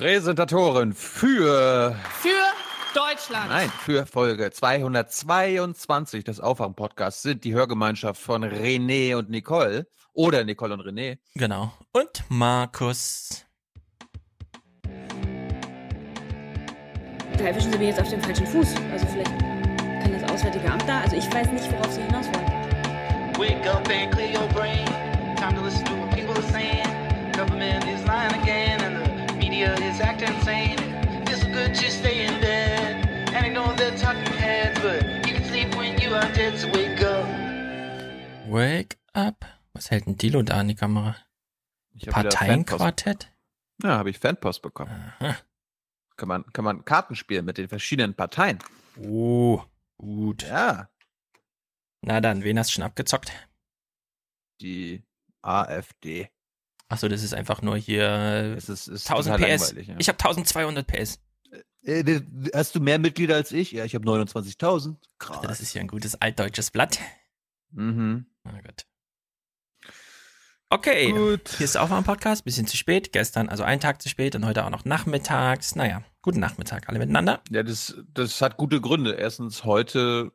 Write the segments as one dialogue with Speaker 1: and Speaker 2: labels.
Speaker 1: Präsentatorin für.
Speaker 2: Für Deutschland.
Speaker 1: Nein, für Folge 222 des Aufwachen-Podcasts sind die Hörgemeinschaft von René und Nicole. Oder Nicole und René.
Speaker 3: Genau. Und Markus.
Speaker 2: Da erwischen Sie mich jetzt auf dem falschen Fuß. Also vielleicht kann das Auswärtige Amt da. Also ich weiß nicht, worauf Sie hinaus wollen.
Speaker 4: Wake up and clear your brain. Time to listen to what people are saying. Government is media is acting insane. It's good to stay in bed and ignore the talking heads, but you can sleep when you are dead. So wake up.
Speaker 3: Wake up. Was hält denn Dilo da an die Kamera? Parteienquartett?
Speaker 1: Ja, habe ich Fanpost bekommen.
Speaker 3: Aha.
Speaker 1: Kann man, kann man Karten spielen mit den verschiedenen Parteien.
Speaker 3: Oh, gut.
Speaker 1: Ja,
Speaker 3: Na dann, wen hast du schon abgezockt?
Speaker 1: die AfD.
Speaker 3: Achso, das ist einfach nur hier
Speaker 1: Es ist, ist
Speaker 3: 1000
Speaker 1: total
Speaker 3: PS.
Speaker 1: ja.
Speaker 3: Ich habe 1200 PS.
Speaker 1: Äh, w- hast du mehr Mitglieder als ich? Ja, ich habe 29.000. Krass.
Speaker 3: Das ist ja ein gutes altdeutsches Blatt.
Speaker 1: mhm.
Speaker 3: Na gut. Okay.
Speaker 1: Gut.
Speaker 3: Hier ist auch mal ein Podcast, bisschen zu spät. Gestern, also einen Tag zu spät und heute auch noch nachmittags. Naja, guten Nachmittag alle miteinander.
Speaker 1: Ja, das, das hat gute Gründe. Erstens heute,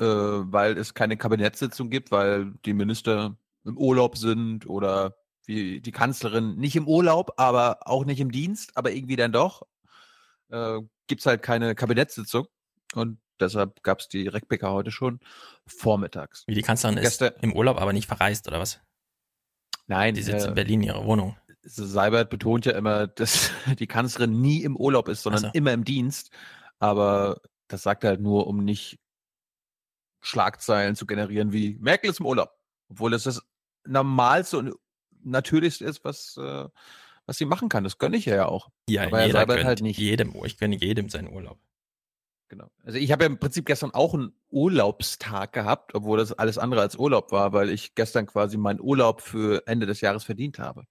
Speaker 1: äh, weil es keine Kabinettssitzung gibt, weil die Minister im Urlaub sind oder wie die Kanzlerin nicht im Urlaub, aber auch nicht im Dienst, aber irgendwie dann doch. Äh, gibt es halt keine Kabinettssitzung und deshalb gab es die Rekpicker heute schon vormittags.
Speaker 3: Wie die Kanzlerin ist im Urlaub, aber nicht verreist, oder was?
Speaker 1: Nein,
Speaker 3: Die sitzt
Speaker 1: äh,
Speaker 3: in Berlin in ihrer Wohnung.
Speaker 1: Seibert betont ja immer, dass die Kanzlerin nie im Urlaub ist, sondern
Speaker 3: Ach so.
Speaker 1: immer im Dienst. Aber das sagt er halt nur, um nicht Schlagzeilen zu generieren wie Merkel ist im Urlaub. Obwohl das das Normalste und Natürlichste ist, was, äh, was sie machen kann. Das gönne ich ihr ja auch.
Speaker 3: Ja,
Speaker 1: aber
Speaker 3: jeder gönnt
Speaker 1: halt nicht.
Speaker 3: jedem, ich gönne jedem seinen Urlaub.
Speaker 1: Genau. Also ich habe ja im Prinzip gestern auch einen Urlaubstag gehabt, obwohl das alles andere als Urlaub war, weil ich gestern quasi meinen Urlaub für Ende des Jahres verdient habe.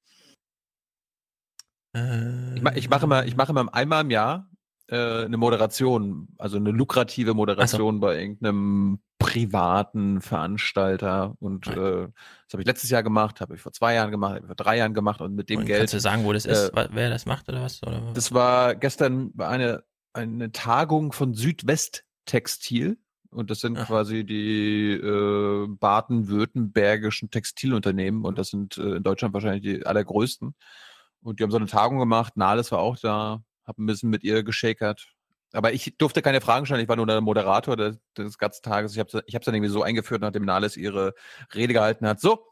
Speaker 1: Ich, ma ich mache immer, ich mache immer einmal im Jahr äh, eine Moderation, also eine lukrative Moderation bei irgendeinem privaten Veranstalter. Und äh, das habe ich letztes Jahr gemacht, habe ich vor zwei Jahren gemacht, habe ich vor drei Jahren gemacht und mit dem
Speaker 3: Und
Speaker 1: Geld.
Speaker 3: Kannst du sagen, wo das ist,
Speaker 1: äh,
Speaker 3: wa- wer das macht oder was? Oder?
Speaker 1: Das war gestern eine, eine Tagung von Südwest Textil. Und das sind
Speaker 3: Ach.
Speaker 1: quasi die äh, baden-württembergischen Textilunternehmen. Und das sind äh, in Deutschland wahrscheinlich die allergrößten. Und die haben so eine Tagung gemacht. Nahles war auch da, habe ein bisschen mit ihr geschakert. Aber ich durfte keine Fragen stellen. Ich war nur der Moderator des, des ganzen Tages. Ich habe ich es dann irgendwie so eingeführt, nachdem Nahles ihre Rede gehalten hat. So,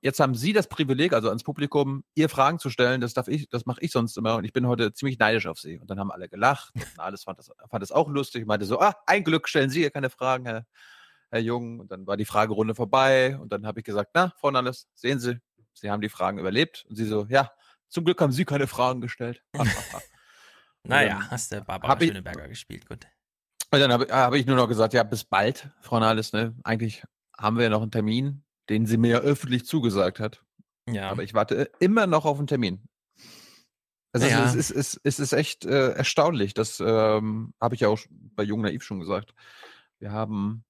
Speaker 1: jetzt haben Sie das Privileg, also ans Publikum, ihr Fragen zu stellen. Das darf ich, das mache ich sonst immer. Und ich bin heute ziemlich neidisch auf Sie. Und dann haben alle gelacht. Und alles fand das, fand das auch lustig. Ich meinte so, ah, ein Glück, stellen Sie hier keine Fragen, Herr, Herr Jung. Und dann war die Fragerunde vorbei. Und dann habe ich gesagt, na, Frau Nahles, sehen Sie, Sie haben die Fragen überlebt. Und sie so, ja, zum Glück haben Sie keine Fragen gestellt.
Speaker 3: naja,
Speaker 1: dann
Speaker 3: hast du Barbara
Speaker 1: hab ich-
Speaker 3: Schöneberger gespielt, gut.
Speaker 1: Und dann habe hab ich nur noch gesagt, ja, bis bald, Frau Nahles. Ne? Eigentlich haben wir ja noch einen Termin, den sie mir ja öffentlich zugesagt hat.
Speaker 3: Ja,
Speaker 1: Aber ich warte immer noch auf einen Termin. Also
Speaker 3: Ja.
Speaker 1: es, ist, es, ist, es ist echt äh, erstaunlich. Das ähm, habe ich ja auch bei Jung Naiv schon gesagt. Wir haben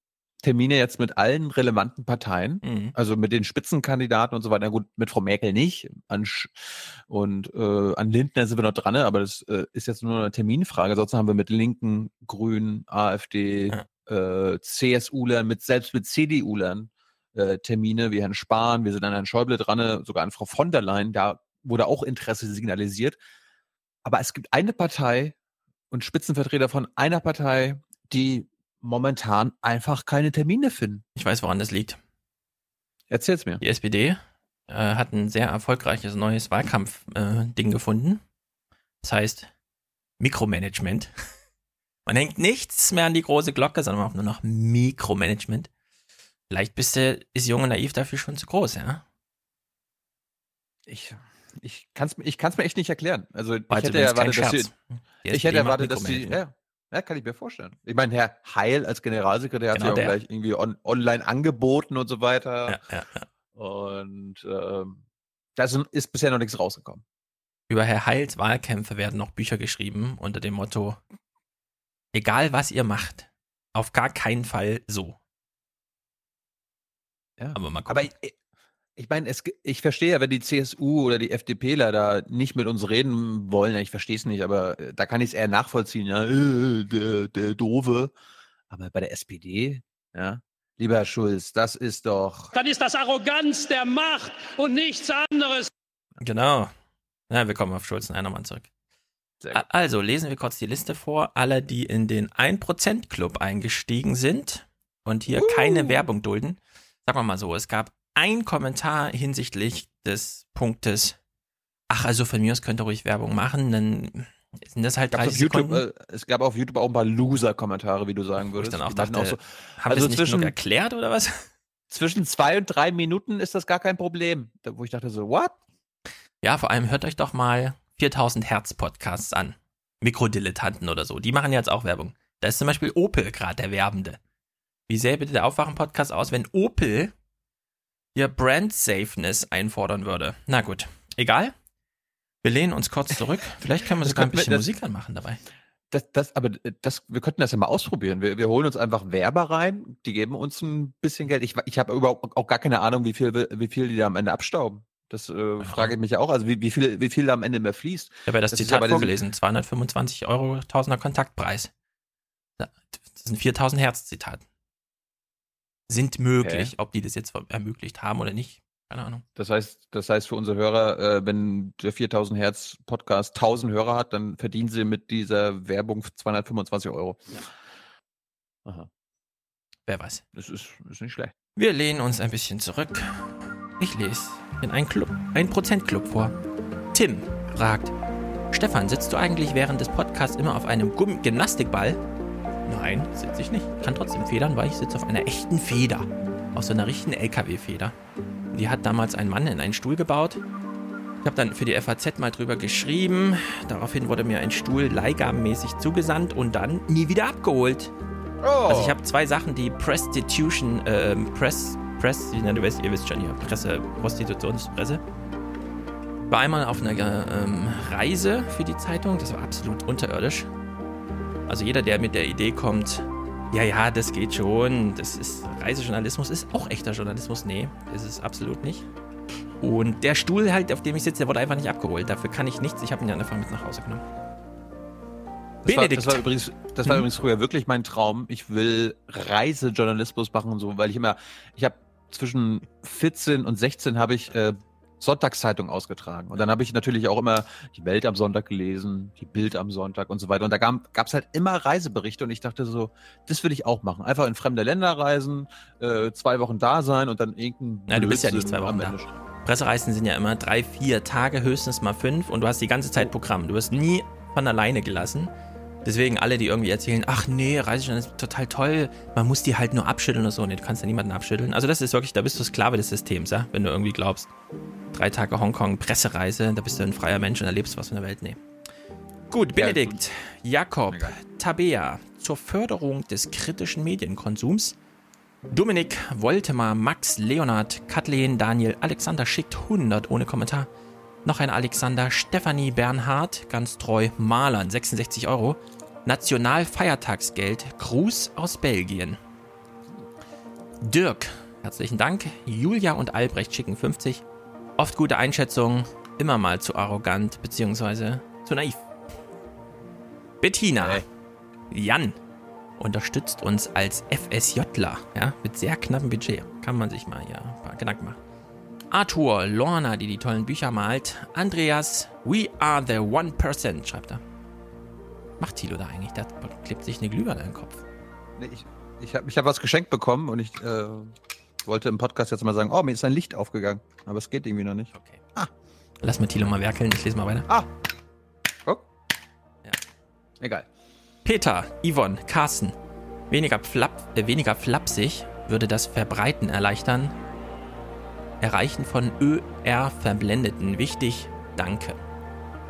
Speaker 1: Termine jetzt mit allen relevanten Parteien,
Speaker 3: mhm.
Speaker 1: also mit den Spitzenkandidaten und so weiter. Na Gut, mit Frau Merkel nicht. An Sch und äh, an Lindner sind wir noch dran, ne? aber das äh, ist jetzt nur eine Terminfrage. Sonst haben wir mit Linken, Grünen, AfD, äh, CSU-Lern, mit, selbst mit CDU-Lern äh, Termine wie Herrn Spahn, wir sind an Herrn Schäuble dran, ne? sogar an Frau von der Leyen, da wurde auch Interesse signalisiert. Aber es gibt eine Partei und Spitzenvertreter von einer Partei, die momentan einfach keine Termine finden.
Speaker 3: ich weiß, woran das liegt.
Speaker 1: Erzähl's mir.
Speaker 3: Die SPD äh, hat ein sehr erfolgreiches neues Wahlkampf-Ding gefunden. Das heißt Mikromanagement. Man hängt nichts mehr an die große Glocke, sondern man macht nur noch Mikromanagement. Vielleicht bist du, ist jung und naiv dafür schon zu groß, ja?
Speaker 1: Ich, ich kann es ich kann's mir echt nicht erklären. Also ich
Speaker 3: jetzt
Speaker 1: hätte erwartet, dass Die ich hätte erwartet, dass
Speaker 3: Mikromanagement.
Speaker 1: ja, ja, kann ich mir vorstellen. Ich meine, Herr Heil als Generalsekretär hat
Speaker 3: Genau
Speaker 1: sich auch
Speaker 3: der.
Speaker 1: gleich irgendwie on, online angeboten und so weiter.
Speaker 3: Ja, ja, ja.
Speaker 1: Und ähm, da ist, bisher noch nichts rausgekommen.
Speaker 3: Über Herr Heils Wahlkämpfe werden noch Bücher geschrieben unter dem Motto, egal was ihr macht, auf gar keinen Fall so.
Speaker 1: Ja.
Speaker 3: Aber mal
Speaker 1: Aber
Speaker 3: gucken.
Speaker 1: ich, Ich meine, es, ich verstehe ja, wenn die CSU oder die FDPler da nicht mit uns reden wollen, ich verstehe es nicht, aber äh, da kann ich es eher nachvollziehen, ja, äh, der, der Doofe. Aber bei der SPD, ja, lieber Herr Schulz, das ist doch.
Speaker 5: dann ist das Arroganz der Macht und nichts anderes.
Speaker 3: Genau. Ja, wir kommen auf Schulz nachher nochmal zurück. Also, lesen wir kurz die Liste vor. Alle, die in den 1%-Club eingestiegen sind und hier keine Werbung dulden. Sagen wir mal so, es gab ein Kommentar hinsichtlich des Punktes, ach, also von mir aus könnt ihr ruhig Werbung machen, dann sind das halt
Speaker 1: Gab's
Speaker 3: 30
Speaker 1: auf YouTube, äh, es gab auf YouTube auch ein paar Loser-Kommentare, wie du sagen
Speaker 3: Wo ich
Speaker 1: würdest.
Speaker 3: dann auch dachte,
Speaker 1: so,
Speaker 3: Haben
Speaker 1: also
Speaker 3: wir es nicht genug erklärt oder was?
Speaker 1: zwischen zwei und drei Minuten ist das gar kein Problem. Wo ich dachte so, what?
Speaker 3: Ja, vor allem hört euch doch mal 4000 Hertz Podcasts an. Mikrodilettanten oder so. Die machen jetzt auch Werbung. Da ist zum Beispiel Opel gerade der Werbende. Wie sähe bitte der Aufwachen-Podcast aus, wenn Opel ihr Brand Safeness einfordern würde? Na gut, egal. Wir lehnen uns kurz zurück. Vielleicht können wir
Speaker 1: Das
Speaker 3: sogar ein bisschen
Speaker 1: das-
Speaker 3: Musik anmachen dabei.
Speaker 1: Das, das, aber das, wir könnten das ja mal ausprobieren. Wir, wir holen uns einfach Werber rein, die geben uns ein bisschen Geld. Ich, ich habe überhaupt auch gar keine Ahnung, wie viel, wie viel die da am Ende abstauben. Das äh, frage ich mich ja auch. Also wie, wie, viel, wie viel da am Ende mehr fließt.
Speaker 3: Ich habe ja das,
Speaker 1: Das
Speaker 3: Zitat vorgelesen. 225 Euro, Tausender Kontaktpreis. Das sind 4000 Hertz Zitat. Sind möglich. Ob die das jetzt ermöglicht haben oder nicht, keine Ahnung.
Speaker 1: Das heißt, das heißt für unsere Hörer, äh, wenn der 4000 Hertz Podcast 1000 Hörer hat, dann verdienen sie mit dieser Werbung 225 Euro. Aha,
Speaker 3: Wer weiß.
Speaker 1: das ist, ist nicht schlecht.
Speaker 3: Wir lehnen uns ein bisschen zurück. Ich lese in einen Club, ein Prozent-Club vor. Tim fragt: Stefan, sitzt du eigentlich während des Podcasts immer auf einem Gymnastikball? Nein, sitze ich nicht. Kann trotzdem federn, weil ich sitze auf einer echten Feder. Aus so einer richtigen LKW-Feder. Die hat damals ein Mann in einen Stuhl gebaut. Ich habe dann für die FAZ mal drüber geschrieben. Daraufhin wurde mir ein Stuhl leihgabenmäßig zugesandt und dann nie wieder abgeholt.
Speaker 1: Oh,
Speaker 3: Also ich habe zwei Sachen, die Prostitution, ähm, Press, Press, na, du wisst, ihr wisst schon hier, Presse, Prostitutionspresse. War einmal auf einer äh, ähm, Reise für die Zeitung, das war absolut unterirdisch. Also jeder, der mit der Idee kommt, ja, ja, das geht schon, das ist Reisejournalismus, ist auch echter Journalismus. Nee, ist es absolut nicht. Und der Stuhl halt, auf dem ich sitze, der wurde einfach nicht abgeholt. Dafür kann ich nichts. Ich habe ihn ja einfach mit nach Hause genommen.
Speaker 1: Das war,
Speaker 3: Benedikt.
Speaker 1: das war übrigens, das war
Speaker 3: Mhm.
Speaker 1: übrigens früher wirklich mein Traum. Ich will Reisejournalismus machen und so, weil ich immer, ich habe zwischen 14 und 16 habe ich äh, Sonntagszeitung ausgetragen. Und dann habe ich natürlich auch immer die Welt am Sonntag gelesen, die Bild am Sonntag und so weiter. Und da gab es halt immer Reiseberichte und ich dachte so, das will ich auch machen. Einfach in fremde Länder reisen, äh, zwei Wochen da sein und dann irgendein.
Speaker 3: Nein, du bist ja nicht zwei Wochen da. Pressereisen sind ja immer drei, vier Tage, höchstens mal fünf und du hast die ganze Zeit Programm. Du wirst nie von alleine gelassen. Deswegen alle, die irgendwie erzählen, ach nee, Reisejournalismus ist total toll, man muss die halt nur abschütteln oder so. Nee, du kannst ja niemanden abschütteln. Also das ist wirklich, da bist du Sklave des Systems, ja? wenn du irgendwie glaubst, drei Tage Hongkong, Pressereise, da bist du ein freier Mensch und erlebst was von der Welt. Nee. Gut, Benedikt, Jakob. Tabea, zur Förderung des kritischen Medienkonsums Dominik, Woltemar, Max, Leonard, Kathleen, Daniel, Alexander schickt 100 ohne Kommentar. Noch ein Alexander, Stefanie Bernhard, ganz treu, Malern, 66 Euro. Nationalfeiertagsgeld, Gruß aus Belgien. Dirk, herzlichen Dank. Julia und Albrecht schicken 50. Oft gute Einschätzungen, immer mal zu arrogant bzw. zu naiv. Bettina,
Speaker 1: Hey.
Speaker 3: Jan, unterstützt uns als FSJler, ja, mit sehr knappem Budget. Kann man sich mal ja ein paar Gedanken machen. Arthur, Lorna, die die tollen Bücher malt. Andreas, we are the 1%, schreibt er. Macht Thilo da eigentlich? Da klebt sich eine Glühbirne an den Kopf.
Speaker 1: Nee, ich ich habe ich hab was geschenkt bekommen und ich äh, wollte im Podcast jetzt mal sagen, oh, mir ist ein Licht aufgegangen. Aber es geht irgendwie noch nicht.
Speaker 3: Okay.
Speaker 1: Ah.
Speaker 3: Lass mal Thilo mal werkeln, ich lese mal weiter.
Speaker 1: Ah. Oh.
Speaker 3: Ja.
Speaker 1: Egal.
Speaker 3: Peter, Yvonne, Carsten. Weniger, flapp, äh, weniger flapsig würde das Verbreiten erleichtern. Erreichen von ÖR-Verblendeten. Wichtig, danke.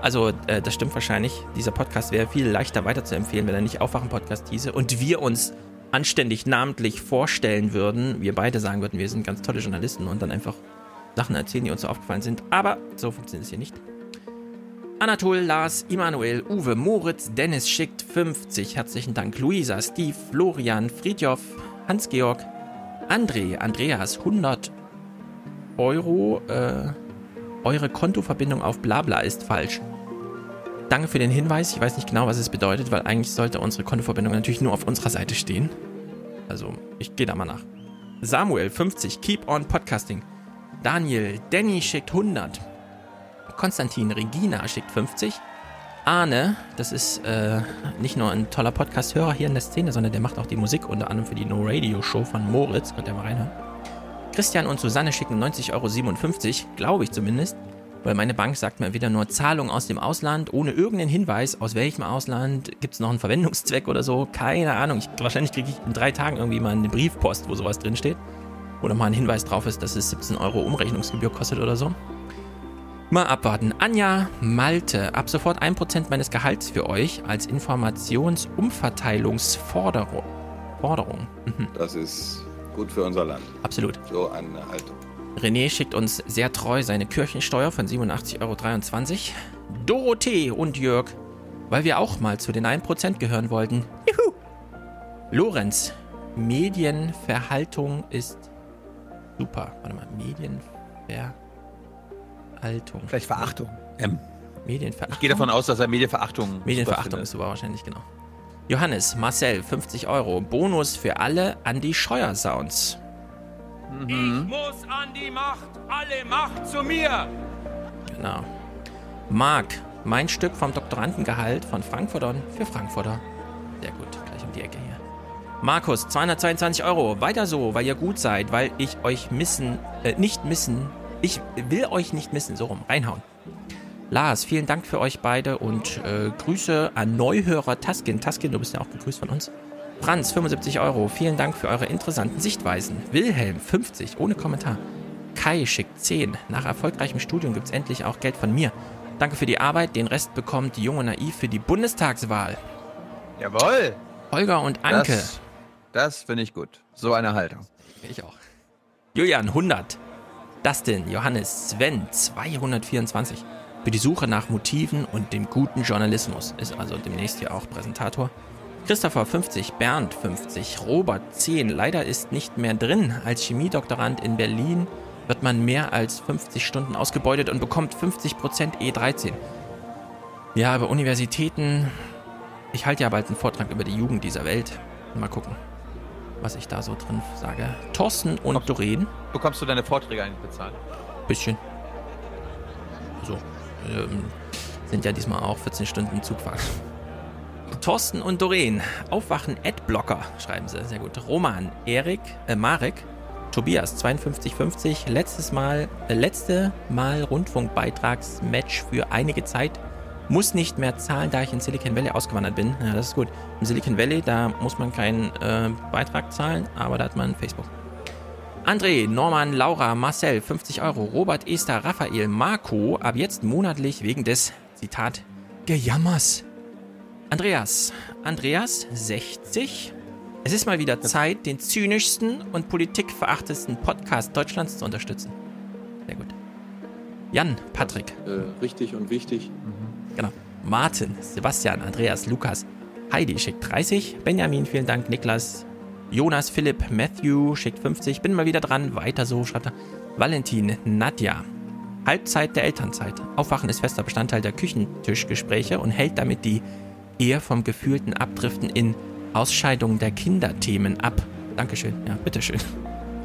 Speaker 3: Also, äh, das stimmt wahrscheinlich. Dieser Podcast wäre viel leichter weiterzuempfehlen, wenn er nicht Aufwachen-Podcast hieße und wir uns anständig namentlich vorstellen würden. Wir beide sagen würden, wir sind ganz tolle Journalisten und dann einfach Sachen erzählen, die uns so aufgefallen sind. Aber so funktioniert es hier nicht. Anatol, Lars, Immanuel, Uwe, Moritz, Dennis schickt 50. Herzlichen Dank. Luisa, Steve, Florian, Friedjof, Hans-Georg, André, Andreas 100. Euro. Äh, eure Kontoverbindung auf Blabla ist falsch. Danke für den Hinweis. Ich weiß nicht genau, was es bedeutet, weil eigentlich sollte unsere Kontoverbindung natürlich nur auf unserer Seite stehen. Also, ich gehe da mal nach. Samuel, 50, Keep on Podcasting. Daniel, Danny schickt 100. Konstantin, Regina schickt 50. Arne, das ist äh, nicht nur ein toller Podcast-Hörer hier in der Szene, sondern der macht auch die Musik, unter anderem für die No Radio Show von Moritz. Könnt ihr mal reinhören. Christian und Susanne schicken 90,57 Euro, glaube ich zumindest, weil meine Bank sagt mir wieder nur Zahlung aus dem Ausland, ohne irgendeinen Hinweis, aus welchem Ausland, gibt es noch einen Verwendungszweck oder so, keine Ahnung. Ich, wahrscheinlich kriege ich in drei Tagen irgendwie mal eine Briefpost, wo sowas drinsteht. Oder mal ein Hinweis drauf ist, dass es 17 Euro Umrechnungsgebühr kostet oder so. Mal abwarten. Anja Malte, ab sofort 1% meines Gehalts für euch als Informationsumverteilungsforderung. Forderung. Mhm.
Speaker 6: Das ist gut für unser Land.
Speaker 3: Absolut.
Speaker 6: So eine Haltung.
Speaker 3: René schickt uns sehr treu seine Kirchensteuer von 87,23 Euro. Dorothee und Jörg, weil wir auch mal zu den 1% gehören wollten. Juhu! Lorenz, Medienverhaltung ist super. Warte mal, Medienverhaltung.
Speaker 1: Vielleicht Verachtung. M.
Speaker 3: Medienverachtung.
Speaker 1: Ich gehe davon aus, dass er Medienverachtung.
Speaker 3: Medienverachtung ist super wahrscheinlich, genau. Johannes, Marcel, 50 Euro. Bonus für alle an die Scheuer-Sounds.
Speaker 7: Ich muss an die Macht, alle Macht zu mir.
Speaker 3: Genau. Marc, mein Stück vom Doktorandengehalt von Frankfurtern für Frankfurter. Sehr gut, gleich um die Ecke hier. Markus, 222 Euro. Weiter so, weil ihr gut seid, weil ich euch missen, äh, nicht missen. Ich will euch nicht missen. So rum, reinhauen. Lars, vielen Dank für euch beide und äh, Grüße an Neuhörer Taskin. Taskin, du bist ja auch gegrüßt von uns. Franz, 75 Euro. Vielen Dank für eure interessanten Sichtweisen. Wilhelm, 50, ohne Kommentar. Kai schickt 10. Nach erfolgreichem Studium gibt es endlich auch Geld von mir. Danke für die Arbeit. Den Rest bekommt die junge Naiv für die Bundestagswahl.
Speaker 1: Jawohl.
Speaker 3: Holger und Anke.
Speaker 1: Das, das finde ich gut. So eine Haltung.
Speaker 3: Ich auch. Julian, 100. Dustin, Johannes, Sven, 224. Für die Suche nach Motiven und dem guten Journalismus. Ist also demnächst hier auch Präsentator. Christopher 50, Bernd 50, Robert 10. Leider ist nicht mehr drin. Als Chemiedoktorand in Berlin wird man mehr als 50 Stunden ausgebeutet und bekommt 50% E13. Ja, aber Universitäten. Ich halte ja bald einen Vortrag über die Jugend dieser Welt. Mal gucken, was ich da so drin sage. Thorsten und Doreen.
Speaker 1: Bekommst du deine Vorträge eigentlich bezahlt?
Speaker 3: Bisschen. So. Ähm, sind ja diesmal auch 14 Stunden Zugfahrt. Thorsten und Doreen. Aufwachen Adblocker, schreiben sie. Sehr gut. Roman, Erik, äh, Marek, Tobias, 5250. Letztes Mal, äh, letzte Mal Rundfunkbeitragsmatch für einige Zeit. Muss nicht mehr zahlen, da ich in Silicon Valley ausgewandert bin. Ja, das ist gut. Im Silicon Valley, da muss man keinen äh, Beitrag zahlen, aber da hat man Facebook. André, Norman, Laura, Marcel, 50 Euro. Robert, Esther, Raphael, Marco, ab jetzt monatlich wegen des, Zitat, Gejammers. Andreas, Andreas, 60. Es ist mal wieder Zeit, den zynischsten und politikverachtesten Podcast Deutschlands zu unterstützen. Sehr gut. Jan, Patrick,
Speaker 6: Äh, richtig und wichtig.
Speaker 3: genau. Martin, Sebastian, Andreas, Lukas, Heidi schickt 30. Benjamin, vielen Dank. Niklas, Jonas, Philipp, Matthew schickt 50. Bin mal wieder dran. Weiter so, schreibt er. Valentin, Nadja. Halbzeit der Elternzeit. Aufwachen ist fester Bestandteil der Küchentischgespräche und hält damit die eher vom gefühlten Abdriften in Ausscheidung der Kinderthemen ab. Dankeschön. Ja, bitteschön.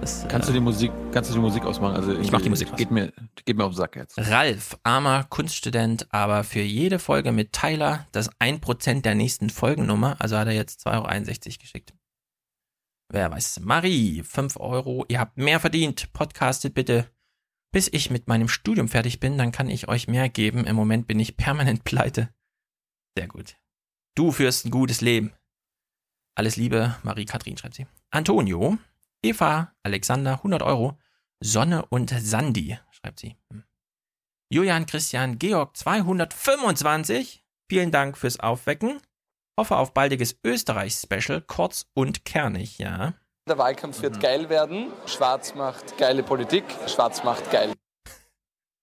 Speaker 3: Das,
Speaker 1: Kannst du die Musik, kannst du die Musik ausmachen? Also
Speaker 3: Ich mach die Musik aus.
Speaker 1: Geht mir, geht mir auf den Sack jetzt.
Speaker 3: Ralf, armer Kunststudent, aber für jede Folge mit Tyler das 1% der nächsten Folgennummer, also hat er jetzt 2,61 Euro geschickt. Wer weiß. Marie, 5 Euro. Ihr habt mehr verdient. Podcastet bitte. Bis ich mit meinem Studium fertig bin, dann kann ich euch mehr geben. Im Moment bin ich permanent pleite. Sehr gut. Du führst ein gutes Leben. Alles Liebe, Marie-Kathrin schreibt sie. Antonio, Eva, Alexander, 100 Euro. Sonne und Sandy, schreibt sie. Hm. Julian, Christian, Georg, 225. Vielen Dank fürs Aufwecken. Hoffe auf baldiges Österreich-Special, kurz und kernig, ja.
Speaker 8: Der Wahlkampf wird geil werden. Schwarz macht geile Politik. Schwarz macht geil.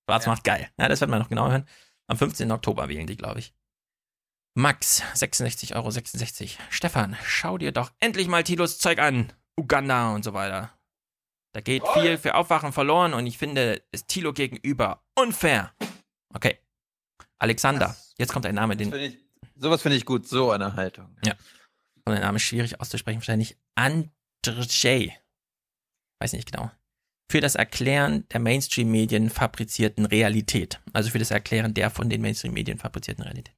Speaker 3: Schwarz macht geil. Ja, das werden wir noch genau hören. Am 15. Oktober wählen die, glaube ich. Max, 66,66 Euro. Stefan, schau dir doch endlich mal Tilos Zeug an. Uganda und so weiter. Da geht viel für Aufwachen verloren und ich finde es Tilo gegenüber unfair. Okay. Alexander, jetzt kommt ein Name, den
Speaker 1: Find ich, sowas finde ich gut, so eine Haltung.
Speaker 3: Und der Name ist schwierig auszusprechen, wahrscheinlich Andrzej. Weiß nicht genau. Für das Erklären der Mainstream-Medien fabrizierten Realität. Also für das Erklären der von den Mainstream-Medien fabrizierten Realität.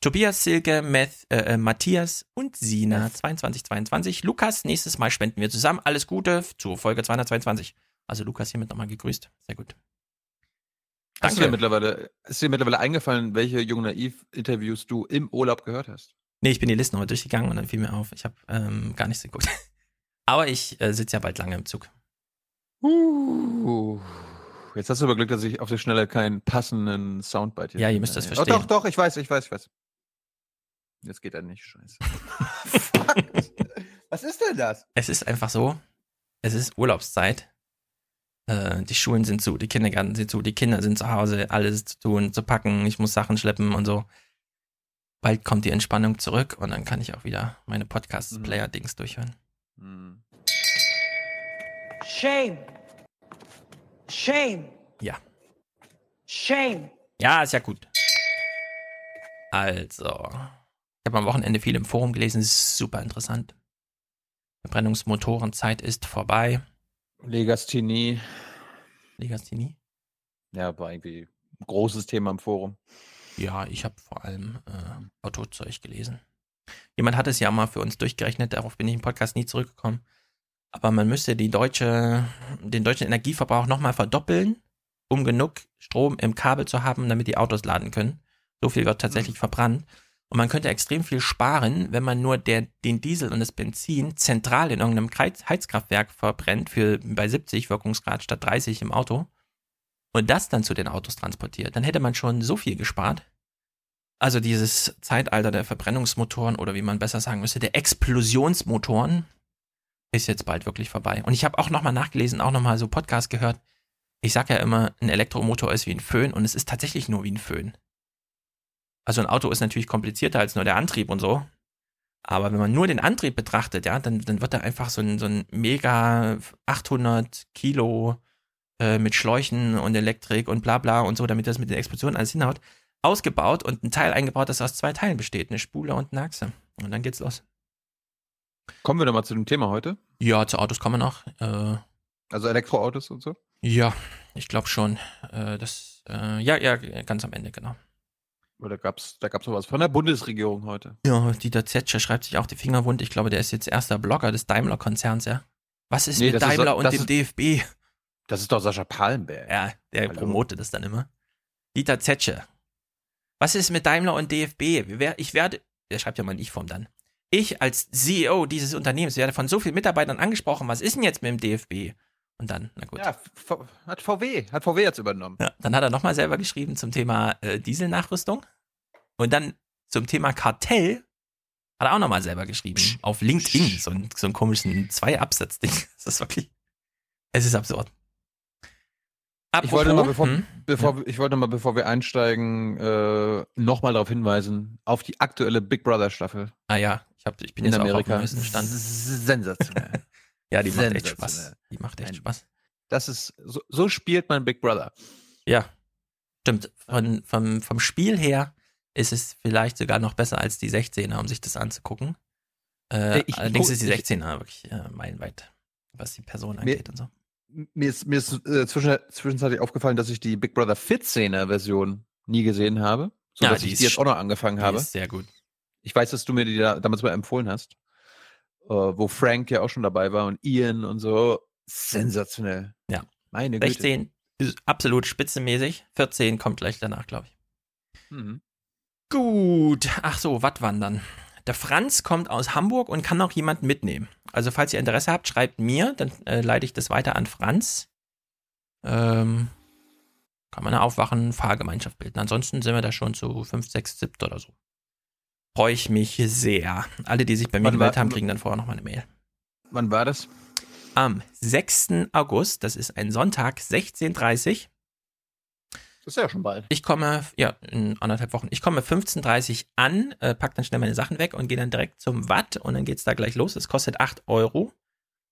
Speaker 3: Tobias, Silke, Meth, äh, äh, Matthias und Sina 2222. Lukas, nächstes Mal spenden wir zusammen. Alles Gute zur Folge 222. Also Lukas hiermit nochmal gegrüßt. Sehr gut.
Speaker 1: Hast du dir
Speaker 3: Danke.
Speaker 1: mittlerweile, ist dir mittlerweile eingefallen, welche Jung Naiv-Interviews du im Urlaub gehört hast?
Speaker 3: Nee, ich bin die Liste nochmal durchgegangen und dann fiel mir auf, ich habe ähm, gar nichts geguckt. Aber ich äh, sitze ja bald lange im Zug.
Speaker 1: Uh, jetzt hast du aber Glück, dass ich auf die Schnelle keinen passenden Soundbite hier
Speaker 3: Ja, ihr müsst das
Speaker 1: Oh,
Speaker 3: verstehen.
Speaker 1: doch, doch, ich weiß, ich weiß, ich weiß. Jetzt geht er nicht, scheiße. Fuck. Was ist denn das?
Speaker 3: Es ist einfach so, es ist Urlaubszeit. Äh, die Schulen sind zu, die Kindergärten sind zu, die Kinder sind zu Hause, alles zu tun, zu packen, ich muss Sachen schleppen und so. Bald kommt die Entspannung zurück und dann kann ich auch wieder meine
Speaker 1: Mhm.
Speaker 3: Podcast-Player-Dings durchhören.
Speaker 1: Hm.
Speaker 9: Shame. Shame.
Speaker 3: Ja.
Speaker 9: Shame.
Speaker 3: Ja, ist ja gut. Also, ich habe am Wochenende viel im Forum gelesen, ist super interessant. Verbrennungsmotorenzeit ist vorbei.
Speaker 1: Legasthenie.
Speaker 3: Legasthenie?
Speaker 1: Ja, war irgendwie ein großes Thema im Forum.
Speaker 3: Ja, ich habe vor allem äh, Autozeug gelesen. Jemand hat es ja mal für uns durchgerechnet, darauf bin ich im Podcast nie zurückgekommen. Aber man müsste die deutsche, den deutschen Energieverbrauch nochmal verdoppeln, um genug Strom im Kabel zu haben, damit die Autos laden können. So viel wird tatsächlich verbrannt. Und man könnte extrem viel sparen, wenn man nur der, den Diesel und das Benzin zentral in irgendeinem Heiz- Heizkraftwerk verbrennt für bei 70 Wirkungsgrad statt 30 im Auto und das dann zu den Autos transportiert. Dann hätte man schon so viel gespart. Also dieses Zeitalter der Verbrennungsmotoren oder wie man besser sagen müsste, der Explosionsmotoren ist jetzt bald wirklich vorbei. Und ich habe auch nochmal nachgelesen, auch nochmal so Podcast gehört. Ich sage ja immer, ein Elektromotor ist wie ein Föhn und es ist tatsächlich nur wie ein Föhn. Also ein Auto ist natürlich komplizierter als nur der Antrieb und so. Aber wenn man nur den Antrieb betrachtet, ja, dann, dann wird da einfach so ein, so ein mega 800 Kilo äh, mit Schläuchen und Elektrik und bla bla und so, damit das mit den Explosionen alles hinhaut, ausgebaut und ein Teil eingebaut, das aus zwei Teilen besteht, eine Spule und eine Achse. Und dann geht's los.
Speaker 1: Kommen wir doch mal zu dem Thema heute.
Speaker 3: Ja, zu Autos kommen wir noch. Äh,
Speaker 1: Also Elektroautos und so.
Speaker 3: ja, ich glaube schon. Äh, das, äh, ja, ja, ganz am Ende, genau.
Speaker 1: Oder gab's, da gab's noch was von der Bundesregierung heute.
Speaker 3: Ja, Dieter Zetscher schreibt sich auch die Finger wund. Ich glaube, der ist jetzt erster Blogger des Daimler-Konzerns, ja. Was ist
Speaker 1: Nee,
Speaker 3: mit
Speaker 1: ist
Speaker 3: Daimler
Speaker 1: doch-
Speaker 3: und dem
Speaker 1: ist-
Speaker 3: DFB?
Speaker 1: Das ist doch Sascha Pallenberg.
Speaker 3: Ja, der
Speaker 1: Hallo.
Speaker 3: promotet das dann immer. Dieter Zetsche. Was ist mit Daimler und DFB? Ich werde, der schreibt ja mal nicht vom dann. Ich als CEO dieses Unternehmens werde von so vielen Mitarbeitern angesprochen, was ist denn jetzt mit dem DFB? Und dann, na gut.
Speaker 1: Ja, V- hat VW, hat VW jetzt übernommen.
Speaker 3: Ja, dann hat er nochmal selber geschrieben zum Thema äh, Dieselnachrüstung. Und dann zum Thema Kartell hat er auch nochmal selber geschrieben. Auf LinkedIn. So, ein, so einen komischen Zwei-Absatz-Ding. Das ist wirklich. Es ist absurd.
Speaker 1: Ich wollte mal, bevor,
Speaker 3: hm?
Speaker 1: bevor, ich wollte mal, bevor wir einsteigen, äh, nochmal darauf hinweisen, auf die aktuelle Big Brother Staffel
Speaker 3: Ah ja, ich, hab, ich bin
Speaker 1: in
Speaker 3: jetzt
Speaker 1: Amerika.
Speaker 3: auch auf dem Stand.
Speaker 1: Sensationell.
Speaker 3: Ja, die macht echt. Spaß. Die macht echt Spaß.
Speaker 1: Das ist, so, so spielt man Big Brother.
Speaker 3: Ja, stimmt. Von, vom, vom Spiel her ist es vielleicht sogar noch besser als die 16er, um sich das anzugucken. Äh,
Speaker 1: Ich- ich
Speaker 3: allerdings ist die
Speaker 1: ich-
Speaker 3: 16er wirklich äh, meilenweit, was die Person
Speaker 1: Mir-
Speaker 3: angeht und so.
Speaker 1: Mir ist, mir ist äh, zwischen, zwischenzeitlich aufgefallen, dass ich die Big Brother Fit-Szene Version nie gesehen habe. So
Speaker 3: Ja,
Speaker 1: dass
Speaker 3: die
Speaker 1: ich die jetzt auch noch angefangen habe.
Speaker 3: ist sehr gut.
Speaker 1: Ich weiß, dass du mir die da, damals mal empfohlen hast. Äh, wo Frank ja auch schon dabei war und Ian und so. Sensationell.
Speaker 3: Ja.
Speaker 1: Meine Güte.
Speaker 3: 16 ist absolut spitzenmäßig. 14 kommt gleich danach, glaube ich.
Speaker 1: Mhm.
Speaker 3: Gut. Ach so, Wattwandern. Der Franz kommt aus Hamburg und kann auch jemanden mitnehmen. Also, falls ihr Interesse habt, schreibt mir, dann äh, leite ich das weiter an Franz. Ähm, kann man eine Aufwachen, Fahrgemeinschaft bilden. Ansonsten sind wir da schon zu 5, 6, 7 oder so. Freue ich mich sehr. Alle, die sich bei mir
Speaker 1: Wann
Speaker 3: gemeldet
Speaker 1: war-
Speaker 3: haben, kriegen dann vorher nochmal eine Mail.
Speaker 1: Wann war das?
Speaker 3: Am 6. August, das ist ein Sonntag, 16.30
Speaker 1: Das ist ja schon bald.
Speaker 3: Ich komme, ja, in anderthalb Wochen. Ich komme 15.30 an, äh, pack dann schnell meine Sachen weg und gehe dann direkt zum Watt und dann geht's da gleich los. Es kostet 8 Euro.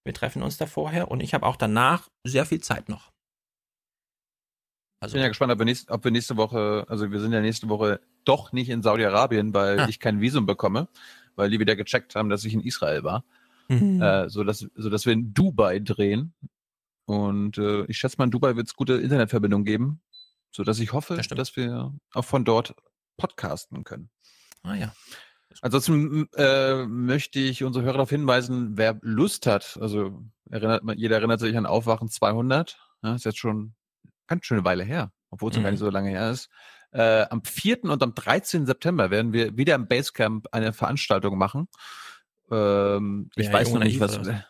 Speaker 3: Wir treffen uns da vorher und ich habe auch danach sehr viel Zeit noch.
Speaker 1: Ich
Speaker 3: Also,
Speaker 1: bin ja gespannt, ob wir, nächst, ob wir nächste Woche, also wir sind ja nächste Woche doch nicht in Saudi-Arabien, weil
Speaker 3: Ah.
Speaker 1: ich kein Visum bekomme, weil die wieder gecheckt haben, dass ich in Israel war,
Speaker 3: mhm.
Speaker 1: äh, so dass so dass wir in Dubai drehen. Und äh, ich schätze mal, in Dubai wird es gute Internetverbindung geben, so dass ich hoffe,
Speaker 3: Das
Speaker 1: dass wir auch von dort podcasten können.
Speaker 3: ah ja.
Speaker 1: Ansonsten äh, möchte ich unsere Hörer darauf hinweisen, wer Lust hat, also erinnert, jeder erinnert sich an Aufwachen 200, ja, ist jetzt schon ganz schöne Weile her, obwohl es noch gar
Speaker 3: Mhm.
Speaker 1: nicht so lange her ist. Äh, am 4. und am 13. September werden wir wieder im Basecamp eine Veranstaltung machen. Ähm, ich
Speaker 3: Ja,
Speaker 1: weiß noch nicht, was.
Speaker 3: oder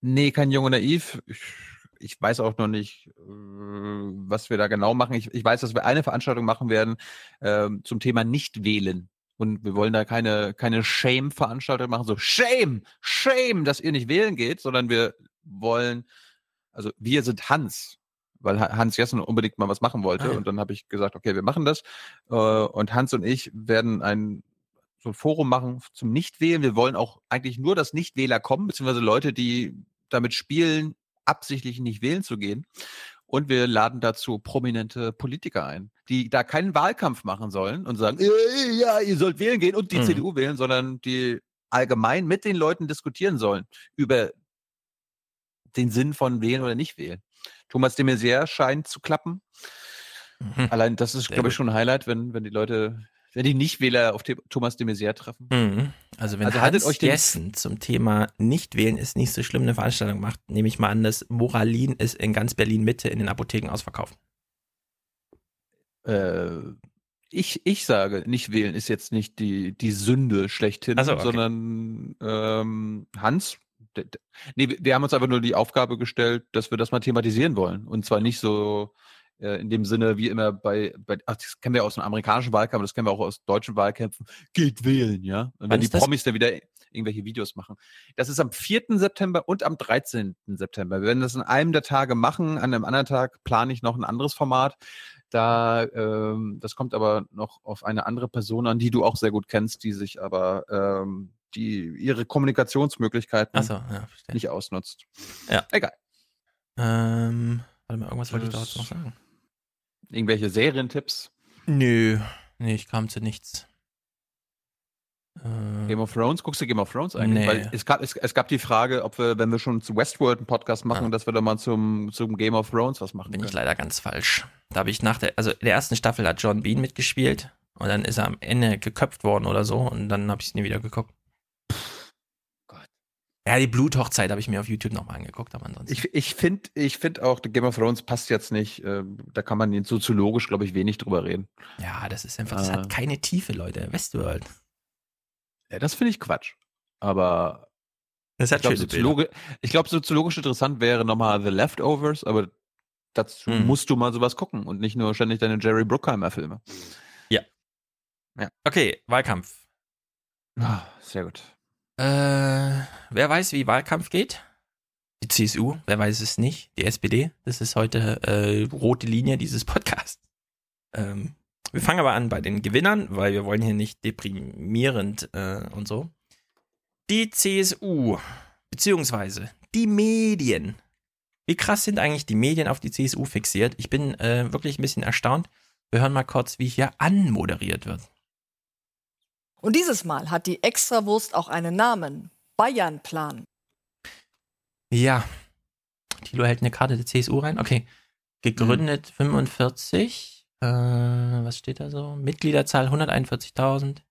Speaker 1: Nee, kein Jung und Naiv. Ich, ich weiß auch noch nicht, äh, was wir da genau machen. Ich, ich weiß, dass wir eine Veranstaltung machen werden ähm, zum Thema Nicht-Wählen. Und wir wollen da keine, keine Shame-Veranstaltung machen, so Shame, Shame, dass ihr nicht wählen geht, sondern wir wollen, also wir sind Hans, weil Ha- Hans Jessen unbedingt mal was machen wollte.
Speaker 3: Ah, ja.
Speaker 1: Und dann habe ich gesagt, okay, wir machen das. Äh, und Hans und ich werden ein so ein Forum machen zum Nichtwählen. Wir wollen auch eigentlich nur, dass Nichtwähler kommen, beziehungsweise Leute, die damit spielen, absichtlich nicht wählen zu gehen. Und wir laden dazu prominente Politiker ein, die da keinen Wahlkampf machen sollen und sagen, "Äh, ja, ihr sollt wählen gehen und die
Speaker 3: Mhm.
Speaker 1: CDU wählen, sondern die allgemein mit den Leuten diskutieren sollen über den Sinn von wählen oder nicht wählen. Thomas de Maizière scheint zu klappen.
Speaker 3: Mhm.
Speaker 1: Allein das ist,
Speaker 3: Sehr
Speaker 1: glaube ich, schon ein Highlight, wenn, wenn die Leute, wenn die Nichtwähler auf Thomas de Maizière treffen.
Speaker 3: Mhm. Also wenn
Speaker 1: Also
Speaker 3: Hans
Speaker 1: euch
Speaker 3: Jessen zum Thema Nicht-Wählen ist nicht so schlimm eine Veranstaltung macht, nehme ich mal an, dass Moralin ist in ganz Berlin-Mitte in den Apotheken ausverkauft.
Speaker 1: Äh, ich, ich sage, nicht wählen ist jetzt nicht die, die Sünde schlechthin,
Speaker 3: so, okay.
Speaker 1: sondern ähm, Hans, nee, wir- wir haben uns einfach nur die Aufgabe gestellt, dass wir das mal thematisieren wollen. Und zwar nicht so äh, in dem Sinne wie immer bei, bei ach, das kennen wir aus dem amerikanischen Wahlkampf, das kennen wir auch aus deutschen Wahlkämpfen, geht wählen, ja. Und wenn die
Speaker 3: das?
Speaker 1: Promis da wieder irgendwelche Videos machen. Das ist am 4. September und am 13. September. Wir werden das in einem der Tage machen. An einem anderen Tag plane ich noch ein anderes Format. Da, ähm, das kommt aber noch auf eine andere Person an, die du auch sehr gut kennst, die sich aber ähm, die ihre Kommunikationsmöglichkeiten
Speaker 3: Achso, ja,
Speaker 1: nicht ausnutzt.
Speaker 3: Ja.
Speaker 1: Egal.
Speaker 3: Ähm, warte mal, irgendwas wollte ich dazu noch sagen.
Speaker 1: Irgendwelche Serientipps?
Speaker 3: Nö, nee, ich kam zu nichts. Äh,
Speaker 1: Game of Thrones? Guckst du Game of Thrones eigentlich?
Speaker 3: Nee.
Speaker 1: Weil es gab, es, es gab die Frage, ob wir, wenn wir schon zu Westworld einen Podcast machen,
Speaker 3: Ah.
Speaker 1: dass wir da mal zum, zum Game of Thrones was machen
Speaker 3: bin ich
Speaker 1: können.
Speaker 3: leider ganz falsch. Da habe ich nach der, also in der ersten Staffel hat John Bean mitgespielt und dann ist er am Ende geköpft worden oder so und dann habe ich es nie wieder geguckt. Ja, die Bluthochzeit habe ich mir auf YouTube nochmal angeguckt, aber ansonsten.
Speaker 1: Ich, ich finde ich find auch, The Game of Thrones passt jetzt nicht. Äh, da kann man jetzt soziologisch, glaube ich, wenig drüber reden.
Speaker 3: ja, das ist einfach, das hat keine Tiefe, Leute. Westworld.
Speaker 1: Ja, das finde ich Quatsch. Aber
Speaker 3: Das
Speaker 1: ich glaube, soziologi ich glaub, soziologisch interessant wäre nochmal The Leftovers, aber dazu
Speaker 3: Hm.
Speaker 1: musst du mal sowas gucken und nicht nur ständig deine Jerry Bruckheimer-Filme.
Speaker 3: Okay, Wahlkampf.
Speaker 1: Ah, sehr gut.
Speaker 3: Äh, wer weiß, wie Wahlkampf geht? Die CSU, wer weiß es nicht? Die SPD, das ist heute äh, rote Linie dieses Podcasts. Ähm, wir fangen aber an bei den Gewinnern, weil wir wollen hier nicht deprimierend äh, und so. Die CSU, beziehungsweise die Medien. Wie krass sind eigentlich die Medien auf die CSU fixiert? Ich bin äh, wirklich ein bisschen erstaunt. Wir hören mal kurz, wie hier anmoderiert wird.
Speaker 10: Und dieses Mal hat die Extrawurst auch einen Namen. Bayernplan.
Speaker 3: Ja. Thilo hält eine Karte der CSU rein. Okay. Gegründet 45. Äh, was steht da so? Mitgliederzahl 141.000.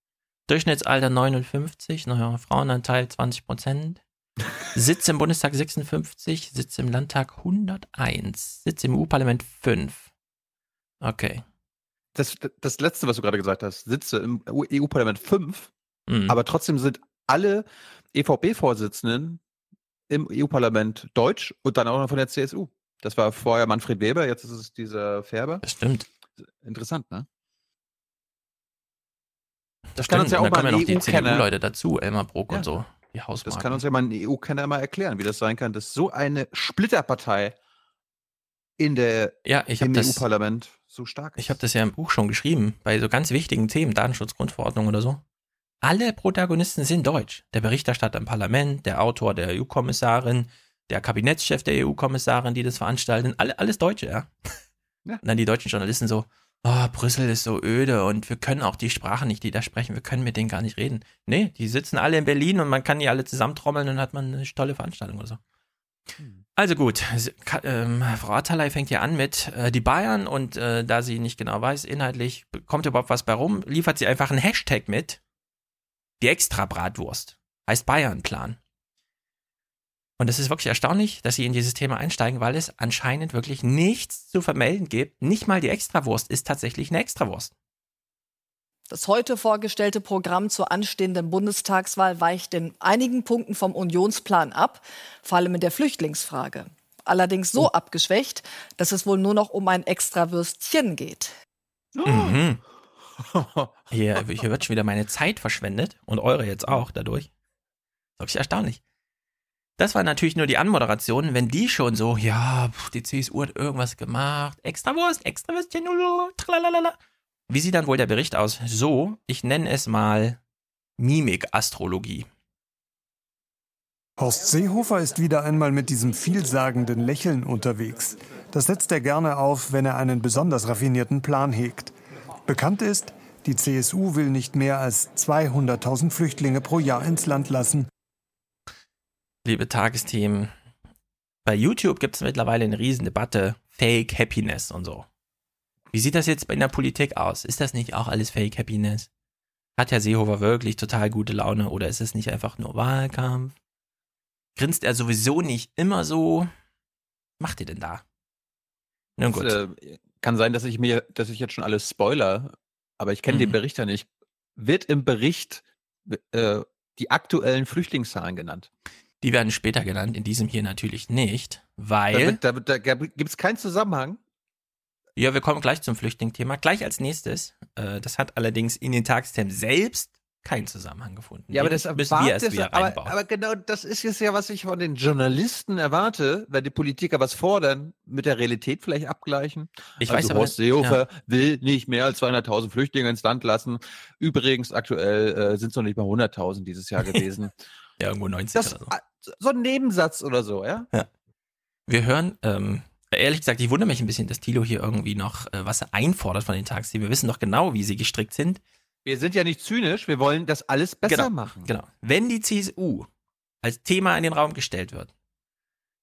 Speaker 3: Durchschnittsalter 59. Naja, Frauenanteil 20 Prozent. Sitz im Bundestag 56. Sitz im Landtag 101. Sitz im EU-Parlament 5. Okay.
Speaker 1: Das, das letzte, was du gerade gesagt hast, sitze im EU-Parlament fünf,
Speaker 3: Mhm.
Speaker 1: aber trotzdem sind alle EVP-Vorsitzenden im EU-Parlament deutsch und dann auch noch von der CSU. Das war vorher Manfred Weber, jetzt ist es dieser Färber.
Speaker 3: das stimmt.
Speaker 1: Interessant, ne?
Speaker 3: Das
Speaker 1: kann
Speaker 3: stimmt.
Speaker 1: uns ja auch mal
Speaker 3: ja
Speaker 1: ein
Speaker 3: noch die
Speaker 1: EU-Kenner-
Speaker 3: CDU-Leute dazu. Elmar Bruck
Speaker 1: Ja.
Speaker 3: und so. Die
Speaker 1: Das
Speaker 3: Hausmarken.
Speaker 1: kann uns ja mal ein EU-Kenner mal erklären, wie das sein kann, dass so eine Splitterpartei in der,
Speaker 3: ja,
Speaker 1: im
Speaker 3: das,
Speaker 1: EU-Parlament so stark ist.
Speaker 3: Ich habe das ja im Buch schon geschrieben, bei so ganz wichtigen Themen, Datenschutz, Grundverordnung oder so. alle Protagonisten sind deutsch. Der Berichterstatter im Parlament, der Autor der EU-Kommissarin, der Kabinettschef der EU-Kommissarin, die das veranstalten, alle, alles Deutsche, ja.
Speaker 1: Ja.
Speaker 3: Und dann die deutschen Journalisten so, oh, Brüssel ist so öde und wir können auch die Sprache nicht, die da sprechen, wir können mit denen gar nicht reden. Nee, die sitzen alle in Berlin und man kann die alle zusammentrommeln und dann hat man eine tolle Veranstaltung oder so. Also gut, ähm, Frau Atalay fängt ja an mit äh, die Bayern und äh, da sie nicht genau weiß, inhaltlich kommt überhaupt was bei rum, liefert sie einfach einen Hashtag mit. Die Extra-Bratwurst. Heißt Bayern-Plan. Und es ist wirklich erstaunlich, dass sie in dieses Thema einsteigen, weil es anscheinend wirklich nichts zu vermelden gibt. Nicht mal die Extrawurst ist tatsächlich eine Extrawurst.
Speaker 10: Das heute vorgestellte Programm zur anstehenden Bundestagswahl weicht in einigen Punkten vom Unionsplan ab, vor allem in der Flüchtlingsfrage. Allerdings so abgeschwächt, dass es wohl nur noch um ein Extrawürstchen geht.
Speaker 3: Mhm. Hier, hier wird schon wieder meine Zeit verschwendet und eure jetzt auch dadurch. Wirklich erstaunlich. Das war natürlich nur die Anmoderation, wenn die schon so, ja, pf, die CSU hat irgendwas gemacht, Extrawurst, Extrawürstchen, tralalala. Wie sieht dann wohl der Bericht aus? So, ich nenne es mal Mimikastrologie.
Speaker 11: Horst Seehofer ist wieder einmal mit diesem vielsagenden Lächeln unterwegs. Das setzt er gerne auf, wenn er einen besonders raffinierten Plan hegt. Bekannt ist, die CSU will nicht mehr als 200.000 Flüchtlinge pro Jahr ins Land lassen.
Speaker 3: Liebe Tagesthemen, bei YouTube gibt es mittlerweile eine Riesendebatte, Fake Happiness und so. Wie sieht das jetzt in der Politik aus? Ist das nicht auch alles Fake Happiness? Hat Herr Seehofer wirklich total gute Laune oder ist es nicht einfach nur Wahlkampf? Grinst er sowieso nicht immer so? Macht ihr denn da? Nun gut.
Speaker 1: Es, äh, kann sein, dass ich mir, dass ich jetzt schon alles spoiler, aber ich kenne den
Speaker 3: Mhm.
Speaker 1: Bericht ja nicht. Wird im Bericht äh, die aktuellen Flüchtlingszahlen genannt?
Speaker 3: Die werden später genannt, in diesem hier natürlich nicht,
Speaker 1: Da,
Speaker 3: weil.
Speaker 1: wird- da, wird- da gibt es keinen Zusammenhang.
Speaker 3: Ja, wir kommen gleich zum Flüchtlingsthema. Gleich als nächstes. Äh, das hat allerdings in den Tagesthemen selbst keinen Zusammenhang gefunden.
Speaker 1: Ja, aber das
Speaker 3: müssen wir erst wieder
Speaker 1: aber, aber genau das ist jetzt ja, was ich von den Journalisten erwarte, wenn die Politiker was fordern, mit der Realität vielleicht abgleichen.
Speaker 3: ich
Speaker 1: also
Speaker 3: weiß aber,
Speaker 1: Horst Seehofer will nicht mehr als 200.000 Flüchtlinge ins Land lassen. Übrigens, aktuell äh, sind es noch nicht mal 100.000 dieses Jahr gewesen.
Speaker 3: ja, irgendwo 90
Speaker 1: das,
Speaker 3: oder so.
Speaker 1: so ein Nebensatz oder so, ja?
Speaker 3: Wir hören, ähm, ehrlich gesagt, ich wundere mich ein bisschen, dass Thilo hier irgendwie noch äh, was einfordert von den Tagesthemen. Wir wissen doch genau, wie sie gestrickt sind.
Speaker 1: Wir sind ja nicht zynisch, wir wollen das alles besser
Speaker 3: Genau,
Speaker 1: machen.
Speaker 3: Genau. Wenn die CSU als Thema in den Raum gestellt wird,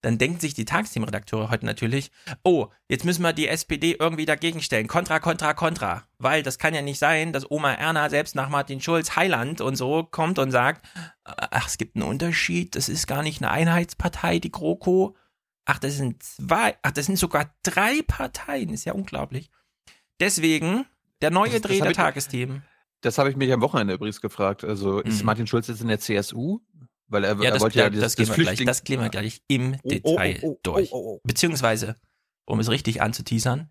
Speaker 3: dann denken sich die Tagesthemenredakteure heute natürlich, oh, jetzt müssen wir die SPD irgendwie dagegen stellen. Kontra, kontra, kontra. Weil das kann ja nicht sein, dass Oma Erna selbst nach Martin Schulz Heiland und so kommt und sagt, ach, es gibt einen Unterschied, das ist gar nicht eine Einheitspartei, die GroKo. Ach, das sind zwei, ach, das sind sogar drei Parteien, ist ja unglaublich. Deswegen der neue
Speaker 1: Das- das
Speaker 3: Dreh
Speaker 1: hab
Speaker 3: der
Speaker 1: ich-
Speaker 3: Tagesthemen.
Speaker 1: Das habe ich mich am Wochenende übrigens gefragt. Also ist
Speaker 3: Mhm.
Speaker 1: Martin Schulz jetzt in der CSU? Weil er,
Speaker 3: Ja,
Speaker 1: er
Speaker 3: das,
Speaker 1: wollte ja dieses,
Speaker 3: das, gehen
Speaker 1: das
Speaker 3: wir gleich, das gehen wir gleich im
Speaker 1: Oh, oh,
Speaker 3: Detail
Speaker 1: oh, oh,
Speaker 3: durch.
Speaker 1: Oh, oh, oh.
Speaker 3: Beziehungsweise, um es richtig anzuteasern,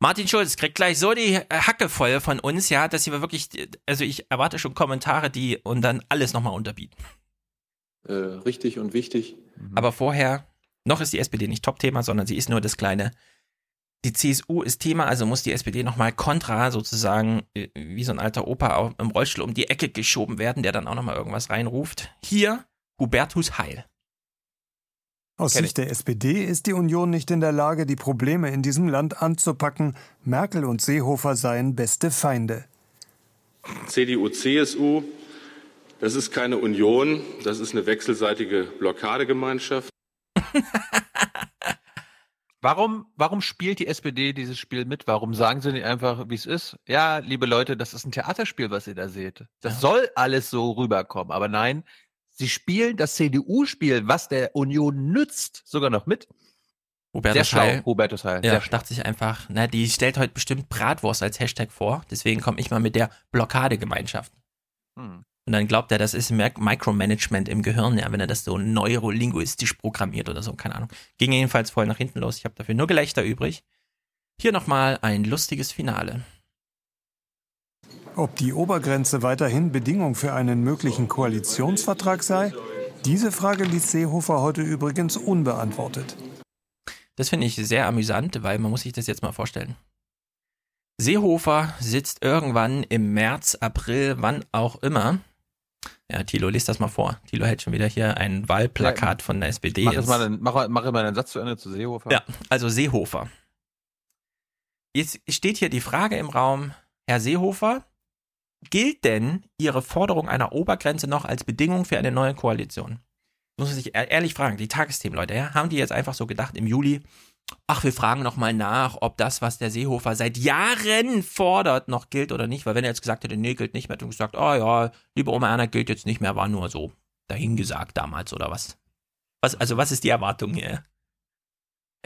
Speaker 3: Martin Schulz kriegt gleich so die äh, Hacke voll von uns, ja, dass wir wirklich, also ich erwarte schon Kommentare, die und dann alles nochmal unterbieten.
Speaker 6: Äh, richtig und wichtig.
Speaker 1: Mhm.
Speaker 3: Aber vorher, noch ist die SPD nicht Top-Thema, sondern sie ist nur das kleine. Die CSU ist Thema, also muss die SPD nochmal kontra sozusagen, äh, wie so ein alter Opa im Rollstuhl um die Ecke geschoben werden, der dann auch nochmal irgendwas reinruft. Hier Hubertus Heil.
Speaker 11: Aus Sicht der SPD ist die Union nicht in der Lage, die Probleme in diesem Land anzupacken. Merkel und Seehofer seien beste Feinde.
Speaker 12: CDU, CSU, das ist keine Union, das ist eine wechselseitige Blockadegemeinschaft.
Speaker 1: Warum, warum spielt die SPD dieses Spiel mit? Warum sagen sie nicht einfach, wie es ist? Ja, liebe Leute, das ist ein Theaterspiel, was ihr da seht. Das
Speaker 3: Ja.
Speaker 1: soll alles so rüberkommen. Aber nein, sie spielen das CDU-Spiel, was der Union nützt, sogar noch mit.
Speaker 3: Hubertus
Speaker 1: Sehr schlau,
Speaker 3: Heil.
Speaker 1: Hubertus Heil.
Speaker 3: Ja,
Speaker 1: schlau.
Speaker 3: dachte sich einfach, na, die stellt heute bestimmt Bratwurst als Hashtag vor, deswegen komme ich mal mit der Blockadegemeinschaft.
Speaker 1: Hm.
Speaker 3: Und dann glaubt er, das ist Micromanagement im Gehirn, ja, wenn er das so neurolinguistisch programmiert oder so, keine Ahnung. Ging jedenfalls voll nach hinten los. Ich habe dafür nur Gelächter übrig. Hier nochmal ein lustiges Finale.
Speaker 11: Ob die Obergrenze weiterhin Bedingung für einen möglichen Koalitionsvertrag sei? Diese Frage ließ Seehofer heute übrigens unbeantwortet.
Speaker 3: Das finde ich sehr amüsant, weil man muss sich das jetzt mal vorstellen. Seehofer sitzt irgendwann im März, April, wann auch immer, Ja, Thilo, liest das mal vor. Thilo hält schon wieder hier ein Wahlplakat von der SPD.
Speaker 1: Mach, jetzt mal einen, mach, mach mal einen Satz zu Ende zu Seehofer.
Speaker 3: Ja, also Seehofer. Jetzt steht hier die Frage im Raum, Herr Seehofer, gilt denn Ihre Forderung einer Obergrenze noch als Bedingung für eine neue Koalition? Muss man sich ehr- ehrlich fragen, die Tagesthemenleute, ja, haben die jetzt einfach so gedacht im Juli, ach, wir fragen noch mal nach, ob das, was der Seehofer seit Jahren fordert, noch gilt oder nicht, weil wenn er jetzt gesagt hätte, nee, gilt nicht mehr, hätte gesagt, oh ja, liebe Oma Erna, gilt jetzt nicht mehr, war nur so dahingesagt damals oder was? was also was ist die Erwartung hier?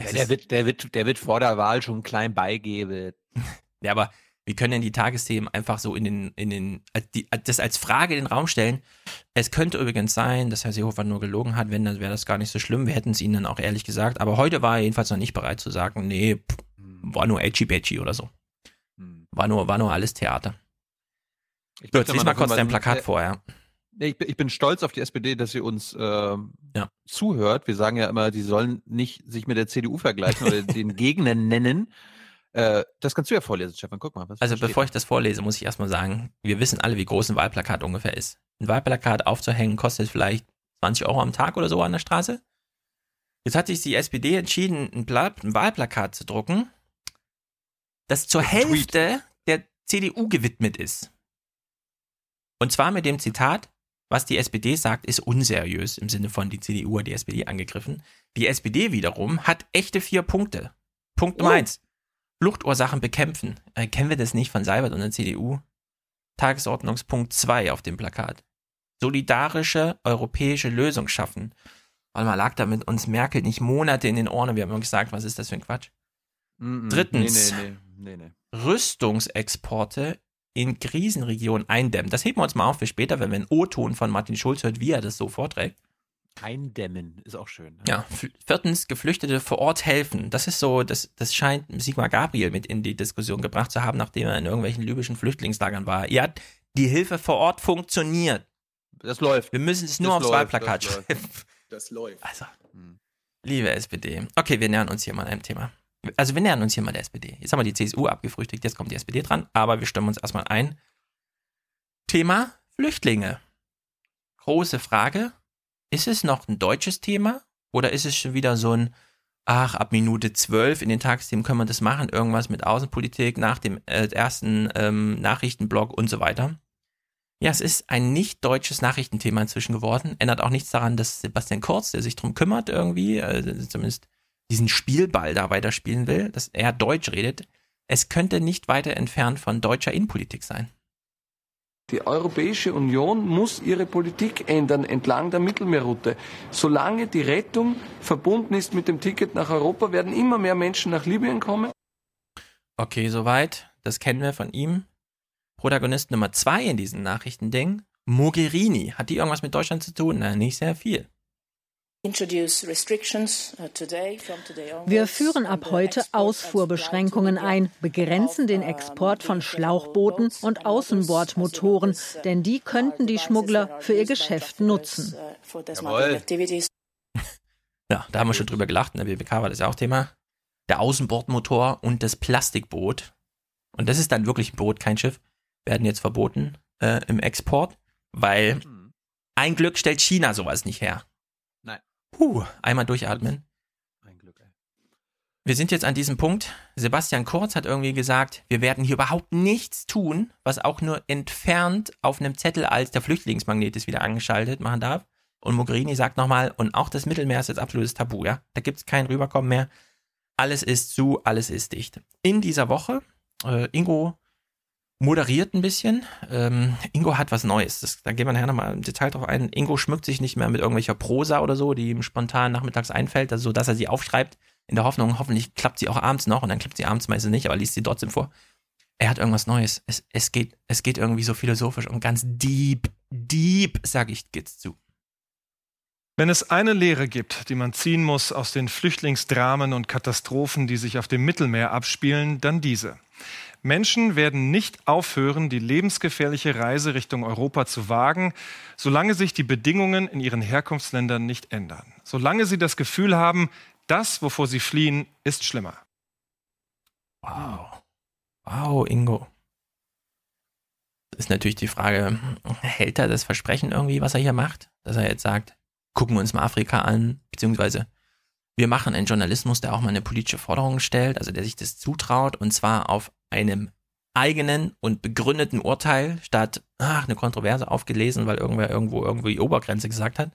Speaker 1: Ja, der, wird, der, wird, der wird vor der Wahl schon klein beigeben.
Speaker 3: Ja, aber wir können denn die Tagesthemen einfach so in den, in den, als die, als das als Frage in den Raum stellen. Es könnte übrigens sein, dass Herr Seehofer nur gelogen hat, wenn, dann wäre das gar nicht so schlimm. Wir hätten es Ihnen dann auch ehrlich gesagt. Aber heute war er jedenfalls noch nicht bereit zu sagen, nee, pff, war nur edgy badgy oder so. War nur, war nur alles Theater.
Speaker 1: Ich
Speaker 3: jetzt lies mal kurz dein Plakat
Speaker 1: äh,
Speaker 3: vor, ja.
Speaker 1: Ich bin, ich bin stolz auf die SPD, dass sie uns ähm,
Speaker 3: Ja.
Speaker 1: zuhört. Wir sagen ja immer, die sollen nicht sich mit der CDU vergleichen oder den Gegner nennen. Äh, das kannst du ja vorlesen, Stefan. Guck mal. Was
Speaker 3: Also bevor ich das vorlese, muss ich erstmal sagen, wir wissen alle, wie groß ein Wahlplakat ungefähr ist. Ein Wahlplakat aufzuhängen kostet vielleicht 20 Euro am Tag oder so an der Straße. Jetzt hat sich die SPD entschieden, ein, ein Wahlplakat zu drucken, das zur Hälfte der CDU gewidmet ist. Und zwar mit dem Zitat, was die SPD sagt, ist unseriös im Sinne von die CDU hat die SPD angegriffen. Die SPD wiederum hat echte vier Punkte. Punkt Nummer
Speaker 1: Oh.
Speaker 3: eins. Fluchtursachen bekämpfen. Äh, kennen wir das nicht von Seibert und der CDU? Tagesordnungspunkt 2 auf dem Plakat. Solidarische europäische Lösung schaffen. Warte mal, lag da mit uns Merkel nicht Monate in den Ohren und wir haben immer gesagt, was ist das für ein Quatsch?
Speaker 1: Mm, mm.
Speaker 3: Drittens.
Speaker 1: Nee, nee, nee, nee, nee.
Speaker 3: Rüstungsexporte in Krisenregionen eindämmen. Das heben wir uns mal auf für später, wenn wir einen O-Ton von Martin Schulz hört, wie er das so vorträgt.
Speaker 1: Eindämmen ist auch schön. ne?
Speaker 3: Ja, viertens, Geflüchtete vor Ort helfen. Das ist so, das, das scheint Sigmar Gabriel mit in die Diskussion gebracht zu haben, nachdem er in irgendwelchen libyschen Flüchtlingslagern war. Ja, die Hilfe vor Ort funktioniert.
Speaker 1: Das läuft.
Speaker 3: Wir müssen es nur
Speaker 1: Das
Speaker 3: aufs
Speaker 1: läuft,
Speaker 3: Wahlplakat
Speaker 1: das läuft.
Speaker 3: schreiben.
Speaker 6: Das läuft.
Speaker 3: Also,
Speaker 1: Hm.
Speaker 3: liebe SPD. Okay, wir nähern uns hier mal einem Thema. Also wir nähern uns hier mal der SPD. Jetzt haben wir die CSU abgefrühstückt, jetzt kommt die SPD dran, aber wir stimmen uns erstmal ein. Thema Flüchtlinge. Große Frage. Ist es noch ein deutsches Thema oder ist es schon wieder so ein, ach, ab Minute 12 in den Tagesthemen können wir das machen, irgendwas mit Außenpolitik nach dem äh, ersten ähm, Nachrichtenblock und so weiter? Ja, es ist ein nicht deutsches Nachrichtenthema inzwischen geworden. Ändert auch nichts daran, dass Sebastian Kurz, der sich drum kümmert irgendwie, äh, zumindest diesen Spielball da weiterspielen will, dass er Deutsch redet. Es könnte nicht weiter entfernt von deutscher Innenpolitik sein.
Speaker 13: Die Europäische Union muss ihre Politik ändern entlang der Mittelmeerroute. Solange die Rettung verbunden ist mit dem Ticket nach Europa, werden immer mehr Menschen nach Libyen kommen.
Speaker 3: Okay, soweit. Das kennen wir von ihm. Protagonist Nummer zwei in diesem Nachrichtending, Mogherini. Hat die irgendwas mit Deutschland zu tun? Nein, nicht sehr viel.
Speaker 14: Wir führen ab heute Ausfuhrbeschränkungen ein, begrenzen den Export von Schlauchbooten und Außenbordmotoren, denn die könnten die Schmuggler für ihr Geschäft nutzen.
Speaker 1: Jawohl.
Speaker 3: Ja, da haben wir schon drüber gelacht. In der BBK war das ja auch Thema. Der Außenbordmotor und das Plastikboot. Und das ist dann wirklich ein Boot, kein Schiff. Werden jetzt verboten äh, im Export, weil ein Glück stellt China sowas nicht her. Puh, einmal durchatmen.
Speaker 1: Ein Glück, ey.
Speaker 3: Wir sind jetzt an diesem Punkt. Sebastian Kurz hat irgendwie gesagt, wir werden hier überhaupt nichts tun, was auch nur entfernt auf einem Zettel als der Flüchtlingsmagnet ist wieder angeschaltet machen darf. Und Mogherini sagt nochmal, und auch das Mittelmeer ist jetzt absolutes Tabu, ja. Da gibt es kein Rüberkommen mehr. Alles ist zu, alles ist dicht. In dieser Woche, äh, Ingo moderiert ein bisschen. Ähm, Ingo hat was Neues. Das, da gehen wir nachher nochmal im Detail drauf ein. Ingo schmückt sich nicht mehr mit irgendwelcher Prosa oder so, die ihm spontan nachmittags einfällt, also so, dass er sie aufschreibt, in der Hoffnung, hoffentlich klappt sie auch abends noch und dann klappt sie abends meistens nicht, aber liest sie trotzdem vor. Er hat irgendwas Neues. Es, es, geht, es geht irgendwie so philosophisch und ganz deep, deep, sag ich, geht's zu.
Speaker 15: Wenn es eine Lehre gibt, die man ziehen muss aus den Flüchtlingsdramen und Katastrophen, die sich auf dem Mittelmeer abspielen, dann diese. Menschen werden nicht aufhören, die lebensgefährliche Reise Richtung Europa zu wagen, solange sich die Bedingungen in ihren Herkunftsländern nicht ändern. Solange sie das Gefühl haben, das, wovor sie fliehen, ist schlimmer.
Speaker 3: Wow. Wow, Ingo. ist natürlich die Frage, hält er das Versprechen irgendwie, was er hier macht? Dass er jetzt sagt, gucken wir uns mal Afrika an, beziehungsweise wir machen einen Journalismus, der auch mal eine politische Forderung stellt, also der sich das zutraut, und zwar auf einem eigenen und begründeten Urteil, statt ach, eine Kontroverse aufgelesen, weil irgendwer irgendwo irgendwie die Obergrenze gesagt hat.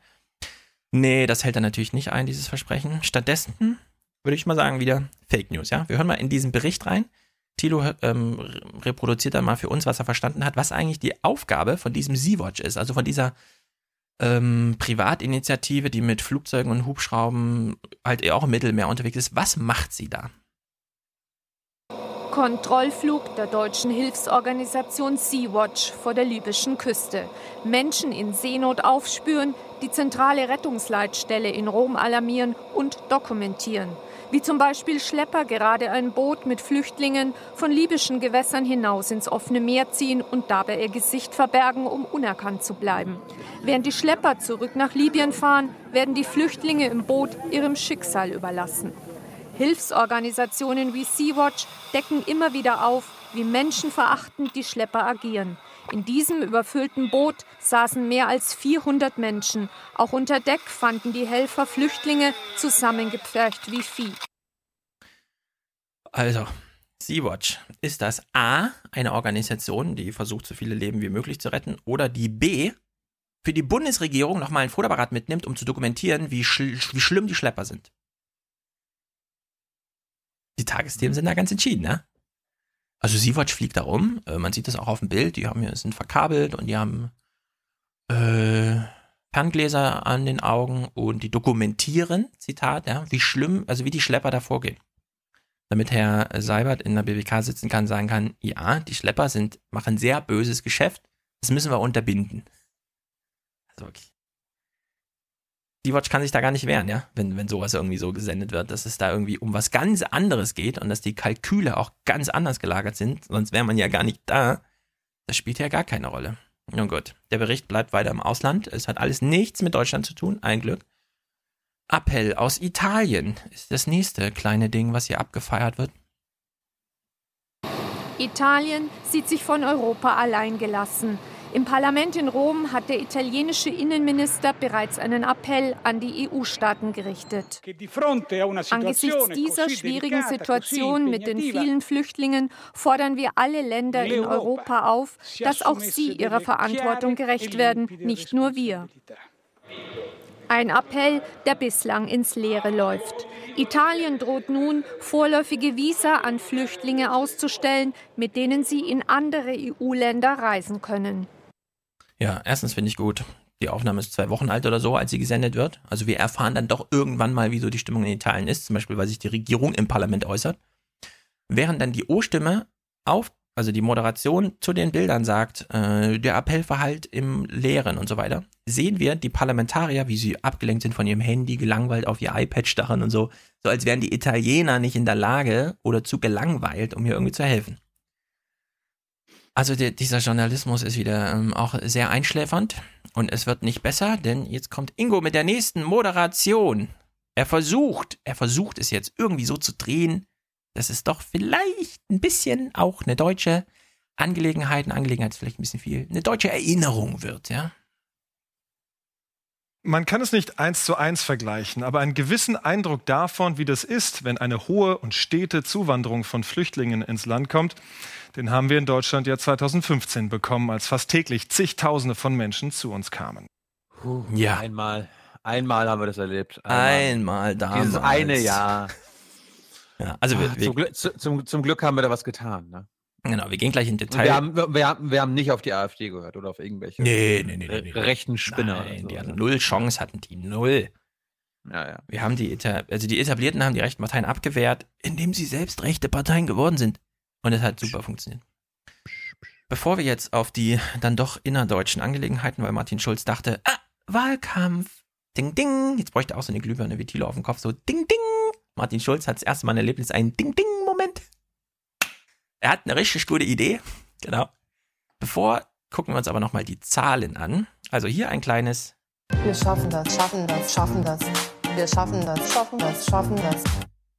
Speaker 3: Nee, das hält er natürlich nicht ein, dieses Versprechen. Stattdessen würde ich mal sagen, wieder Fake News, ja. Wir hören mal in diesen Bericht rein. Thilo ähm, reproduziert dann mal für uns, was er verstanden hat, was eigentlich die Aufgabe von diesem Sea-Watch ist, also von dieser ähm, Privatinitiative, die mit Flugzeugen und Hubschrauben halt auch im Mittelmeer unterwegs ist. Was macht sie da?
Speaker 16: Kontrollflug der deutschen Hilfsorganisation Sea-Watch vor der libyschen Küste. Menschen in Seenot aufspüren, die zentrale Rettungsleitstelle in Rom alarmieren und dokumentieren. Wie zum Beispiel Schlepper gerade ein Boot mit Flüchtlingen von libyschen Gewässern hinaus ins offene Meer ziehen und dabei ihr Gesicht verbergen, um unerkannt zu bleiben. Während die Schlepper zurück nach Libyen fahren, werden die Flüchtlinge im Boot ihrem Schicksal überlassen. Hilfsorganisationen wie Sea-Watch decken immer wieder auf, wie menschenverachtend die Schlepper agieren. In diesem überfüllten Boot saßen mehr als 400 Menschen. Auch unter Deck fanden die Helfer Flüchtlinge zusammengepfercht wie Vieh.
Speaker 3: Also, Sea-Watch, ist das A, eine Organisation, die versucht, so viele Leben wie möglich zu retten, oder die B, für die Bundesregierung nochmal ein Fotoapparat mitnimmt, um zu dokumentieren, wie, schl wie schlimm die Schlepper sind? Die Tagesthemen sind da ganz entschieden, ne? Also Sea-Watch fliegt da rum, äh, man sieht das auch auf dem Bild, die haben hier, sind verkabelt und die haben äh, Ferngläser an den Augen und die dokumentieren, Zitat, ja, wie schlimm, also wie die Schlepper da vorgehen. Damit Herr Seibert in der BWK sitzen kann, sagen kann, ja, die Schlepper sind, machen sehr böses Geschäft, das müssen wir unterbinden. Also okay. Sea-Watch kann sich da gar nicht wehren, ja, wenn, wenn sowas irgendwie so gesendet wird, dass es da irgendwie um was ganz anderes geht und dass die Kalküle auch ganz anders gelagert sind, sonst wäre man ja gar nicht da. Das spielt ja gar keine Rolle. Nun gut, der Bericht bleibt weiter im Ausland. Es hat alles nichts mit Deutschland zu tun, ein Glück. Appell aus Italien ist das nächste kleine Ding, was hier abgefeiert wird.
Speaker 16: Italien sieht sich von Europa allein gelassen. Im Parlament in Rom hat der italienische Innenminister bereits einen Appell an die EU-Staaten gerichtet. Angesichts dieser schwierigen Situation mit den vielen Flüchtlingen fordern wir alle Länder in Europa auf, dass auch sie ihrer Verantwortung gerecht werden, nicht nur wir. Ein Appell, der bislang ins Leere läuft. Italien droht nun, vorläufige Visa an Flüchtlinge auszustellen, mit denen sie in andere EU-Länder reisen können.
Speaker 3: Ja, erstens finde ich gut. Die Aufnahme ist zwei Wochen alt oder so, als sie gesendet wird. Also wir erfahren dann doch irgendwann mal, wie so die Stimmung in Italien ist, zum Beispiel, weil sich die Regierung im Parlament äußert. Während dann die O-Stimme auf, also die Moderation zu den Bildern sagt, äh, der Appellverhalt im Leeren und so weiter, sehen wir die Parlamentarier, wie sie abgelenkt sind von ihrem Handy, gelangweilt auf ihr iPad starren und so, so als wären die Italiener nicht in der Lage oder zu gelangweilt, um hier irgendwie zu helfen. Also der, dieser Journalismus ist wieder ähm, auch sehr einschläfernd und es wird nicht besser, denn jetzt kommt Ingo mit der nächsten Moderation. Er versucht, er versucht es jetzt irgendwie so zu drehen, dass es doch vielleicht ein bisschen auch eine deutsche Angelegenheit, eine Angelegenheit ist vielleicht ein bisschen viel, eine deutsche Erinnerung wird, ja.
Speaker 15: Man kann es nicht eins zu eins vergleichen, aber einen gewissen Eindruck davon, wie das ist, wenn eine hohe und stete Zuwanderung von Flüchtlingen ins Land kommt, den haben wir in Deutschland ja 2015 bekommen, als fast täglich zigtausende von Menschen zu uns kamen.
Speaker 1: Puh, ja. Einmal, einmal haben wir das erlebt.
Speaker 3: Einmal, einmal damals.
Speaker 1: Dieses eine Jahr.
Speaker 3: Ja, also wir,
Speaker 1: Ach, zum, Glück, zum, zum, Glück haben wir da was getan. Ne?
Speaker 3: Genau, wir gehen gleich in Detail.
Speaker 1: Wir haben, wir, haben, wir haben nicht auf die AfD gehört oder auf irgendwelche
Speaker 3: nee, nee, nee, nee, nee.
Speaker 1: rechten Spinner.
Speaker 3: Nein,
Speaker 1: so.
Speaker 3: die hatten null Chance, hatten die null.
Speaker 1: Ja, ja.
Speaker 3: Wir haben die, also die Etablierten haben die rechten Parteien abgewehrt, indem sie selbst rechte Parteien geworden sind. Und es hat super funktioniert. Bevor wir jetzt auf die dann doch innerdeutschen Angelegenheiten, weil Martin Schulz dachte, ah, Wahlkampf, ding, ding, jetzt bräuchte er auch so eine Glühbirne wie Thilo auf dem Kopf, so ding, ding. Martin Schulz hat das erste Mal ein Erlebnis, einen ding, ding Moment. Er hat eine richtig gute Idee. Genau. Bevor gucken wir uns aber nochmal die Zahlen an. Also hier ein kleines.
Speaker 17: Wir schaffen das, schaffen das, schaffen das. Wir schaffen das, schaffen das, schaffen das.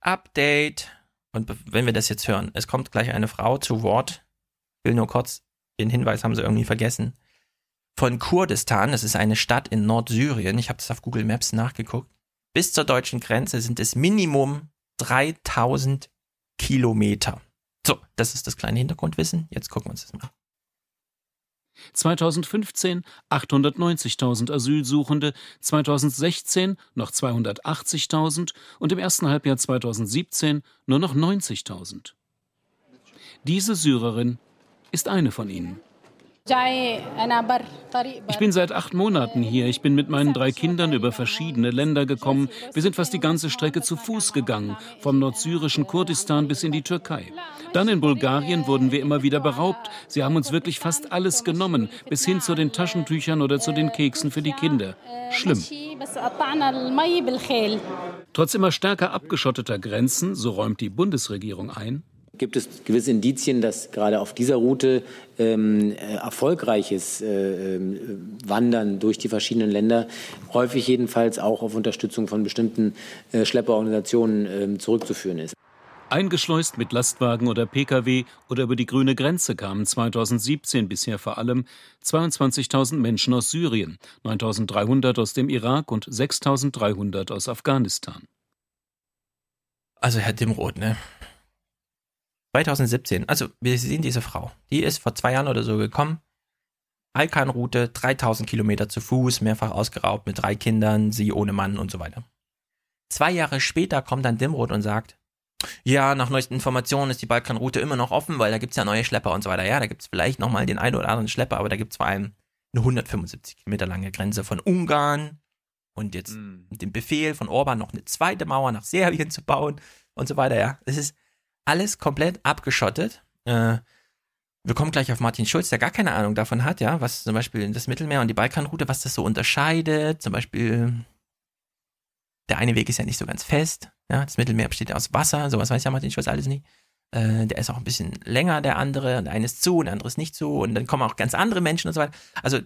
Speaker 3: Update. Und wenn wir das jetzt hören, es kommt gleich eine Frau zu Wort. Will nur kurz Den Hinweis haben sie irgendwie vergessen. Von Kurdistan, das ist eine Stadt in Nordsyrien, ich habe das auf Google Maps nachgeguckt, bis zur deutschen Grenze sind es Minimum 3000 Kilometer. So, das ist das kleine Hintergrundwissen. Jetzt gucken wir uns das mal.
Speaker 18: 2015 890.000 Asylsuchende, 2016 noch 280.000 und im ersten Halbjahr 2017 nur noch 90.000. Diese Syrerin ist eine von ihnen. Ich bin seit acht Monaten hier. Ich bin mit meinen drei Kindern über verschiedene Länder gekommen. Wir sind fast die ganze Strecke zu Fuß gegangen, vom nordsyrischen Kurdistan bis in die Türkei. Dann in Bulgarien wurden wir immer wieder beraubt. Sie haben uns wirklich fast alles genommen, bis hin zu den Taschentüchern oder zu den Keksen für die Kinder. Schlimm. Trotz immer stärker abgeschotteter Grenzen, so räumt die Bundesregierung ein,
Speaker 19: Gibt es gewisse Indizien, dass gerade auf dieser Route ähm, äh, erfolgreiches äh, äh, Wandern durch die verschiedenen Länder häufig jedenfalls auch auf Unterstützung von bestimmten äh, Schlepperorganisationen äh, zurückzuführen ist?
Speaker 18: Eingeschleust mit Lastwagen oder Pkw oder über die grüne Grenze kamen 2017 bisher vor allem 22.000 Menschen aus Syrien, 9.300 aus dem Irak und 6.300 aus Afghanistan.
Speaker 3: Also Herr Dimroth, ne? 2017, also wir sehen diese Frau, die ist vor zwei Jahren oder so gekommen. Alkan-Route, 3000 Kilometer zu Fuß, mehrfach ausgeraubt mit drei Kindern, sie ohne Mann und so weiter. Zwei Jahre später kommt dann Dimroth und sagt, ja, nach neuesten Informationen ist die Balkanroute immer noch offen, weil da gibt es ja neue Schlepper und so weiter. Ja, da gibt es vielleicht nochmal den einen oder anderen Schlepper, aber da gibt es vor allem eine 175 Kilometer lange Grenze von Ungarn und jetzt mm. den Befehl von Orban noch eine zweite Mauer nach Serbien zu bauen und so weiter. Ja, es ist alles komplett abgeschottet. Äh, wir kommen gleich auf Martin Schulz, der gar keine Ahnung davon hat, ja, was zum Beispiel das Mittelmeer und die Balkanroute, was das so unterscheidet. Zum Beispiel, der eine Weg ist ja nicht so ganz fest. Ja, das Mittelmeer besteht aus Wasser, sowas weiß ja Martin Schulz alles nicht. Äh, der ist auch ein bisschen länger, der andere, und der eine ist zu und der andere ist nicht zu und dann kommen auch ganz andere Menschen und so weiter. Also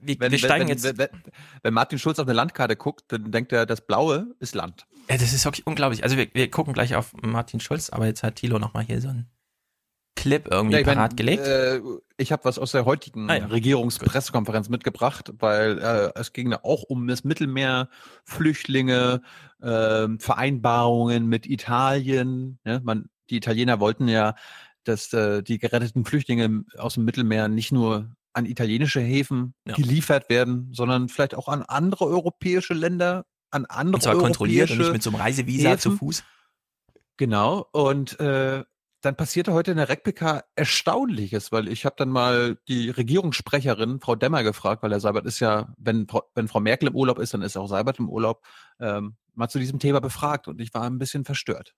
Speaker 3: wir, wenn, wir steigen
Speaker 1: wenn,
Speaker 3: jetzt.
Speaker 1: Wenn, wenn, wenn, Martin Schulz auf eine Landkarte guckt, dann denkt er, das Blaue ist Land.
Speaker 3: Ja, das ist wirklich unglaublich. Also wir, wir gucken gleich auf Martin Schulz, aber jetzt hat Thilo nochmal hier so ein Clip irgendwie ja, parat mein, gelegt.
Speaker 1: Äh, ich habe was aus der heutigen ah, ja. Regierungspressekonferenz mitgebracht, weil äh, es ging da auch um das Mittelmeer, Flüchtlinge, äh, Vereinbarungen mit Italien. Ja, man, die Italiener wollten ja, dass äh, die geretteten Flüchtlinge aus dem Mittelmeer nicht nur an italienische Häfen ja. geliefert werden, sondern vielleicht auch an andere europäische Länder, an andere und
Speaker 3: zwar kontrolliert und nicht mit so einem Reisevisa Häfen. zu Fuß.
Speaker 1: Genau. Und äh, dann passierte heute in der RecPK Erstaunliches, weil ich habe dann mal die Regierungssprecherin, Frau Demmer, gefragt, weil der Seibert ist ja, wenn, wenn Frau Merkel im Urlaub ist, dann ist auch Seibert im Urlaub, ähm, mal zu diesem Thema befragt und ich war ein bisschen verstört.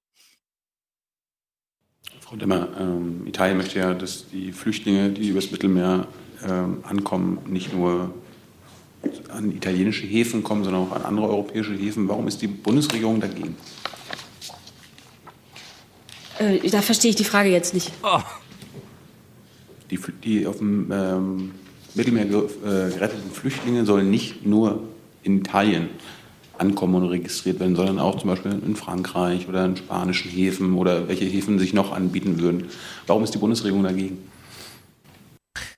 Speaker 6: Frau Demmer, ähm, Italien möchte ja, dass die Flüchtlinge, die übers Mittelmeer ähm, ankommen, nicht nur an italienische Häfen kommen, sondern auch an andere europäische Häfen. Warum ist die Bundesregierung dagegen?
Speaker 2: Äh, da verstehe ich die Frage jetzt nicht. Oh.
Speaker 6: Die, die, auf dem ähm, Mittelmeer äh, geretteten Flüchtlinge sollen nicht nur in Italien ankommen und registriert werden, sondern auch zum Beispiel in Frankreich oder in spanischen Häfen oder welche Häfen sich noch anbieten würden. Warum ist die Bundesregierung dagegen?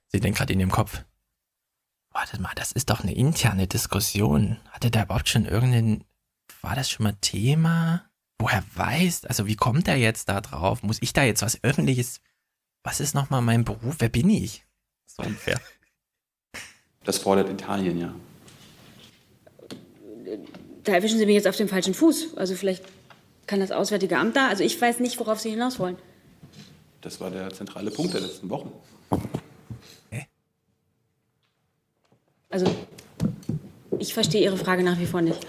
Speaker 3: Sie denkt gerade in ihrem Kopf. Warte mal, das ist doch eine interne Diskussion. Hatte da überhaupt schon irgendeinen. War das schon mal Thema? Woher weiß? Also, wie kommt er jetzt da drauf? Muss ich da jetzt was Öffentliches? Was ist nochmal mein Beruf? Wer bin ich? So ungefähr.
Speaker 6: Das fordert Italien, ja.
Speaker 2: Da erwischen Sie mich jetzt auf dem falschen Fuß. Also, vielleicht kann das Auswärtige Amt da. Also, ich weiß nicht, worauf Sie hinaus wollen.
Speaker 6: Das war der zentrale Punkt der letzten Wochen.
Speaker 2: Also, ich verstehe Ihre Frage nach wie vor nicht.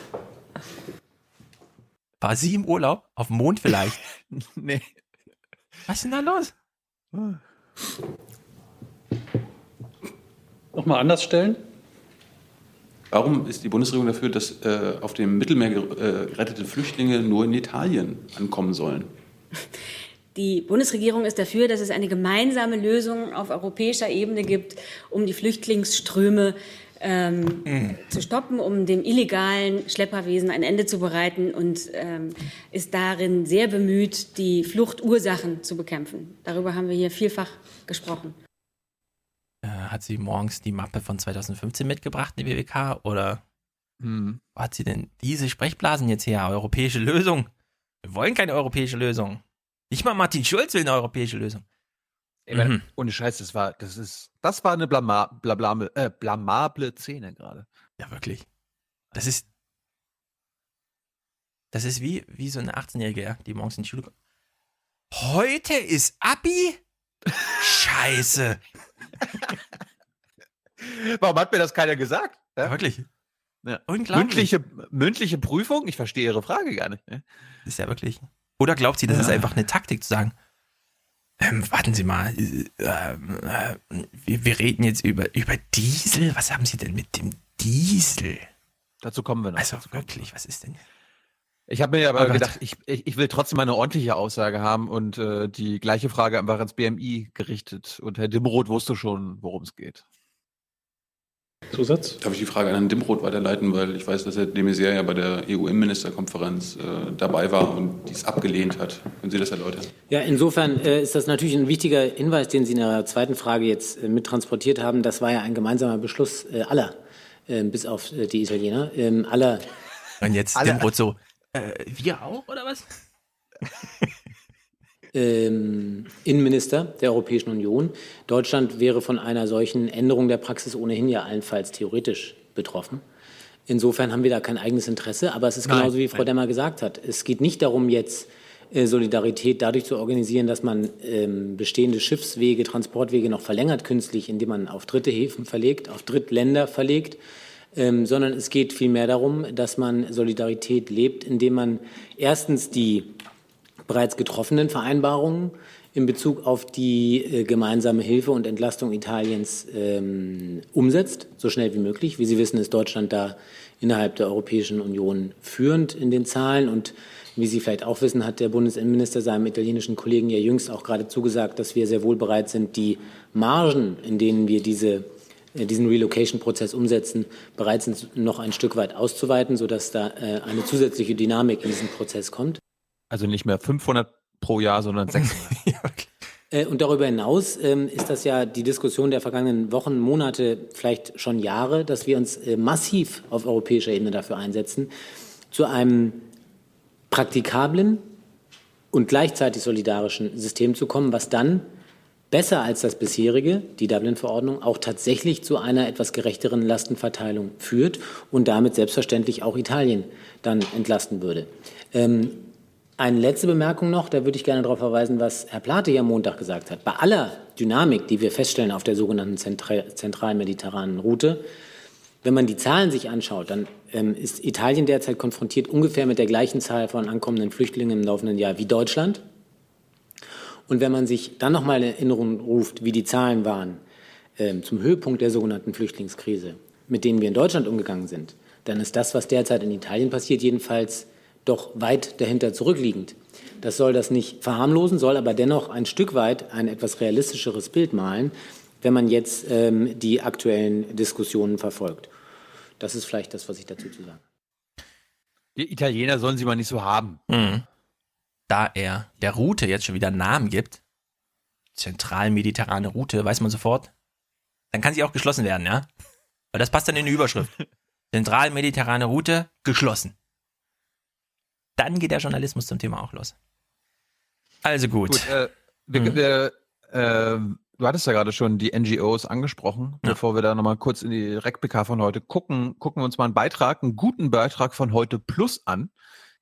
Speaker 3: War sie im Urlaub? Auf dem Mond vielleicht? nee. Was ist denn da los?
Speaker 1: Nochmal anders stellen?
Speaker 6: Warum ist die Bundesregierung dafür, dass äh, auf dem Mittelmeer äh, gerettete Flüchtlinge nur in Italien ankommen sollen?
Speaker 2: Die Bundesregierung ist dafür, dass es eine gemeinsame Lösung auf europäischer Ebene gibt, um die Flüchtlingsströme ähm, mhm. zu stoppen, um dem illegalen Schlepperwesen ein Ende zu bereiten und ähm, ist darin sehr bemüht, die Fluchtursachen zu bekämpfen. Darüber haben wir hier vielfach gesprochen.
Speaker 3: Äh, hat sie morgens die Mappe von 2015 mitgebracht, die WWK? Oder hm. hat sie denn diese Sprechblasen jetzt her? Europäische Lösung? Wir wollen keine europäische Lösung. Nicht mal Martin Schulz will eine europäische Lösung.
Speaker 1: Ey, mhm. Ohne Scheiß, das war, das ist, das war eine blama, blabla, äh, blamable Szene gerade.
Speaker 3: Ja, wirklich. Das ist, das ist wie, wie so eine 18-Jährige, die morgens in die Schule kommt. Heute ist Abi? Scheiße.
Speaker 1: Warum hat mir das keiner gesagt?
Speaker 3: Ja? Wirklich.
Speaker 1: Ja. Mündliche, mündliche Prüfung? Ich verstehe Ihre Frage gar nicht. Ne?
Speaker 3: Ist ja wirklich. Oder glaubt sie, das ja. ist einfach eine Taktik zu sagen, ähm, warten Sie mal, äh, äh, wir, wir, reden jetzt über, über Diesel. Was haben Sie denn mit dem Diesel?
Speaker 1: Dazu kommen wir noch.
Speaker 3: Also wirklich, was ist denn?
Speaker 1: Ich habe mir aber oh gedacht, ich, ich, ich, will trotzdem eine ordentliche Aussage haben und äh, die gleiche Frage einfach ans BMI gerichtet. Und Herr Dimroth wusste schon, worum es geht.
Speaker 6: Zusatz? Darf ich die Frage an Herrn Dimroth weiterleiten, weil ich weiß, dass Herr de Maizière ja bei der EU-Innenministerkonferenz äh, dabei war und dies abgelehnt hat. Können Sie das erläutern?
Speaker 19: Ja, insofern äh, ist das natürlich ein wichtiger Hinweis, den Sie in Ihrer zweiten Frage jetzt äh, mittransportiert haben. Das war ja ein gemeinsamer Beschluss äh, aller, äh, bis auf äh, die Italiener, ähm, aller.
Speaker 3: Und jetzt Dimroth so, wir auch, oder was?
Speaker 19: ähm, Innenminister der Europäischen Union. Deutschland wäre von einer solchen Änderung der Praxis ohnehin ja allenfalls theoretisch betroffen. Insofern haben wir da kein eigenes Interesse, aber es ist genauso wie Frau. Demmer gesagt hat. Es geht nicht darum, jetzt äh, Solidarität dadurch zu organisieren, dass man ähm, bestehende Schiffswege, Transportwege noch verlängert künstlich, indem man auf dritte Häfen verlegt, auf Drittländer verlegt, ähm, sondern es geht vielmehr darum, dass man Solidarität lebt, indem man erstens die bereits getroffenen Vereinbarungen in Bezug auf die äh, gemeinsame Hilfe und Entlastung Italiens ähm, umsetzt, so schnell wie möglich. Wie Sie wissen, ist Deutschland da innerhalb der Europäischen Union führend in den Zahlen. Und wie Sie vielleicht auch wissen, hat der Bundesinnenminister seinem italienischen Kollegen ja jüngst auch gerade zugesagt, dass wir sehr wohl bereit sind, die Margen, in denen wir diese, äh, diesen Relocation-Prozess umsetzen, bereit sind, noch ein Stück weit auszuweiten, sodass da äh, eine zusätzliche Dynamik in diesen Prozess kommt.
Speaker 1: Also nicht mehr 500 pro Jahr, sondern 600. ja,
Speaker 19: okay. Äh, und darüber hinaus ähm, ist das ja die Diskussion der vergangenen Wochen, Monate, vielleicht schon Jahre, dass wir uns äh, massiv auf europäischer Ebene dafür einsetzen, zu einem praktikablen und gleichzeitig solidarischen System zu kommen, was dann besser als das bisherige, die Dublin-Verordnung, auch tatsächlich zu einer etwas gerechteren Lastenverteilung führt und damit selbstverständlich auch Italien dann entlasten würde. Ähm, eine letzte Bemerkung noch, da würde ich gerne darauf verweisen, was Herr Plate hier am Montag gesagt hat. Bei aller Dynamik, die wir feststellen auf der sogenannten zentralmediterranen Route, wenn man die Zahlen sich anschaut, dann ähm, ist Italien derzeit konfrontiert ungefähr mit der gleichen Zahl von ankommenden Flüchtlingen im laufenden Jahr wie Deutschland. Und wenn man sich dann noch mal in Erinnerung ruft, wie die Zahlen waren ähm, zum Höhepunkt der sogenannten Flüchtlingskrise, mit denen wir in Deutschland umgegangen sind, dann ist das, was derzeit in Italien passiert, jedenfalls doch weit dahinter zurückliegend. Das soll das nicht verharmlosen, soll aber dennoch ein Stück weit ein etwas realistischeres Bild malen, wenn man jetzt ähm, die aktuellen Diskussionen verfolgt. Das ist vielleicht das, was ich dazu zu sagen.
Speaker 1: Die Italiener sollen sie mal nicht so haben. Mhm.
Speaker 3: Da er der Route jetzt schon wieder einen Namen gibt, zentral-mediterrane Route, weiß man sofort, dann kann sie auch geschlossen werden, ja? Weil das passt dann in die Überschrift. Zentral-mediterrane Route geschlossen dann geht der Journalismus zum Thema auch los. Also gut. gut äh,
Speaker 1: wir, mhm. wir, äh, du hattest ja gerade schon die NGOs angesprochen, ja. bevor wir da nochmal kurz in die RecPK von heute gucken, gucken wir uns mal einen Beitrag, einen guten Beitrag von heute Plus an,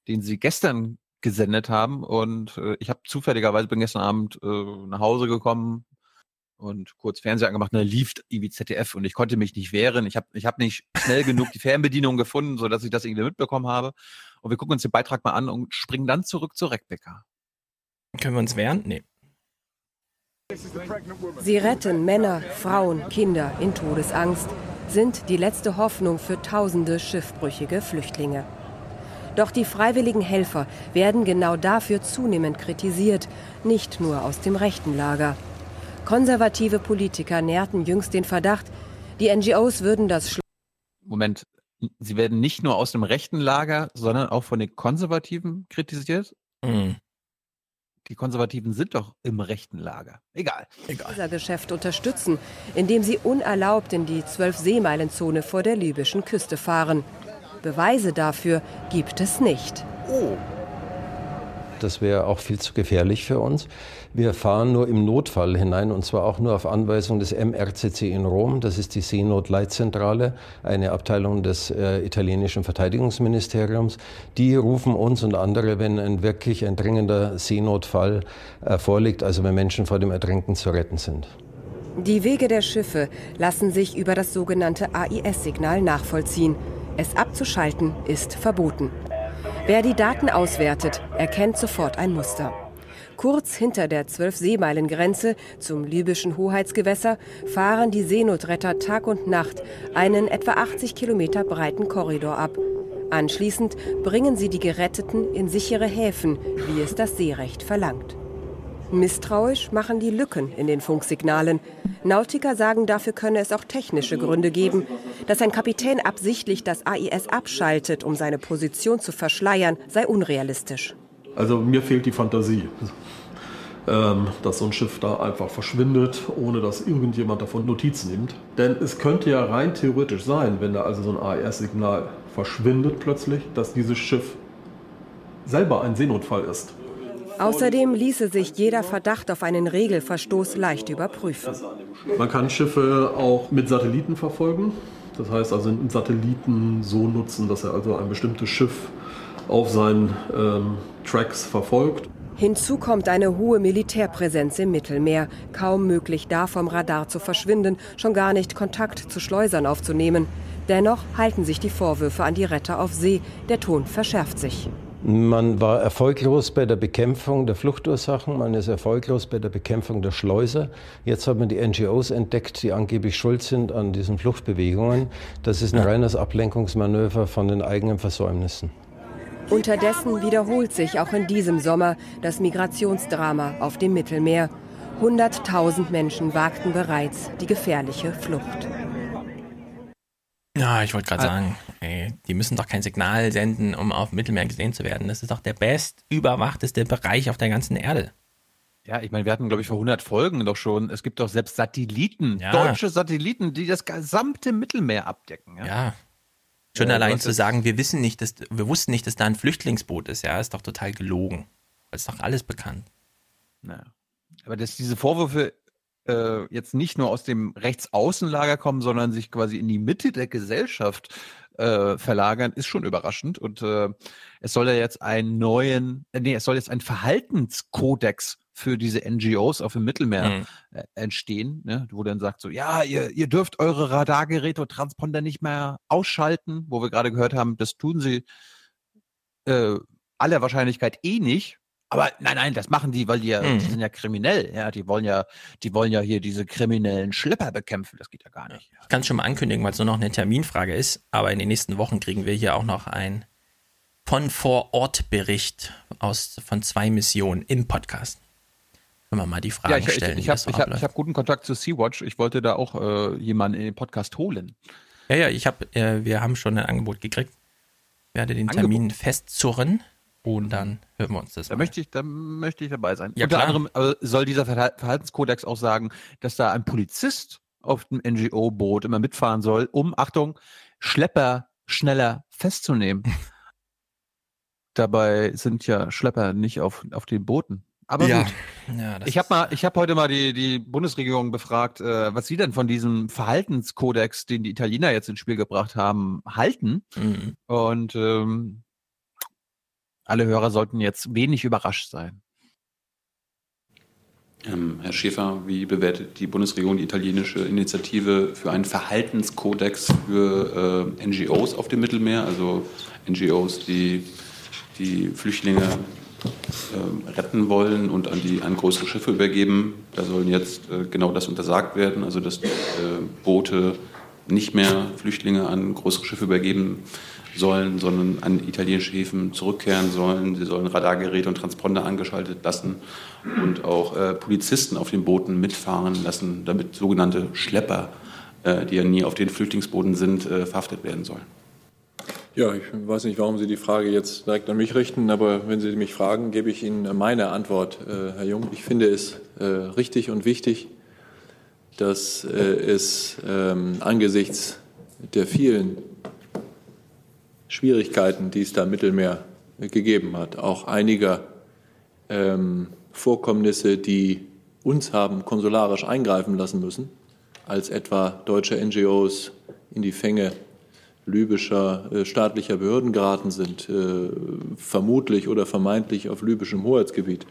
Speaker 1: den sie gestern gesendet haben. Und äh, ich habe zufälligerweise bin gestern Abend äh, nach Hause gekommen und kurz Fernseher angemacht, und da lief irgendwie ZDF und ich konnte mich nicht wehren. Ich habe ich hab nicht schnell genug die Fernbedienung gefunden, sodass ich das irgendwie mitbekommen habe. Und wir gucken uns den Beitrag mal an und springen dann zurück zur Reckbecker.
Speaker 3: Können wir uns wehren? Nee.
Speaker 20: Sie retten Männer, Frauen, Kinder in Todesangst, sind die letzte Hoffnung für tausende schiffbrüchige Flüchtlinge. Doch die freiwilligen Helfer werden genau dafür zunehmend kritisiert, nicht nur aus dem rechten Lager. Konservative Politiker nährten jüngst den Verdacht, die NGOs würden das Schlo
Speaker 1: Moment, sie werden nicht nur aus dem rechten Lager, sondern auch von den Konservativen kritisiert. Mhm. Die Konservativen sind doch im rechten Lager. Egal. Egal.
Speaker 20: Unser Geschäft unterstützen, indem sie unerlaubt in die 12-Seemeilenzone vor der libyschen Küste fahren. Beweise dafür gibt es nicht.
Speaker 1: Oh.
Speaker 21: Das wäre auch viel zu gefährlich für uns. Wir fahren nur im Notfall hinein und zwar auch nur auf Anweisung des MRCC in Rom. Das ist die Seenotleitzentrale, eine Abteilung des äh, italienischen Verteidigungsministeriums. Die rufen uns und andere, wenn ein wirklich ein dringender Seenotfall äh, vorliegt, also wenn Menschen vor dem Ertrinken zu retten sind.
Speaker 20: Die Wege der Schiffe lassen sich über das sogenannte AIS-Signal nachvollziehen. Es abzuschalten ist verboten. Wer die Daten auswertet, erkennt sofort ein Muster. Kurz hinter der 12-Seemeilen-Grenze zum libyschen Hoheitsgewässer fahren die Seenotretter Tag und Nacht einen etwa 80 Kilometer breiten Korridor ab. Anschließend bringen sie die Geretteten in sichere Häfen, wie es das Seerecht verlangt. Misstrauisch machen die Lücken in den Funksignalen. Nautiker sagen, dafür könne es auch technische Gründe geben. Dass ein Kapitän absichtlich das AIS abschaltet, um seine Position zu verschleiern, sei unrealistisch.
Speaker 22: Also mir fehlt die Fantasie, ähm, dass so ein Schiff da einfach verschwindet, ohne dass irgendjemand davon Notiz nimmt. Denn es könnte ja rein theoretisch sein, wenn da also so ein AIS-Signal verschwindet plötzlich, dass dieses Schiff selber ein Seenotfall ist.
Speaker 20: Außerdem ließe sich jeder Verdacht auf einen Regelverstoß leicht überprüfen.
Speaker 22: Man kann Schiffe auch mit Satelliten verfolgen. Das heißt also einen Satelliten so nutzen, dass er also ein bestimmtes Schiff auf seinen ähm, Tracks verfolgt.
Speaker 20: Hinzu kommt eine hohe Militärpräsenz im Mittelmeer. Kaum möglich, da vom Radar zu verschwinden, schon gar nicht Kontakt zu Schleusern aufzunehmen. Dennoch halten sich die Vorwürfe an die Retter auf See. Der Ton verschärft sich.
Speaker 21: Man war erfolglos bei der Bekämpfung der Fluchtursachen, man ist erfolglos bei der Bekämpfung der Schleuser. Jetzt hat man die NGOs entdeckt, die angeblich schuld sind an diesen Fluchtbewegungen. Das ist ein reines Ablenkungsmanöver von den eigenen Versäumnissen.
Speaker 20: Unterdessen wiederholt sich auch in diesem Sommer das Migrationsdrama auf dem Mittelmeer. 100.000 Menschen wagten bereits die gefährliche Flucht.
Speaker 3: Ja, ich wollte gerade sagen, ey, die müssen doch kein Signal senden, um auf dem Mittelmeer gesehen zu werden. Das ist doch der best überwachteste Bereich auf der ganzen Erde.
Speaker 1: Ja, ich meine, wir hatten, glaube ich, vor 100 Folgen doch schon, es gibt doch selbst Satelliten, ja. deutsche Satelliten, die das gesamte Mittelmeer abdecken. Ja.
Speaker 3: ja. Schon ja, allein zu sagen, wir wissen nicht, dass, wir wussten nicht, dass da ein Flüchtlingsboot ist, ja, ist doch total gelogen. Das ist doch alles bekannt.
Speaker 1: Naja. Aber dass diese Vorwürfe äh, jetzt nicht nur aus dem Rechtsaußenlager kommen, sondern sich quasi in die Mitte der Gesellschaft äh, verlagern, ist schon überraschend. Und äh, es soll ja jetzt einen neuen, äh, nee, es soll jetzt ein Verhaltenskodex für diese NGOs auf dem Mittelmeer mhm. äh, entstehen, ne, wo dann sagt so, ja, ihr, ihr dürft eure Radargeräte und Transponder nicht mehr ausschalten, wo wir gerade gehört haben, das tun sie äh, aller Wahrscheinlichkeit eh nicht, aber nein, nein, das machen die, weil die ja, mhm. die sind ja kriminell. Ja, die wollen ja, die wollen ja hier diese kriminellen Schlepper bekämpfen. Das geht ja gar nicht.
Speaker 3: Ich kann es schon mal ankündigen, weil es nur noch eine Terminfrage ist. Aber in den nächsten Wochen kriegen wir hier auch noch ein von vor Ort Bericht aus von zwei Missionen im Podcast. Können wir mal die Frage ja,
Speaker 1: ich,
Speaker 3: stellen.
Speaker 1: Ich, ich, ich habe hab, hab guten Kontakt zu Sea-Watch. Ich wollte da auch äh, jemanden in den Podcast holen.
Speaker 3: Ja, ja, ich habe, äh, wir haben schon ein Angebot gekriegt. Ich werde den Angebot. Termin festzurren. Und dann hören wir uns das
Speaker 1: da Möchte ich, da möchte ich dabei sein. Ja, Unter klar. anderem äh, soll dieser Verhaltenskodex auch sagen, dass da ein Polizist auf dem NGO-Boot immer mitfahren soll, um, Achtung, Schlepper schneller festzunehmen. Dabei sind ja Schlepper nicht auf, auf den Booten. Aber ja. gut. Ja, ich habe mal, ich habe heute mal die, die Bundesregierung befragt, äh, was sie denn von diesem Verhaltenskodex, den die Italiener jetzt ins Spiel gebracht haben, halten. Mhm. Und ähm, alle Hörer sollten jetzt wenig überrascht sein.
Speaker 6: Ähm, Herr Schäfer, wie bewertet die Bundesregierung die italienische Initiative für einen Verhaltenskodex für äh, NGOs auf dem Mittelmeer, also NGOs, die die Flüchtlinge retten wollen und an, die, an größere Schiffe übergeben? Da sollen jetzt äh, genau das untersagt werden, also dass äh, Boote nicht mehr Flüchtlinge an größere Schiffe übergeben sollen, sondern an italienische Häfen zurückkehren sollen. Sie sollen Radargeräte und Transponder angeschaltet lassen und auch äh, Polizisten auf den Booten mitfahren lassen, damit sogenannte Schlepper, äh, die ja nie auf den Flüchtlingsbooten sind, äh, verhaftet werden sollen.
Speaker 23: Ja, ich weiß nicht, warum Sie die Frage jetzt direkt an mich richten, aber wenn Sie mich fragen, gebe ich Ihnen meine Antwort, äh, Herr Jung. Ich finde es äh, richtig und wichtig, dass äh, es ähm, angesichts der vielen Schwierigkeiten, die es da im Mittelmeer gegeben hat, auch einiger ähm, Vorkommnisse, die uns haben konsularisch eingreifen lassen müssen, als etwa deutsche NGOs in die Fänge libyscher äh, staatlicher Behörden geraten sind, äh, vermutlich oder vermeintlich auf libyschem Hoheitsgebiet.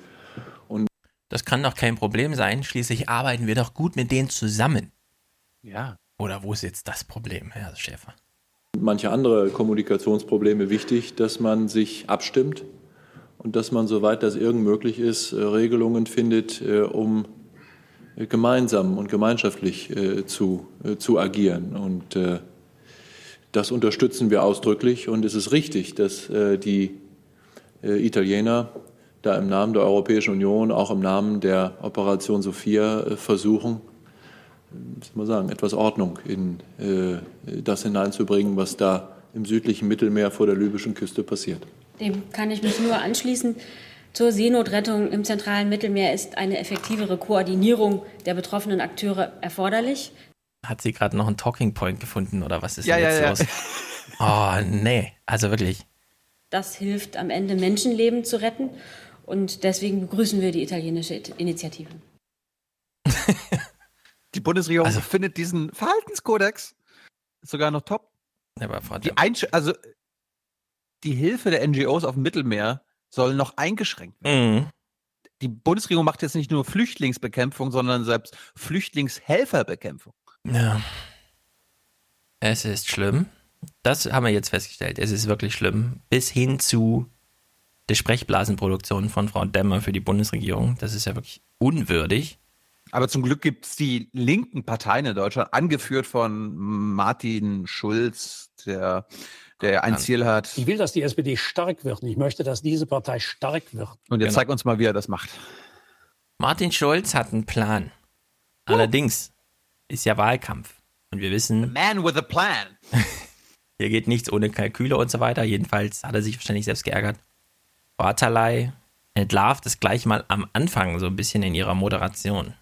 Speaker 23: Und
Speaker 3: das kann doch kein Problem sein. Schließlich arbeiten wir doch gut mit denen zusammen.
Speaker 1: Ja.
Speaker 3: Oder wo ist jetzt das Problem, Herr Schäfer?
Speaker 23: Manche andere Kommunikationsprobleme wichtig, dass man sich abstimmt und dass man, soweit das irgend möglich ist, äh, Regelungen findet, äh, um gemeinsam und gemeinschaftlich äh, zu, zu agieren. Und das unterstützen wir ausdrücklich und es ist richtig, dass äh, die äh, Italiener da im Namen der Europäischen Union, auch im Namen der Operation Sophia äh, versuchen, soll man sagen, etwas Ordnung in das hineinzubringen, was da im südlichen Mittelmeer vor der libyschen Küste passiert.
Speaker 2: Dem kann ich mich nur anschließen. Zur Seenotrettung im zentralen Mittelmeer ist eine effektivere Koordinierung der betroffenen Akteure erforderlich
Speaker 3: hat sie gerade noch einen Talking Point gefunden oder was ist
Speaker 1: ja,
Speaker 3: denn
Speaker 1: jetzt
Speaker 3: ja,
Speaker 1: los?
Speaker 3: Ja. Oh, nee, also wirklich.
Speaker 2: Das hilft am Ende Menschenleben zu retten und deswegen begrüßen wir die italienische Initiative.
Speaker 1: die Bundesregierung also, findet diesen Verhaltenskodex sogar noch top. Die also die Hilfe der NGOs auf dem Mittelmeer soll noch eingeschränkt werden. Mhm. Die Bundesregierung macht jetzt nicht nur Flüchtlingsbekämpfung, sondern selbst Flüchtlingshelferbekämpfung.
Speaker 3: Ja. Es ist schlimm. Das haben wir jetzt festgestellt. Es ist wirklich schlimm. Bis hin zu der Sprechblasenproduktion von Frau Demmer für die Bundesregierung. Das ist ja wirklich unwürdig.
Speaker 1: Aber zum Glück gibt es die linken Parteien in Deutschland, angeführt von Martin Schulz, der, der ein Ziel hat.
Speaker 24: Ich will, dass die SPD stark wird. Ich möchte, dass diese Partei stark wird.
Speaker 1: Und jetzt genau. zeig uns mal, wie er das macht.
Speaker 3: Martin Schulz hat einen Plan. Allerdings ist ja Wahlkampf. Und wir wissen.
Speaker 1: A man with a plan.
Speaker 3: hier geht nichts ohne Kalküle und so weiter. Jedenfalls hat er sich wahrscheinlich selbst geärgert. Bartalei entlarvt es gleich mal am Anfang so ein bisschen in ihrer Moderation.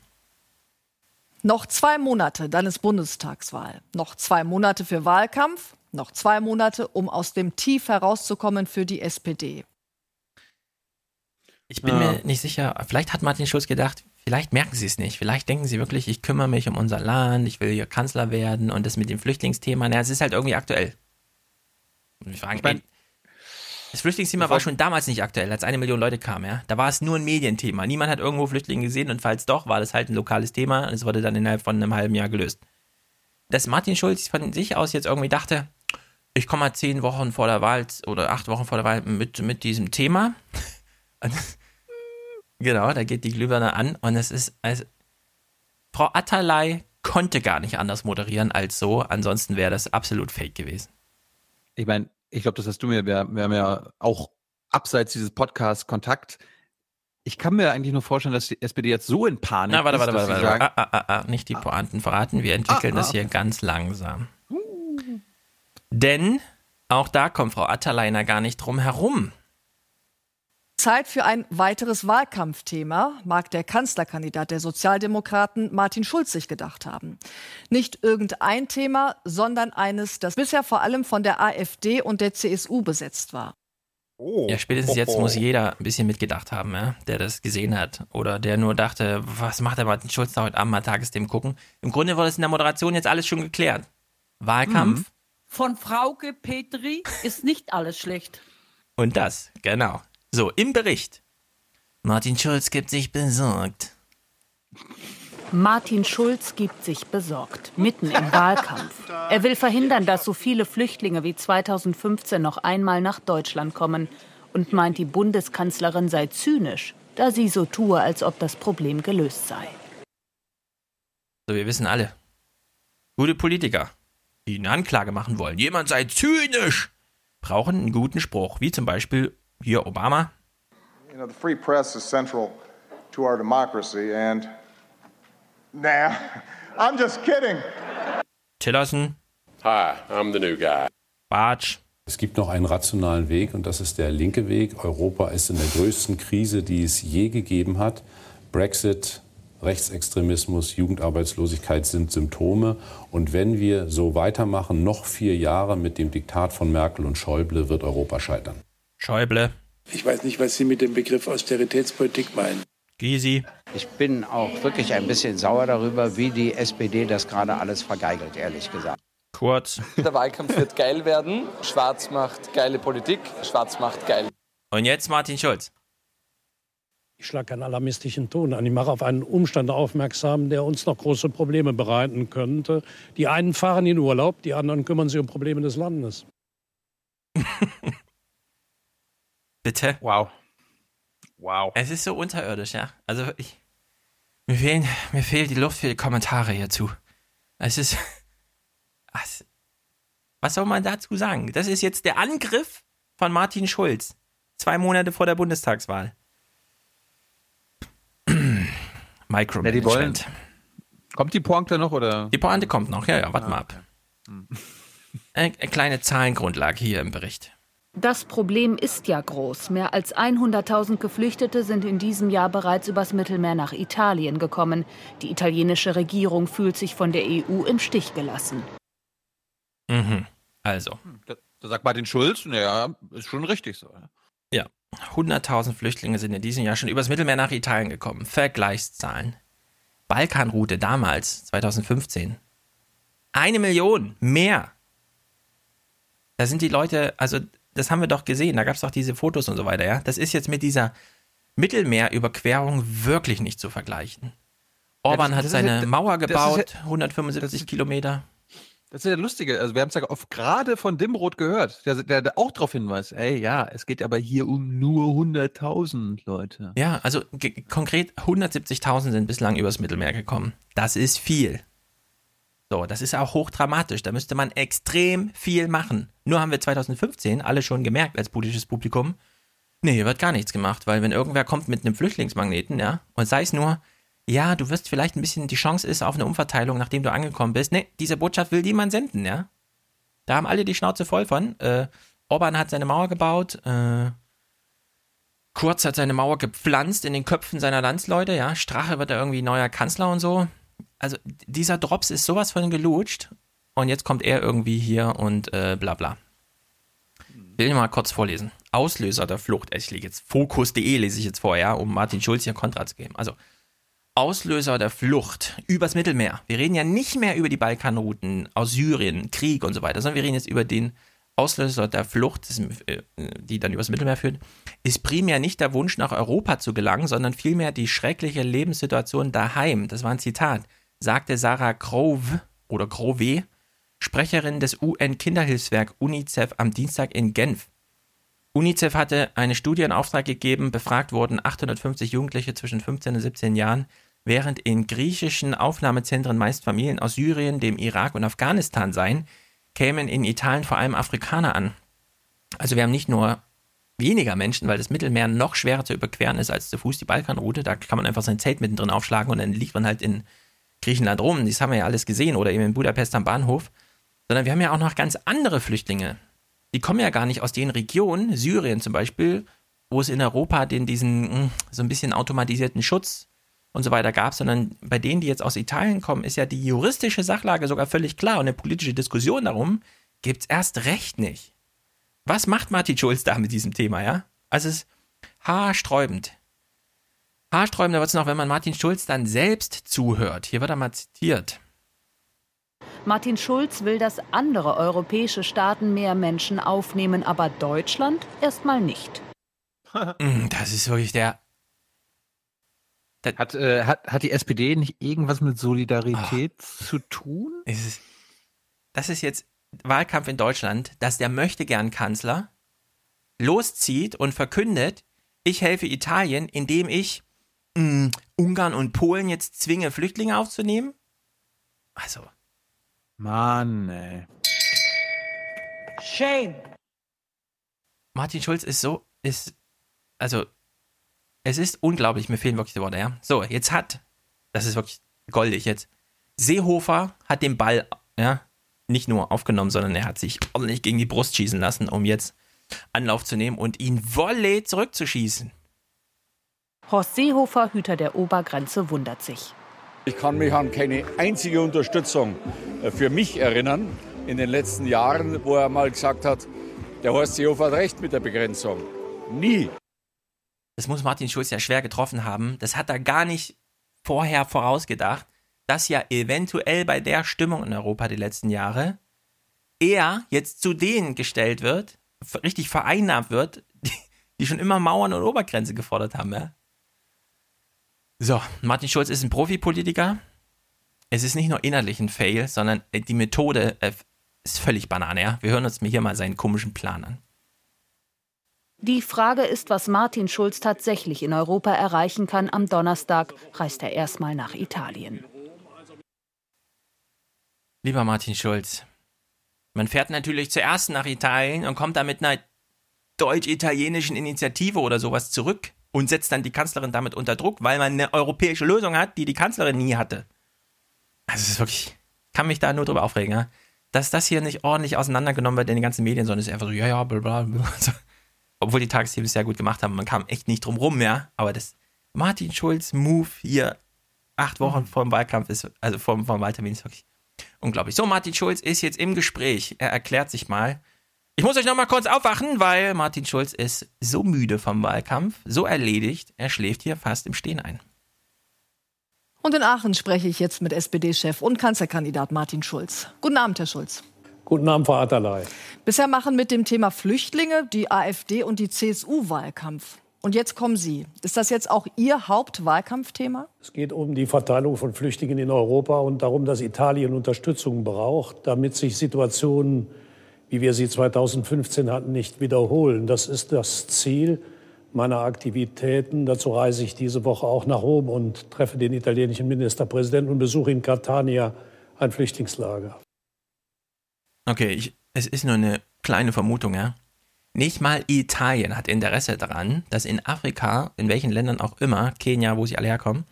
Speaker 10: Noch zwei Monate, dann ist Bundestagswahl. Noch zwei Monate für Wahlkampf, noch zwei Monate, um aus dem Tief herauszukommen für die SPD.
Speaker 3: Ich bin ja. mir nicht sicher, vielleicht hat Martin Schulz gedacht, Vielleicht merken sie es nicht. Vielleicht denken sie wirklich, ich kümmere mich um unser Land, ich will hier Kanzler werden und das mit dem Flüchtlingsthema, naja, es ist halt irgendwie aktuell. Und ich frage, ey, das Flüchtlingsthema war schon damals nicht aktuell, als eine Million Leute kamen, ja. Da war es nur ein Medienthema. Niemand hat irgendwo Flüchtlinge gesehen und falls doch, war das halt ein lokales Thema und es wurde dann innerhalb von einem halben Jahr gelöst. Dass Martin Schulz von sich aus jetzt irgendwie dachte, ich komme mal zehn Wochen vor der Wahl oder acht Wochen vor der Wahl mit, mit diesem Thema. Genau, da geht die Glühbirne an und es ist, also, Frau Atterlei konnte gar nicht anders moderieren als so, ansonsten wäre das absolut fake gewesen.
Speaker 1: Ich meine, ich glaube, das hast du mir, wir, wir haben ja auch abseits dieses Podcasts Kontakt. Ich kann mir eigentlich nur vorstellen, dass die SPD jetzt so in Panik
Speaker 3: Na, warte,
Speaker 1: ist,
Speaker 3: warte, warte, warte. Sagen, ah, ah, ah, ah, nicht die Pointen verraten, wir entwickeln ah, das hier ganz langsam. Uh. Denn auch da kommt Frau Atterleiner gar nicht drum herum.
Speaker 10: Zeit für ein weiteres Wahlkampfthema, mag der Kanzlerkandidat der Sozialdemokraten Martin Schulz sich gedacht haben. Nicht irgendein Thema, sondern eines, das bisher vor allem von der AfD und der CSU besetzt war.
Speaker 3: Oh. Ja, spätestens jetzt muss jeder ein bisschen mitgedacht haben, ja, der das gesehen hat. Oder der nur dachte, was macht der Martin Schulz da heute Abend mal Tagesthemen gucken? Im Grunde wurde es in der Moderation jetzt alles schon geklärt. Wahlkampf. Mhm.
Speaker 25: Von Frauke Petri ist nicht alles schlecht.
Speaker 3: Und das, genau. So, im Bericht. Martin Schulz gibt sich besorgt.
Speaker 25: Martin Schulz gibt sich besorgt, mitten im Wahlkampf. Er will verhindern, dass so viele Flüchtlinge wie 2015 noch einmal nach Deutschland kommen und meint, die Bundeskanzlerin sei zynisch, da sie so tue, als ob das Problem gelöst sei.
Speaker 3: So, wir wissen alle. Gute Politiker, die eine Anklage machen wollen, jemand sei zynisch, brauchen einen guten Spruch, wie zum Beispiel hier Obama.
Speaker 26: You know, the free press is central to our democracy and nah, I'm just kidding.
Speaker 3: Tillerson.
Speaker 27: Hi, I'm the new guy.
Speaker 3: Bartsch.
Speaker 28: Es gibt noch einen rationalen Weg und das ist der linke Weg. Europa ist in der größten Krise, die es je gegeben hat. Brexit, Rechtsextremismus, Jugendarbeitslosigkeit sind Symptome. Und wenn wir so weitermachen, noch vier Jahre mit dem Diktat von Merkel und Schäuble, wird Europa scheitern.
Speaker 3: Schäuble.
Speaker 29: Ich weiß nicht, was Sie mit dem Begriff Austeritätspolitik meinen.
Speaker 3: Gysi.
Speaker 30: Ich bin auch wirklich ein bisschen sauer darüber, wie die SPD das gerade alles vergeigelt, ehrlich gesagt.
Speaker 3: Kurz.
Speaker 31: Der Wahlkampf wird geil werden. Schwarz macht geile Politik. Schwarz macht geil.
Speaker 3: Und jetzt Martin Schulz.
Speaker 24: Ich schlage keinen alarmistischen Ton an. Ich mache auf einen Umstand aufmerksam, der uns noch große Probleme bereiten könnte. Die einen fahren in Urlaub, die anderen kümmern sich um Probleme des Landes.
Speaker 3: Bitte?
Speaker 1: Wow. Wow.
Speaker 3: Es ist so unterirdisch, ja. Also ich. Mir, fehlen, mir fehlt die Luft für die Kommentare hierzu. Es ist. Was, was soll man dazu sagen? Das ist jetzt der Angriff von Martin Schulz. Zwei Monate vor der Bundestagswahl. Micromanagement.
Speaker 1: Ja, kommt die Pointe noch oder?
Speaker 3: Die Pointe kommt noch, ja, ja, warte
Speaker 1: ah,
Speaker 3: mal ab. Hm. Eine, eine kleine Zahlengrundlage hier im Bericht.
Speaker 25: Das Problem ist ja groß. Mehr als 100.000 Geflüchtete sind in diesem Jahr bereits übers Mittelmeer nach Italien gekommen. Die italienische Regierung fühlt sich von der EU im Stich gelassen.
Speaker 3: Mhm. Also.
Speaker 1: Da, da sagt Martin Schulz, naja, ist schon richtig so.
Speaker 3: Ja. 100.000 Flüchtlinge sind in diesem Jahr schon übers Mittelmeer nach Italien gekommen. Vergleichszahlen. Balkanroute damals, 2015. Eine Million mehr. Da sind die Leute, also das haben wir doch gesehen, da gab es doch diese Fotos und so weiter, ja. Das ist jetzt mit dieser Mittelmeerüberquerung wirklich nicht zu vergleichen. Orban ja, das, das hat seine ja, Mauer gebaut, ja, 175 Kilometer.
Speaker 1: Das ist ja lustige. Also wir haben es ja gerade von Dimroth gehört, der, der, der auch darauf hinweist, ey, ja, es geht aber hier um nur 100.000 Leute.
Speaker 3: Ja, also konkret 170.000 sind bislang übers Mittelmeer gekommen. Das ist viel. So, das ist auch hochdramatisch. Da müsste man extrem viel machen. Nur haben wir 2015 alle schon gemerkt als politisches Publikum, nee, hier wird gar nichts gemacht, weil wenn irgendwer kommt mit einem Flüchtlingsmagneten, ja, und sei es nur, ja, du wirst vielleicht ein bisschen, die Chance ist auf eine Umverteilung, nachdem du angekommen bist. Nee, diese Botschaft will niemand senden, ja. Da haben alle die Schnauze voll von. Äh, Orban hat seine Mauer gebaut, äh, Kurz hat seine Mauer gepflanzt in den Köpfen seiner Landsleute, ja. Strache wird da irgendwie neuer Kanzler und so. Also dieser Drops ist sowas von gelutscht und jetzt kommt er irgendwie hier und äh, bla bla. Will mal kurz vorlesen. Auslöser der Flucht. Ich lege jetzt Fokus.de lese ich jetzt vor, um Martin Schulz hier Kontra zu geben. Also Auslöser der Flucht übers Mittelmeer. Wir reden ja nicht mehr über die Balkanrouten aus Syrien, Krieg und so weiter, sondern wir reden jetzt über den Auslöser der Flucht, äh, die dann übers Mittelmeer führt, ist primär nicht der Wunsch nach Europa zu gelangen, sondern vielmehr die schreckliche Lebenssituation daheim. Das war ein Zitat, sagte Sarah Grove oder Grove, Sprecherin des UN-Kinderhilfswerk UNICEF am Dienstag in Genf. UNICEF hatte eine Studie in Auftrag gegeben, befragt wurden 850 Jugendliche zwischen 15 und 17 Jahren, während in griechischen Aufnahmezentren meist Familien aus Syrien, dem Irak und Afghanistan seien, kämen in Italien vor allem Afrikaner an. Also wir haben nicht nur weniger Menschen, weil das Mittelmeer noch schwerer zu überqueren ist als zu Fuß die Balkanroute. Da kann man einfach sein Zelt mittendrin aufschlagen und dann liegt man halt in Griechenland rum. Das haben wir ja alles gesehen oder eben in Budapest am Bahnhof. Sondern wir haben ja auch noch ganz andere Flüchtlinge. Die kommen ja gar nicht aus den Regionen, Syrien zum Beispiel, wo es in Europa den diesen hm, so ein bisschen automatisierten Schutz und so weiter gab, sondern bei denen, die jetzt aus Italien kommen, ist ja die juristische Sachlage sogar völlig klar und eine politische Diskussion darum gibt es erst recht nicht. Was macht Martin Schulz da mit diesem Thema, ja? Also es ist haarsträubend. Haarsträubender wird es noch, wenn man Martin Schulz dann selbst zuhört. Hier wird er mal zitiert.
Speaker 25: Martin Schulz will, dass andere europäische Staaten mehr Menschen aufnehmen, aber Deutschland erstmal nicht.
Speaker 3: Hm, das ist wirklich der
Speaker 1: hat, äh, hat, hat die SPD nicht irgendwas mit Solidarität oh. zu tun?
Speaker 3: Ist, das ist jetzt Wahlkampf in Deutschland, dass der Möchtegern-Kanzler loszieht und verkündet, ich helfe Italien, indem ich mh, hm, Ungarn und Polen jetzt zwinge, Flüchtlinge aufzunehmen? Also.
Speaker 1: Mann, ey.
Speaker 25: Shame.
Speaker 3: Martin Schulz ist so, ist, also es ist unglaublich, mir fehlen wirklich die Worte, ja. So, jetzt hat, das ist wirklich goldig jetzt, Seehofer hat den Ball, ja, nicht nur aufgenommen, sondern er hat sich ordentlich gegen die Brust schießen lassen, um jetzt Anlauf zu nehmen und ihn Volley zurückzuschießen.
Speaker 25: Horst Seehofer, Hüter der Obergrenze, wundert sich.
Speaker 32: Ich kann mich an keine einzige Unterstützung äh, für mich erinnern in den letzten Jahren, wo er mal gesagt hat, der Horst Seehofer hat recht mit der Begrenzung. Nie.
Speaker 3: Das muss Martin Schulz ja schwer getroffen haben. Das hat er gar nicht vorher vorausgedacht, dass ja eventuell bei der Stimmung in Europa die letzten Jahre er jetzt zu denen gestellt wird, richtig vereinnahmt wird, die, die schon immer Mauern und Obergrenze gefordert haben. Ja? So, Martin Schulz ist ein Profipolitiker. Es ist nicht nur innerlich ein Fail, sondern die Methode äh, ist völlig Banane. Ja? Wir hören uns hier mal seinen komischen Plan an.
Speaker 25: Die Frage ist, was Martin Schulz tatsächlich in Europa erreichen kann. Am Donnerstag reist er erstmal nach Italien.
Speaker 3: Lieber Martin Schulz, man fährt natürlich zuerst nach Italien und kommt da mit einer deutsch-italienischen Initiative oder sowas zurück und setzt dann die Kanzlerin damit unter Druck, weil man eine europäische Lösung hat, die die Kanzlerin nie hatte. Also es ist wirklich, kann mich da nur drüber aufregen, ja? dass das hier nicht ordentlich auseinandergenommen wird in den ganzen Medien, sondern es ist einfach so, ja, ja, bla, bla, bla. Obwohl die Tagesthemen es sehr gut gemacht haben, man kam echt nicht drum rum, ja, aber das Martin Schulz Move hier acht Wochen vor dem Wahlkampf ist, also vor, vor dem Wahltermin ist wirklich unglaublich. So, Martin Schulz ist jetzt im Gespräch, er erklärt sich mal, ich muss euch noch mal kurz aufwachen, weil Martin Schulz ist so müde vom Wahlkampf, so erledigt, er schläft hier fast im Stehen ein.
Speaker 10: Und in Aachen spreche ich jetzt mit SPD-Chef und Kanzlerkandidat Martin Schulz. Guten Abend, Herr Schulz.
Speaker 24: Guten Abend, Frau Atterlei.
Speaker 10: Bisher machen mit dem Thema Flüchtlinge die AfD und die CSU Wahlkampf. Und jetzt kommen Sie. Ist das jetzt auch Ihr Hauptwahlkampfthema?
Speaker 24: Es geht um die Verteilung von Flüchtlingen in Europa und darum, dass Italien Unterstützung braucht, damit sich Situationen wie wir sie 2015 hatten, nicht wiederholen. Das ist das Ziel meiner Aktivitäten. Dazu reise ich diese Woche auch nach Rom und treffe den italienischen Ministerpräsidenten und besuche in Catania ein Flüchtlingslager.
Speaker 3: Okay, ich, es ist nur eine kleine Vermutung, ja. Nicht mal Italien hat Interesse daran, dass in Afrika, in welchen Ländern auch immer, Kenia, wo sie alle herkommen,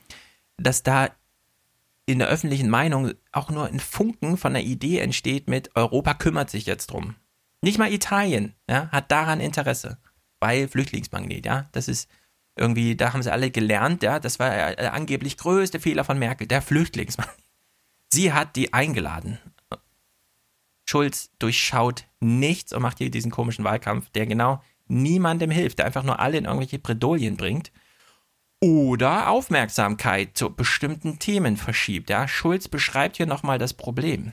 Speaker 3: dass da in der öffentlichen Meinung auch nur ein Funken von einer Idee entsteht mit Europa kümmert sich jetzt drum. Nicht mal Italien ja, hat daran Interesse. Weil Flüchtlingsmagnet, ja, das ist irgendwie, da haben sie alle gelernt, ja, das war der angeblich größte Fehler von Merkel, der Flüchtlingsmagnet. Sie hat die eingeladen. Schulz durchschaut nichts und macht hier diesen komischen Wahlkampf, der genau niemandem hilft, der einfach nur alle in irgendwelche Bredouillen bringt oder Aufmerksamkeit zu bestimmten Themen verschiebt. Ja? Schulz beschreibt hier nochmal das Problem.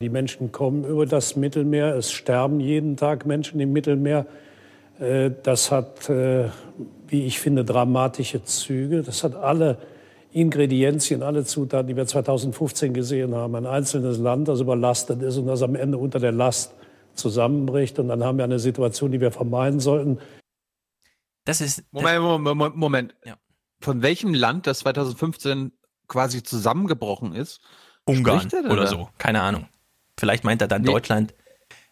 Speaker 24: Die Menschen kommen über das Mittelmeer, es sterben jeden Tag Menschen im Mittelmeer. Äh, das hat, äh, wie ich finde, dramatische Züge. Das hat alle Ingredienzien, alle Zutaten, die wir 2015 gesehen haben. Ein einzelnes Land, das überlastet ist und das am Ende unter der Last zusammenbricht. Und dann haben wir eine Situation, die wir vermeiden sollten.
Speaker 3: Das ist.
Speaker 1: Moment, Moment, Moment. Ja. Von welchem Land das 2015 quasi zusammengebrochen ist?
Speaker 3: Ungarn oder so. Keine Ahnung. Vielleicht meint er dann nee. Deutschland.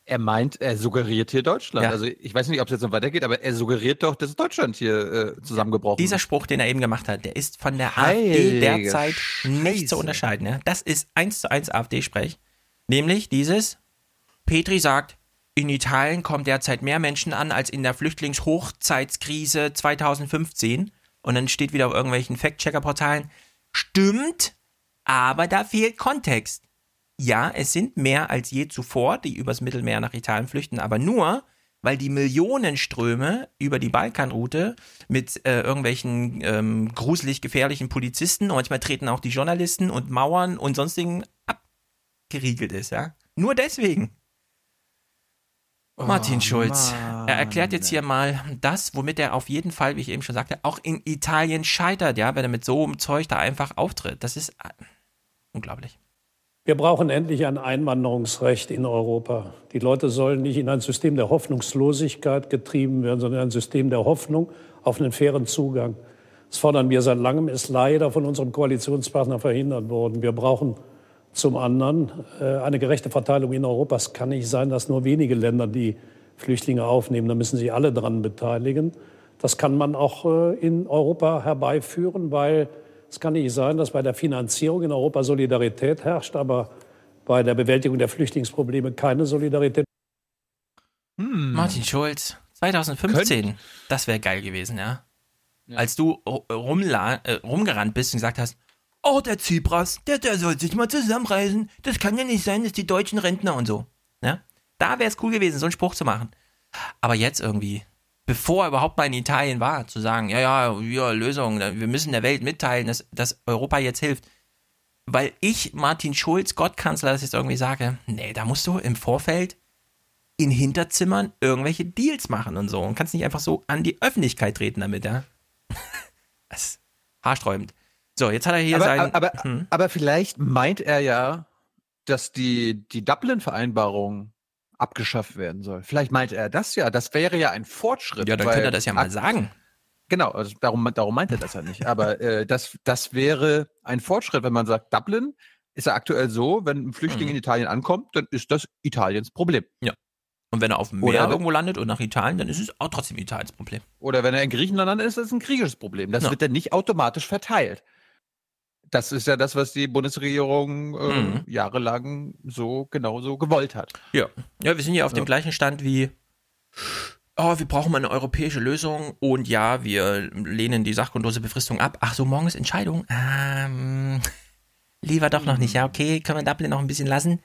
Speaker 1: Er meint, er suggeriert hier Deutschland. Ja. Also ich weiß nicht, ob es jetzt noch weitergeht, aber er suggeriert doch, dass Deutschland hier äh, zusammengebrochen
Speaker 3: Dieser Spruch, den er eben gemacht hat, der ist von der Heilige AfD derzeit Scheiße. nicht zu unterscheiden. Ja? Das ist eins zu eins AfD-Sprech. Nämlich dieses, Petri sagt, in Italien kommen derzeit mehr Menschen an als in der Flüchtlingshochzeitskrise 2015. Und dann steht wieder auf irgendwelchen Fact-Checker-Portalen, stimmt, aber da fehlt Kontext. Ja, es sind mehr als je zuvor, die übers Mittelmeer nach Italien flüchten, aber nur, weil die Millionenströme über die Balkanroute mit äh, irgendwelchen ähm, gruselig gefährlichen Polizisten manchmal treten auch die Journalisten und Mauern und sonstigen abgeriegelt ist, ja. Nur deswegen. Martin oh, Schulz. Mann. Er erklärt jetzt hier mal das, womit er auf jeden Fall, wie ich eben schon sagte, auch in Italien scheitert, ja, wenn er mit so einem Zeug da einfach auftritt. Das ist äh, unglaublich.
Speaker 24: Wir brauchen endlich ein Einwanderungsrecht in Europa. Die Leute sollen nicht in ein System der Hoffnungslosigkeit getrieben werden, sondern in ein System der Hoffnung auf einen fairen Zugang. Das fordern wir seit langem, ist leider von unserem Koalitionspartner verhindert worden. Wir brauchen zum anderen äh, eine gerechte Verteilung in Europa. Es kann nicht sein, dass nur wenige Länder die Flüchtlinge aufnehmen. Da müssen sich alle daran beteiligen. Das kann man auch äh, in Europa herbeiführen, weil es kann nicht sein, dass bei der Finanzierung in Europa Solidarität herrscht, aber bei der Bewältigung der Flüchtlingsprobleme keine Solidarität.
Speaker 3: Hm. Martin Schulz, 2015, Könnt. das wäre geil gewesen, ja? ja. Als du rumla äh, rumgerannt bist und gesagt hast, oh, der Tsipras, der, der soll sich mal zusammenreißen. Das kann ja nicht sein, dass die deutschen Rentner und so. Ja? Da wäre es cool gewesen, so einen Spruch zu machen. Aber jetzt irgendwie, bevor er überhaupt mal in Italien war, zu sagen, ja, ja, ja, Lösung, wir müssen der Welt mitteilen, dass, dass Europa jetzt hilft. Weil ich, Martin Schulz, Gottkanzler, das jetzt irgendwie sage, nee, da musst du im Vorfeld in Hinterzimmern irgendwelche Deals machen und so und kannst nicht einfach so an die Öffentlichkeit treten damit, ja. das ist haarsträubend. So, jetzt hat er hier
Speaker 1: aber,
Speaker 3: sein.
Speaker 1: Aber, hm. aber vielleicht meint er ja, dass die, die Dublin-Vereinbarung abgeschafft werden soll. Vielleicht meint er das ja. Das wäre ja ein Fortschritt.
Speaker 3: Ja, dann könnte er das ja mal sagen.
Speaker 1: Genau, also darum, darum meint er das ja nicht. Aber äh, das, das wäre ein Fortschritt, wenn man sagt, Dublin ist ja aktuell so, wenn ein Flüchtling mhm. in Italien ankommt, dann ist das Italiens Problem.
Speaker 3: Ja. Und wenn er auf dem Meer Oder irgendwo landet und nach Italien, dann ist es auch trotzdem Italiens Problem.
Speaker 1: Oder wenn er in Griechenland landet, ist es ein griechisches Problem. Das ja. wird dann nicht automatisch verteilt. Das ist ja das, was die Bundesregierung äh, mhm. jahrelang so genauso gewollt hat.
Speaker 3: Ja. Ja, wir sind ja auf ja. dem gleichen Stand wie, oh, wir brauchen mal eine europäische Lösung und ja, wir lehnen die sachgrundlose Befristung ab. Ach so, morgen ist Entscheidung. Ähm, lieber doch noch nicht. Ja, okay, können wir Dublin noch ein bisschen lassen?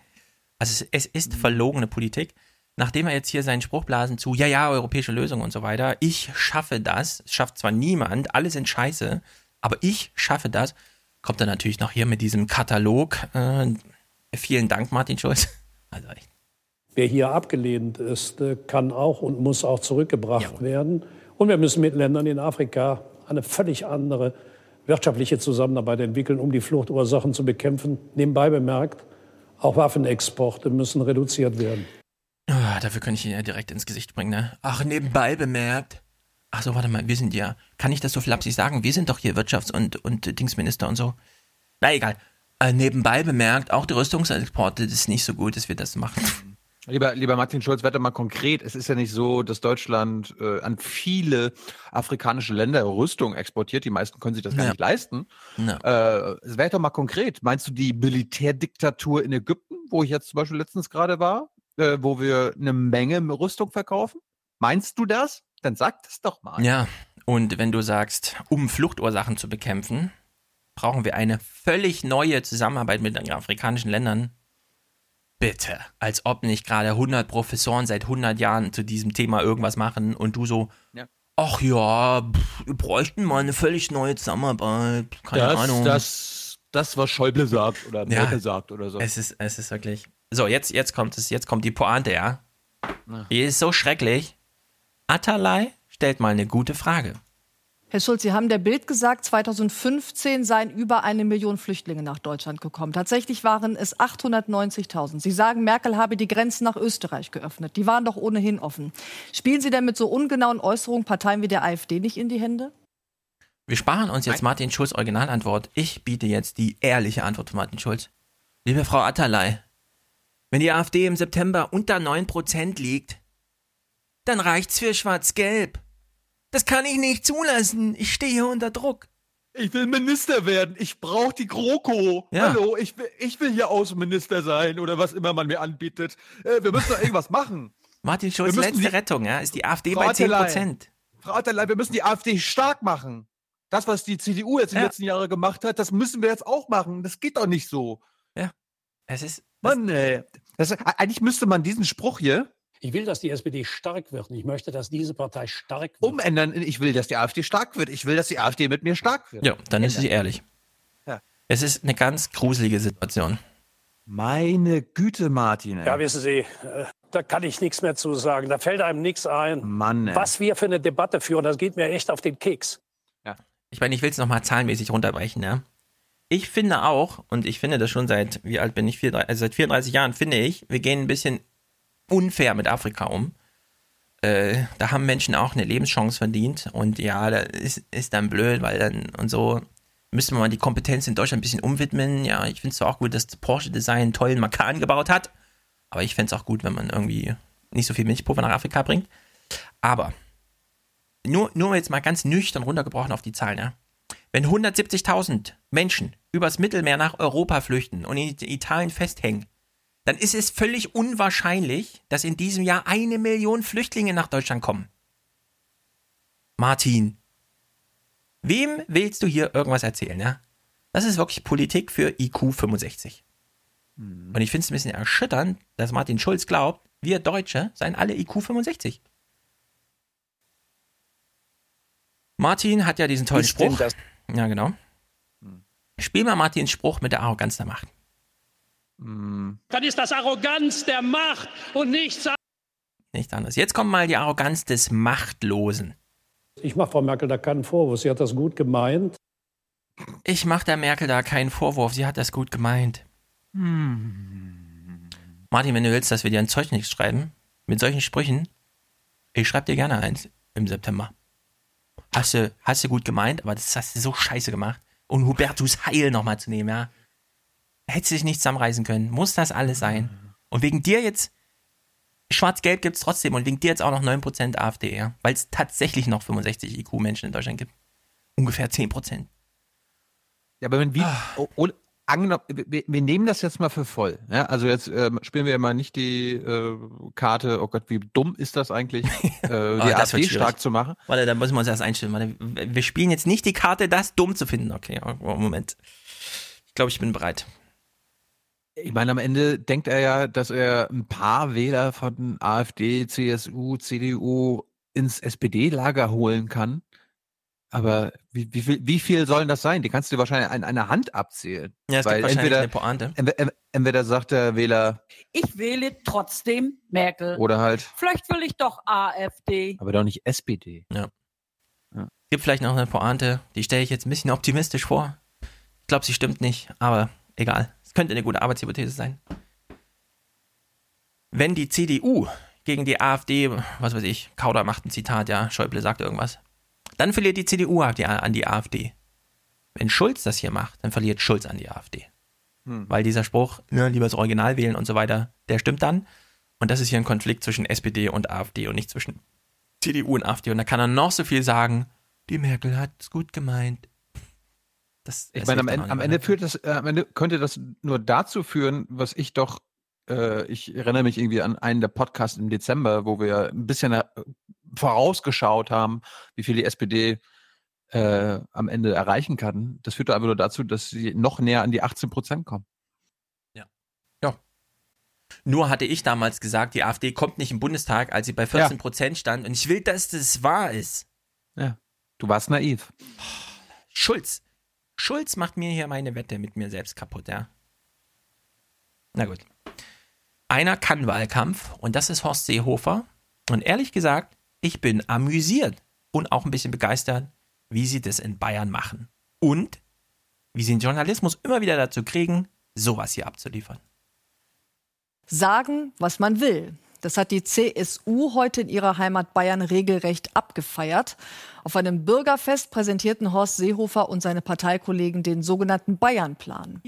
Speaker 3: Also es, es ist verlogene Politik nachdem er jetzt hier seinen Spruch blasen zu, ja, ja, europäische Lösung und so weiter, ich schaffe das, es schafft zwar niemand, alle sind scheiße, aber ich schaffe das, kommt er natürlich noch hier mit diesem Katalog. Äh, vielen Dank, Martin Schulz. Also.
Speaker 24: Wer hier abgelehnt ist, äh, kann auch und muss auch zurückgebracht ja. werden. Und wir müssen mit Ländern in Afrika eine völlig andere wirtschaftliche Zusammenarbeit entwickeln, um die Fluchtursachen zu bekämpfen. Nebenbei bemerkt, auch Waffenexporte müssen reduziert werden.
Speaker 3: Oh, dafür könnte ich ihn ja direkt ins Gesicht bringen, ne? Ach, nebenbei bemerkt. Ach so, warte mal, wir sind ja, kann ich das so flapsig sagen? Wir sind doch hier Wirtschafts- und, und Dingsminister und so. Na egal. Äh, nebenbei bemerkt, auch die Rüstungsexporte, ist nicht so gut, dass wir das machen.
Speaker 1: Lieber, lieber Martin Schulz, werde mal konkret. Es ist ja nicht so, dass Deutschland äh, an viele afrikanische Länder Rüstung exportiert. Die meisten können sich das gar ja. nicht leisten. Ja. Äh, wäre doch mal konkret. Meinst du die Militärdiktatur in Ägypten, wo ich jetzt zum Beispiel letztens gerade war? äh, wo wir eine Menge Rüstung verkaufen? Meinst du das? Dann sag das doch mal.
Speaker 3: Ja, und wenn du sagst, um Fluchtursachen zu bekämpfen, brauchen wir eine völlig neue Zusammenarbeit mit den afrikanischen Ländern. Bitte, als ob nicht gerade 100 Professoren seit 100 Jahren zu diesem Thema irgendwas machen und du so, ja. ach ja, pff, wir bräuchten mal eine völlig neue Zusammenarbeit. Keine
Speaker 1: das,
Speaker 3: Ahnung.
Speaker 1: Das, das, was Schäuble sagt oder Merkel ja, sagt oder so.
Speaker 3: Es ist, es ist wirklich. So, jetzt, jetzt kommt es, jetzt kommt die Pointe, ja. Die ist so schrecklich. Atalay stellt mal eine gute Frage.
Speaker 10: Herr Schulz, Sie haben der Bild gesagt, 2015 seien über eine Million Flüchtlinge nach Deutschland gekommen. Tatsächlich waren es 890.000. Sie sagen, Merkel habe die Grenzen nach Österreich geöffnet. Die waren doch ohnehin offen. Spielen Sie denn mit so ungenauen Äußerungen Parteien wie der AfD nicht in die Hände?
Speaker 3: Wir sparen uns jetzt Martin Schulz Originalantwort. Ich biete jetzt die ehrliche Antwort von Martin Schulz. Liebe Frau Atalay, wenn die AfD im September unter 9% liegt, dann reicht's für Schwarz-Gelb. Das kann ich nicht zulassen. Ich stehe hier unter Druck.
Speaker 1: Ich will Minister werden. Ich brauche die GroKo. Ja. Hallo, ich will, ich will hier Außenminister sein oder was immer man mir anbietet. Äh, wir müssen doch irgendwas machen.
Speaker 3: Martin Schulz, letzte die, Rettung, ja, ist die AfD Frau bei 10 Prozent.
Speaker 1: Frau Atterlei, wir müssen die AfD stark machen. Das, was die CDU jetzt ja. in den letzten Jahren gemacht hat, das müssen wir jetzt auch machen. Das geht doch nicht so.
Speaker 3: Ja. Es ist.
Speaker 1: Mann, ey. Das, eigentlich müsste man diesen Spruch hier.
Speaker 24: Ich will, dass die SPD stark wird. Ich möchte, dass diese Partei stark wird.
Speaker 1: Umändern. Ich will, dass die AfD stark wird. Ich will, dass die AfD mit mir stark wird.
Speaker 3: Ja, dann ist sie ehrlich. Ja. Es ist eine ganz gruselige Situation.
Speaker 1: Meine Güte, Martin. Ey.
Speaker 24: Ja, wissen Sie, äh, da kann ich nichts mehr zu sagen. Da fällt einem nichts ein.
Speaker 1: Mann, ey.
Speaker 24: Was wir für eine Debatte führen, das geht mir echt auf den Keks.
Speaker 3: Ja. Ich meine, ich will es nochmal zahlenmäßig runterbrechen, ja ich finde auch, und ich finde das schon seit, wie alt bin ich, 34, also seit 34 Jahren, finde ich, wir gehen ein bisschen unfair mit Afrika um. Äh, da haben Menschen auch eine Lebenschance verdient und ja, das ist, ist dann blöd, weil dann und so müssen wir mal die Kompetenz in Deutschland ein bisschen umwidmen. Ja, ich finde es auch gut, dass Porsche Design einen tollen Makan gebaut hat, aber ich fände es auch gut, wenn man irgendwie nicht so viel Milchpulver nach Afrika bringt. Aber nur, nur jetzt mal ganz nüchtern runtergebrochen auf die Zahlen, ja. Wenn 170.000 Menschen übers Mittelmeer nach Europa flüchten und in Italien festhängen, dann ist es völlig unwahrscheinlich, dass in diesem Jahr eine Million Flüchtlinge nach Deutschland kommen. Martin, wem willst du hier irgendwas erzählen, ja? Das ist wirklich Politik für IQ 65. Und ich finde es ein bisschen erschütternd, dass Martin Schulz glaubt, wir Deutsche seien alle IQ 65. Martin hat ja diesen tollen Spruch. Ja, genau. Spiel mal Martins Spruch mit der Arroganz der Macht.
Speaker 33: Dann ist das Arroganz der Macht und nichts
Speaker 3: Nicht anders. Jetzt kommt mal die Arroganz des Machtlosen.
Speaker 24: Ich mache Frau Merkel da keinen Vorwurf. Sie hat das gut gemeint.
Speaker 3: Ich mache der Merkel da keinen Vorwurf, sie hat das gut gemeint. Martin, wenn du willst, dass wir dir ein Zeugnis schreiben, mit solchen Sprüchen, ich schreibe dir gerne eins im September. Hast du, hast du gut gemeint, aber das hast du so scheiße gemacht. Und Hubertus Heil nochmal zu nehmen, ja. Hättest du dich nicht zusammenreißen können. Muss das alles sein? Und wegen dir jetzt, Schwarz-Gelb gibt's trotzdem und wegen dir jetzt auch noch 9% AfD, ja. Weil es tatsächlich noch 65 IQ-Menschen in Deutschland gibt. Ungefähr 10%.
Speaker 1: Ja, aber wenn wir, oh, oh, angenommen, wir, wir nehmen das jetzt mal für voll. Ja? Also jetzt ähm, spielen wir mal nicht die äh, Karte, oh Gott, wie dumm ist das eigentlich, äh, die
Speaker 3: Oh,
Speaker 1: AfD stark zu machen.
Speaker 3: Warte, da müssen wir uns erst einstellen. Warte, wir spielen jetzt nicht die Karte, das dumm zu finden. Okay, oh, Moment. Ich glaube, ich bin bereit.
Speaker 1: Ich meine, am Ende denkt er ja, dass er ein paar Wähler von AfD, CSU, CDU ins SPD-Lager holen kann. Aber wie, wie, viel, wie viel sollen das sein? Die kannst du dir wahrscheinlich an einer Hand abzählen.
Speaker 3: Ja, es gibt
Speaker 1: Weil
Speaker 3: wahrscheinlich
Speaker 1: entweder,
Speaker 3: eine Pointe.
Speaker 1: entweder, entweder sagt der Wähler
Speaker 34: Ich wähle trotzdem Merkel.
Speaker 1: oder halt,
Speaker 34: Vielleicht will ich doch AfD.
Speaker 1: aber doch nicht SPD.
Speaker 3: Ja. Es gibt vielleicht noch eine Pointe, die stelle ich jetzt ein bisschen optimistisch vor. Ich glaube, sie stimmt nicht, aber egal. Es könnte eine gute Arbeitshypothese sein. Wenn die CDU gegen die AfD, was weiß ich, Kauder macht ein Zitat, ja, Schäuble sagt irgendwas, dann verliert die CDU an die- AfD. Wenn Schulz das hier macht, dann verliert Schulz an die AfD.
Speaker 1: Hm.
Speaker 3: Weil dieser Spruch, ja, lieber das Original wählen und so weiter, der stimmt dann. Und das ist hier ein Konflikt zwischen SPD und AfD und nicht zwischen CDU und AfD. Und da kann er noch so viel sagen, die Merkel hat es gut gemeint. Das,
Speaker 1: Ich meine, am Ende, am Ende führt das, äh, am Ende könnte das nur dazu führen, was ich doch, äh, ich erinnere mich irgendwie an einen der Podcasts im Dezember, wo wir ein bisschen äh, vorausgeschaut haben, wie viel die SPD äh, am Ende erreichen kann. Das führt einfach nur dazu, dass sie noch näher an die 18 Prozent kommen.
Speaker 3: Nur hatte ich damals gesagt, die AfD kommt nicht im Bundestag, als sie bei 14 Prozent stand. Und ich will, dass das wahr ist.
Speaker 1: Ja, du warst naiv.
Speaker 3: Schulz. Schulz macht mir hier meine Wette mit mir selbst kaputt, ja. Na gut. Einer kann Wahlkampf und das ist Horst Seehofer. Und ehrlich gesagt, ich bin amüsiert und auch ein bisschen begeistert, wie sie das in Bayern machen. Und wie sie den Journalismus immer wieder dazu kriegen, sowas hier abzuliefern.
Speaker 10: Sagen, was man will. Das hat die CSU heute in ihrer Heimat Bayern regelrecht abgefeiert. Auf einem Bürgerfest präsentierten Horst Seehofer und seine Parteikollegen den sogenannten Bayern-Plan.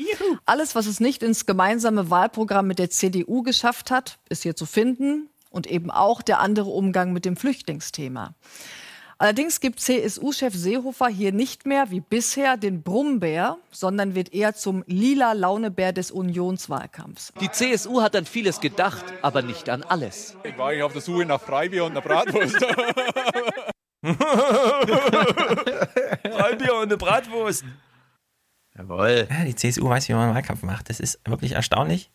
Speaker 10: Alles, was es nicht ins gemeinsame Wahlprogramm mit der CDU geschafft hat, ist hier zu finden und eben auch der andere Umgang mit dem Flüchtlingsthema. Allerdings gibt CSU-Chef Seehofer hier nicht mehr wie bisher den Brummbär, sondern wird eher zum lila Launebär des Unionswahlkampfs.
Speaker 35: Die CSU hat an vieles gedacht, aber nicht an alles.
Speaker 32: Ich war eigentlich auf der Suche nach Freibier und einer Bratwurst.
Speaker 3: Freibier und eine Bratwurst.
Speaker 1: Jawohl.
Speaker 3: Ja, die CSU weiß, wie man einen Wahlkampf macht. Das ist wirklich erstaunlich.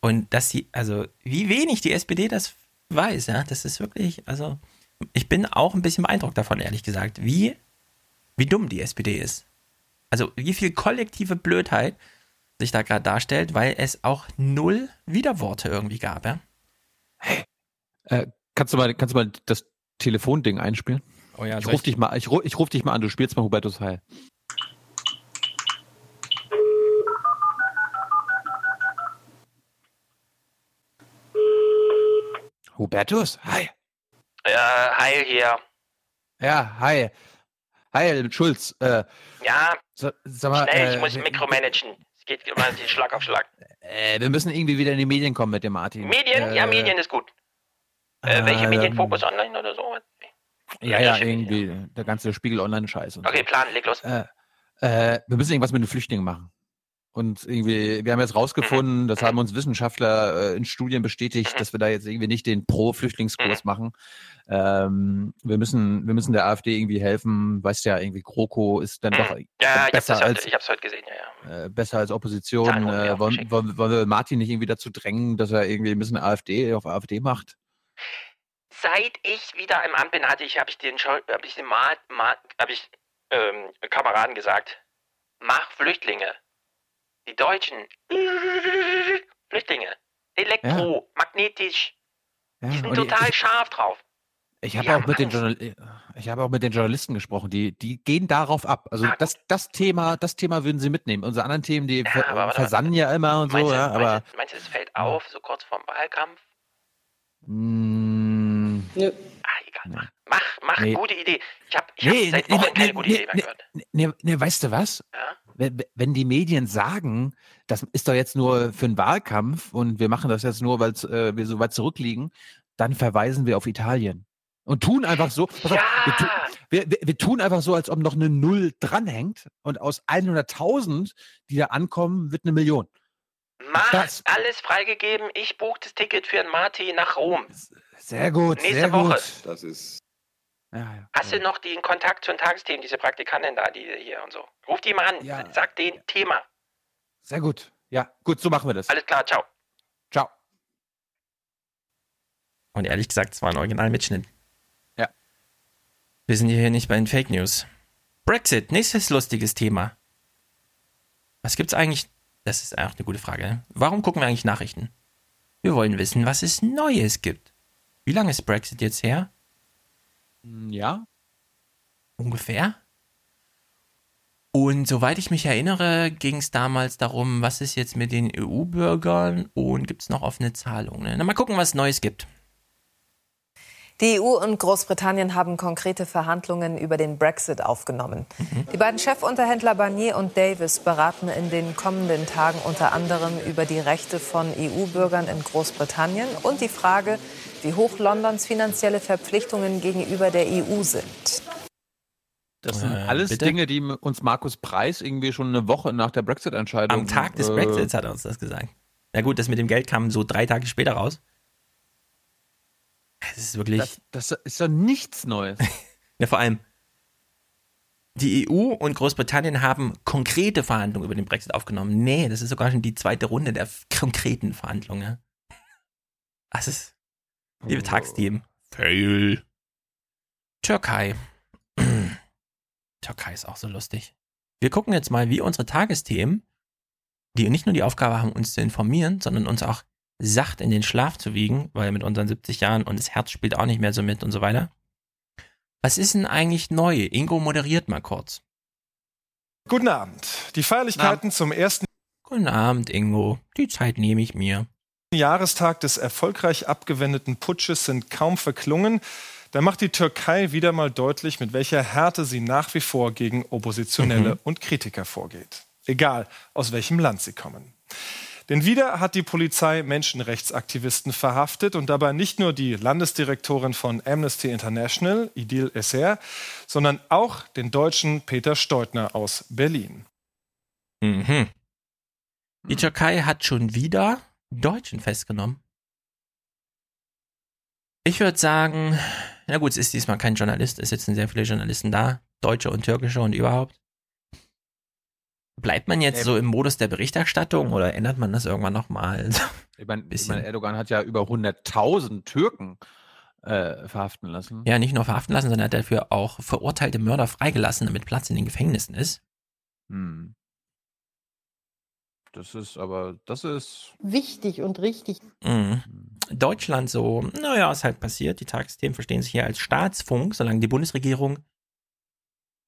Speaker 3: Und dass sie, also, wie wenig die SPD das weiß, ja, das ist wirklich, also, ich bin auch ein bisschen beeindruckt davon, ehrlich gesagt, wie, wie dumm die SPD ist. Also, wie viel kollektive Blödheit sich da gerade darstellt, weil es auch null Widerworte irgendwie gab, ja.
Speaker 1: Äh, kannst du mal, kannst du mal das Telefonding einspielen?
Speaker 3: Oh ja,
Speaker 1: ich
Speaker 3: soll
Speaker 1: ruf
Speaker 3: ich-
Speaker 1: dich mal, ich, ru- ich ruf dich mal an, du spielst mal Hubertus Heil. Hubertus, hi.
Speaker 36: Ja, Heil hier.
Speaker 1: Ja, hi. Hi, Schulz. Äh,
Speaker 36: Ja,
Speaker 1: sa- sag mal,
Speaker 36: schnell,
Speaker 1: äh,
Speaker 36: ich muss mikromanagen. Es geht immer Schlag auf Schlag.
Speaker 1: Äh, wir müssen irgendwie wieder in die Medien kommen mit dem Martin.
Speaker 36: Medien?
Speaker 1: Äh,
Speaker 36: ja, Medien ist gut. Äh, welche
Speaker 1: ähm,
Speaker 36: Medien? Fokus Online oder so?
Speaker 1: Ja, ja, irgendwie der ganze Spiegel Online-Scheiß. und
Speaker 36: Okay,
Speaker 1: so.
Speaker 36: Plan, leg los.
Speaker 1: Äh, äh, wir müssen irgendwas mit den Flüchtlingen machen. Und irgendwie, wir haben jetzt rausgefunden, das haben uns Wissenschaftler äh, in Studien bestätigt, dass wir da jetzt irgendwie nicht den Pro-Flüchtlingskurs machen. Ähm, wir müssen, wir müssen der AfD irgendwie helfen. Weißt ja, irgendwie GroKo ist dann doch
Speaker 36: Ja, ich hab's,
Speaker 1: besser
Speaker 36: das heute,
Speaker 1: als
Speaker 36: ich hab's heute gesehen, ja, ja.
Speaker 1: äh, besser als Opposition. Äh, wollen, wollen, wollen wir Martin nicht irgendwie dazu drängen, dass er irgendwie ein bisschen AfD auf AfD macht?
Speaker 36: Seit ich wieder im Amt bin, hatte ich, habe ich den, Schau- hab ich den Ma, Ma, hab ich ähm, Kameraden gesagt, mach Flüchtlinge. Die Deutschen. Flüchtlinge. Elektro, magnetisch.
Speaker 1: Ja,
Speaker 36: Die sind total
Speaker 1: ich,
Speaker 36: scharf drauf.
Speaker 1: ich habe auch mit den
Speaker 36: Angst.
Speaker 1: Journal ich habe auch mit den Journalisten gesprochen, die, die gehen darauf ab. Also das, das Thema, das Thema würden sie mitnehmen. Unsere anderen Themen, die ver
Speaker 36: aber warte,
Speaker 1: versanden ja immer und so,
Speaker 36: Meinst du,
Speaker 1: ja, aber
Speaker 36: meinst, du, meinst du, es fällt auf, so kurz vorm Wahlkampf?
Speaker 1: mh,
Speaker 2: Nö.
Speaker 36: Mach, mach,
Speaker 1: Nee.
Speaker 36: gute Idee. Ich habe ich
Speaker 1: Nee,
Speaker 36: hab seit
Speaker 1: nee,
Speaker 36: Wochen
Speaker 1: nee,
Speaker 36: keine
Speaker 1: nee,
Speaker 36: gute
Speaker 1: nee,
Speaker 36: Idee mehr
Speaker 1: nee.
Speaker 36: gehört.
Speaker 1: Ne, ne, weißt du was?
Speaker 36: Ja?
Speaker 1: Wenn, wenn die Medien sagen, das ist doch jetzt nur für einen Wahlkampf und wir machen das jetzt nur, weil äh, wir so weit zurückliegen, dann verweisen wir auf Italien. Und tun einfach so, auf, wir, tu, wir, wir, wir tun einfach so, als ob noch eine Null dranhängt und aus 100.000, die da ankommen, wird eine Million.
Speaker 36: Mach
Speaker 1: Das-
Speaker 36: alles freigegeben. Ich buche das Ticket für einen Marty nach Rom.
Speaker 1: Sehr gut,
Speaker 36: Nächste
Speaker 1: sehr
Speaker 36: Woche.
Speaker 1: gut.
Speaker 6: Das ist.
Speaker 1: Ja, ja.
Speaker 36: Hast du noch den Kontakt zu den Tagesthemen, diese Praktikantin da, die hier und so? Ruf die mal an,
Speaker 1: Ja.
Speaker 36: sag den Thema.
Speaker 1: Sehr gut. Ja, gut, so machen wir das.
Speaker 36: Alles klar, ciao.
Speaker 1: Ciao.
Speaker 3: Und ehrlich gesagt, es war ein Originalmitschnitt.
Speaker 1: Ja.
Speaker 3: Wir sind hier nicht bei den Fake News. Brexit, nächstes lustiges Thema. Was gibt's eigentlich? Das ist auch eine gute Frage. Warum gucken wir eigentlich Nachrichten? Wir wollen wissen, was es Neues gibt. Wie lange ist Brexit jetzt her?
Speaker 1: Ja.
Speaker 3: Ungefähr. Und soweit ich mich erinnere, ging es damals darum, was ist jetzt mit den EU-Bürgern und gibt es noch offene Zahlungen. ne? Na, mal gucken, was es Neues gibt.
Speaker 37: Die EU und Großbritannien haben konkrete Verhandlungen über den Brexit aufgenommen. Die beiden Chefunterhändler Barnier und Davis beraten in den kommenden Tagen unter anderem über die Rechte von EU-Bürgern in Großbritannien und die Frage, wie hoch Londons finanzielle Verpflichtungen gegenüber der EU sind.
Speaker 1: Das sind
Speaker 3: Äh,
Speaker 1: alles
Speaker 3: bitte?
Speaker 1: Dinge, die uns Markus Preis irgendwie schon eine Woche nach der Brexit-Entscheidung.
Speaker 3: Am Tag des
Speaker 1: äh,
Speaker 3: Brexits hat er uns das gesagt. Na gut, das mit dem Geld kam so drei Tage später raus. Das ist wirklich.
Speaker 1: Das, das ist doch nichts Neues.
Speaker 3: Ja, vor allem, die EU und Großbritannien haben konkrete Verhandlungen über den Brexit aufgenommen. Nee, das ist sogar schon die zweite Runde der konkreten Verhandlungen. ja. Das ist, liebe Tagsteam, fail. Türkei. Türkei ist auch so lustig. Wir gucken jetzt mal, wie unsere Tagesthemen, die nicht nur die Aufgabe haben, uns zu informieren, sondern uns auch sacht in den Schlaf zu wiegen, weil mit unseren 70 Jahren und das Herz spielt auch nicht mehr so mit und so weiter. Was ist denn eigentlich neu? Ingo moderiert mal kurz.
Speaker 38: Guten Abend. Die Feierlichkeiten zum ersten
Speaker 3: Guten Abend, Ingo. Die Zeit nehme ich mir.
Speaker 38: Jahrestag des erfolgreich abgewendeten Putsches sind kaum verklungen. Da macht die Türkei wieder mal deutlich, mit welcher Härte sie nach wie vor gegen Oppositionelle
Speaker 3: Mhm.
Speaker 38: und Kritiker vorgeht. Egal, aus welchem Land sie kommen. Denn wieder hat die Polizei Menschenrechtsaktivisten verhaftet und dabei nicht nur die Landesdirektorin von Amnesty International, Idil Esser, sondern auch den deutschen Peter Steutner aus Berlin.
Speaker 3: Mhm. Die Türkei hat schon wieder Deutschen festgenommen. Ich würde sagen, na gut, es ist diesmal kein Journalist, es sitzen sehr viele Journalisten da, Deutsche und Türkische und überhaupt. Bleibt man jetzt so im Modus der Berichterstattung oder ändert man das irgendwann nochmal?
Speaker 1: Ich meine, ich mein, Erdogan hat ja über 100.000 Türken äh, verhaften lassen.
Speaker 3: Ja, nicht nur verhaften lassen, sondern hat dafür auch verurteilte Mörder freigelassen, damit Platz in den Gefängnissen ist.
Speaker 1: Hm. Das ist aber, das ist.
Speaker 39: Wichtig und richtig.
Speaker 3: Mhm. Deutschland so, naja, ist halt passiert. Die Tagesthemen verstehen sich hier als Staatsfunk. Solange die Bundesregierung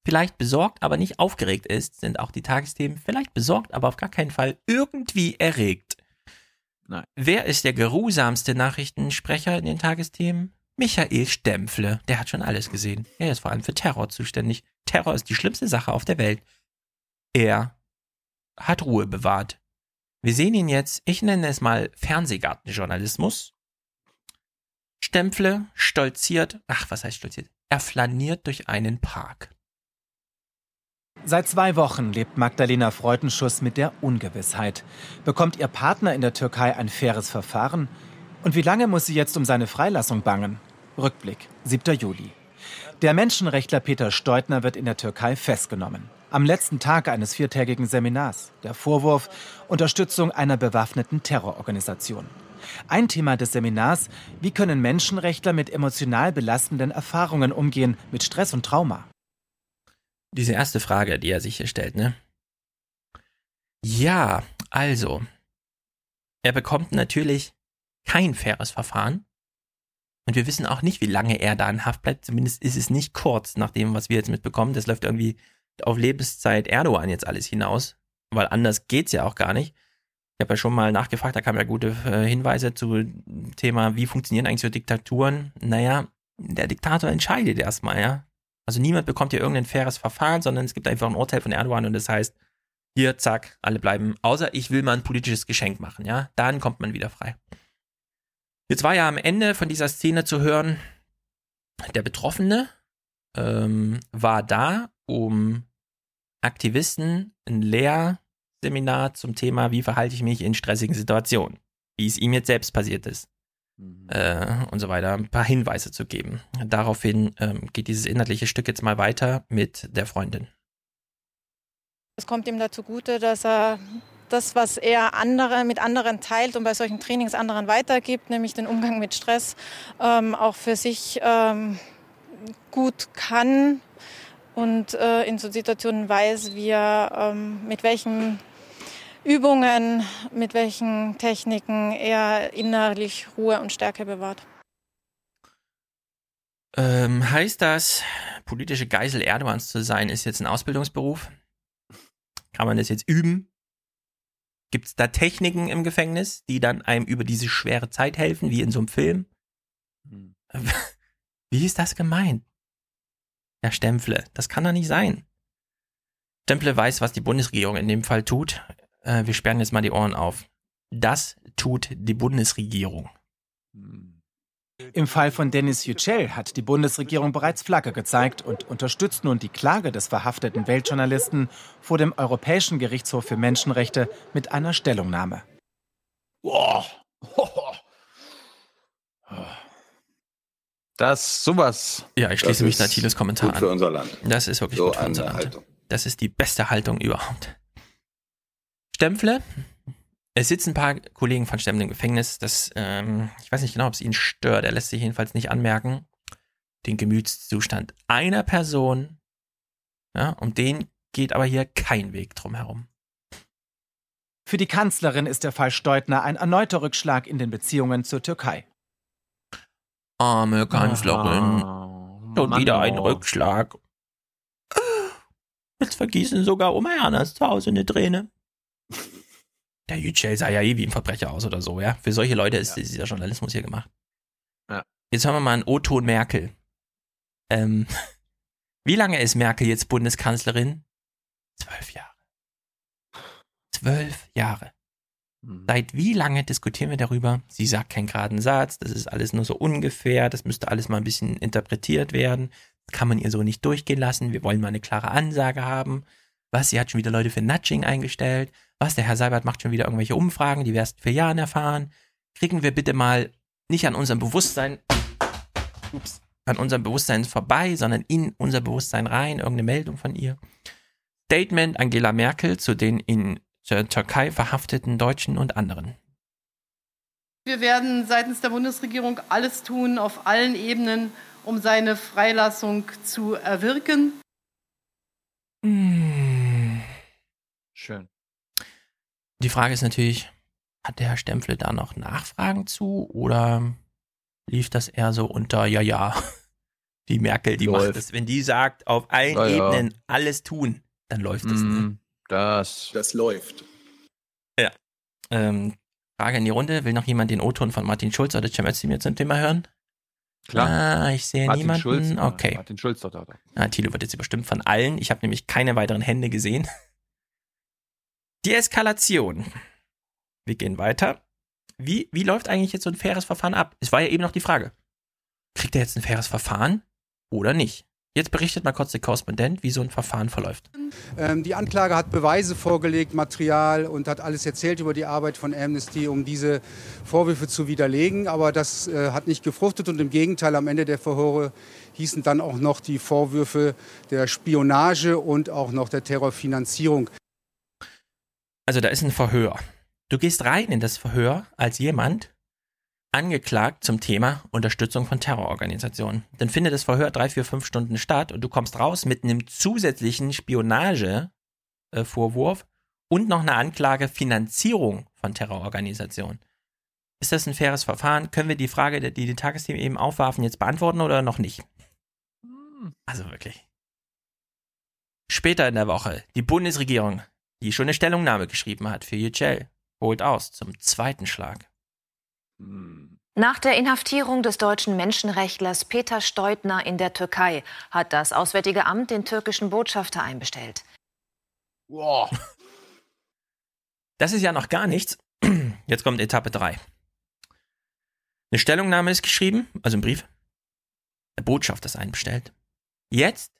Speaker 3: vielleicht besorgt, aber nicht aufgeregt ist, sind auch die Tagesthemen vielleicht besorgt, aber auf gar keinen Fall irgendwie erregt.
Speaker 1: Nein.
Speaker 3: Wer ist der geruhsamste Nachrichtensprecher in den Tagesthemen? Michael Stempfle. Der hat schon alles gesehen. Er ist vor allem für Terror zuständig. Terror ist die schlimmste Sache auf der Welt. Er hat Ruhe bewahrt. Wir sehen ihn jetzt, ich nenne es mal Fernsehgartenjournalismus. Stempfle stolziert, ach, was heißt stolziert? Er flaniert durch einen Park.
Speaker 39: Seit zwei Wochen lebt Magdalena Freudenschuss mit der Ungewissheit. Bekommt ihr Partner in der Türkei ein faires Verfahren? Und wie lange muss sie jetzt um seine Freilassung bangen? Rückblick, 7. Juli. Der Menschenrechtler Peter Steutner wird in der Türkei festgenommen. Am letzten Tag eines viertägigen Seminars. Der Vorwurf Unterstützung einer bewaffneten Terrororganisation. Ein Thema des Seminars, wie können Menschenrechtler mit emotional belastenden Erfahrungen umgehen, mit Stress und Trauma?
Speaker 3: Diese erste Frage, die er sich hier stellt, ne? Ja, also, er bekommt natürlich kein faires Verfahren. Und wir wissen auch nicht, wie lange er da in Haft bleibt. Zumindest ist es nicht kurz nach dem, was wir jetzt mitbekommen. Das läuft irgendwie auf Lebenszeit Erdogan jetzt alles hinaus. Weil anders geht's ja auch gar nicht. Ich habe ja schon mal nachgefragt, da kamen ja gute äh, Hinweise zu Thema, wie funktionieren eigentlich so Diktaturen. Naja, der Diktator entscheidet erstmal, ja. Also niemand bekommt hier irgendein faires Verfahren, sondern es gibt einfach ein Urteil von Erdogan und das heißt, hier, zack, alle bleiben. Außer ich will mal ein politisches Geschenk machen, ja. Dann kommt man wieder frei. Jetzt war ja am Ende von dieser Szene zu hören, der Betroffene ähm, war da, um Aktivisten ein Lehrseminar zum Thema, wie verhalte ich mich in stressigen Situationen, wie es ihm jetzt selbst passiert ist mhm. äh, und so weiter, ein paar Hinweise zu geben. Daraufhin ähm, geht dieses inhaltliche Stück jetzt mal weiter mit der Freundin.
Speaker 40: Es kommt ihm dazu gute, dass er das, was er andere, mit anderen teilt und bei solchen Trainings anderen weitergibt, nämlich den Umgang mit Stress, ähm, auch für sich ähm, gut kann und äh, in so Situationen weiß, wie er ähm, mit welchen Übungen, mit welchen Techniken er innerlich Ruhe und Stärke bewahrt.
Speaker 3: Ähm, heißt das, politische Geisel Erdogans zu sein, ist jetzt ein Ausbildungsberuf? Kann man das jetzt üben? Gibt es da Techniken im Gefängnis, die dann einem über diese schwere Zeit helfen, wie in so einem Film? Hm. Wie ist das gemeint? Ja, Stempfle, das kann doch nicht sein. Stempfle weiß, was die Bundesregierung in dem Fall tut. Äh, wir sperren jetzt mal die Ohren auf. Das tut die Bundesregierung.
Speaker 39: Hm. Im Fall von Dennis Yücel hat die Bundesregierung bereits Flagge gezeigt und unterstützt nun die Klage des verhafteten Weltjournalisten vor dem Europäischen Gerichtshof für Menschenrechte mit einer Stellungnahme.
Speaker 1: Boah. Das sowas.
Speaker 3: Ja, ich schließe mich Natiles Kommentar
Speaker 41: gut für unser Land.
Speaker 3: an. Das ist wirklich
Speaker 41: so
Speaker 3: gut für unser Land.
Speaker 41: Haltung.
Speaker 3: Das ist die beste Haltung überhaupt. Stempfle es sitzen ein paar Kollegen von Stemmel im Gefängnis. Das, ähm, ich weiß nicht genau, ob es ihn stört. Er lässt sich jedenfalls nicht anmerken. Den Gemütszustand einer Person. Ja, um den geht aber hier kein Weg drum herum.
Speaker 39: Für die Kanzlerin ist der Fall Steutner ein erneuter Rückschlag in den Beziehungen zur Türkei.
Speaker 3: Arme Kanzlerin. Schon wieder ein Rückschlag. Jetzt vergießen sogar Oma Ernas zu Hause eine Träne. Der Yücel sah ja eh wie ein Verbrecher aus oder so, ja. Für solche Leute ist ja. dieser Journalismus hier gemacht. Ja. Jetzt hören wir mal einen O-Ton Merkel. Ähm, wie lange ist Merkel jetzt Bundeskanzlerin? Zwölf Jahre. Zwölf Jahre. Mhm. Seit wie lange diskutieren wir darüber? Sie sagt keinen geraden Satz, das ist alles nur so ungefähr, das müsste alles mal ein bisschen interpretiert werden. Kann man ihr so nicht durchgehen lassen. Wir wollen mal eine klare Ansage haben. Was, sie hat schon wieder Leute für Nudging eingestellt was, der Herr Seibert macht schon wieder irgendwelche Umfragen, die wir erst für Jahren erfahren. Kriegen wir bitte mal nicht an unserem Bewusstsein, ups, an unserem Bewusstsein vorbei, sondern in unser Bewusstsein rein, irgendeine Meldung von ihr. Statement Angela Merkel zu den in der Türkei verhafteten Deutschen und anderen.
Speaker 42: Wir werden seitens der Bundesregierung alles tun, auf allen Ebenen, um seine Freilassung zu erwirken.
Speaker 3: Schön. Die Frage ist natürlich, hat der Herr Stempfle da noch Nachfragen zu oder lief das eher so unter, ja, ja, die Merkel, die läuft. macht es. Wenn die sagt, auf allen ja, Ebenen ja. alles tun, dann läuft es. Mm, ne?
Speaker 1: Das.
Speaker 41: Das läuft.
Speaker 3: Ja. Ähm, Frage in die Runde. Will noch jemand den O-Ton von Martin Schulz oder Cem Özdemir zum Thema hören?
Speaker 1: Klar.
Speaker 3: Ah, ich sehe Martin niemanden.
Speaker 1: Schulz,
Speaker 3: okay.
Speaker 1: Martin Schulz doch, doch, doch.
Speaker 3: Ah, Thilo wird jetzt überstimmt von allen. Ich habe nämlich keine weiteren Hände gesehen. Die Eskalation. Wir gehen weiter. Wie, wie läuft eigentlich jetzt so ein faires Verfahren ab? Es war ja eben noch die Frage. Kriegt er jetzt ein faires Verfahren oder nicht? Jetzt berichtet mal kurz der Korrespondent, wie so ein Verfahren verläuft.
Speaker 43: Ähm, die Anklage hat Beweise vorgelegt, Material und hat alles erzählt über die Arbeit von Amnesty, um diese Vorwürfe zu widerlegen. Aber das äh, hat nicht gefruchtet und im Gegenteil, am Ende der Verhöre hießen dann auch noch die Vorwürfe der Spionage und auch noch der Terrorfinanzierung.
Speaker 3: Also da ist ein Verhör. Du gehst rein in das Verhör als jemand, angeklagt zum Thema Unterstützung von Terrororganisationen. Dann findet das Verhör drei, vier, fünf Stunden statt und du kommst raus mit einem zusätzlichen Spionagevorwurf und noch eine Anklage Finanzierung von Terrororganisationen. Ist das ein faires Verfahren? Können wir die Frage, die die Tagesthemen eben aufwarfen, jetzt beantworten oder noch nicht? Also wirklich. Später in der Woche, die Bundesregierung, die schon eine Stellungnahme geschrieben hat für Yücel, holt aus zum zweiten Schlag.
Speaker 37: Nach der Inhaftierung des deutschen Menschenrechtlers Peter Steutner in der Türkei hat das Auswärtige Amt den türkischen Botschafter einbestellt.
Speaker 3: Wow. Das ist ja noch gar nichts. Jetzt kommt Etappe 3. Eine Stellungnahme ist geschrieben, also ein Brief. Der Botschafter ist einbestellt. Jetzt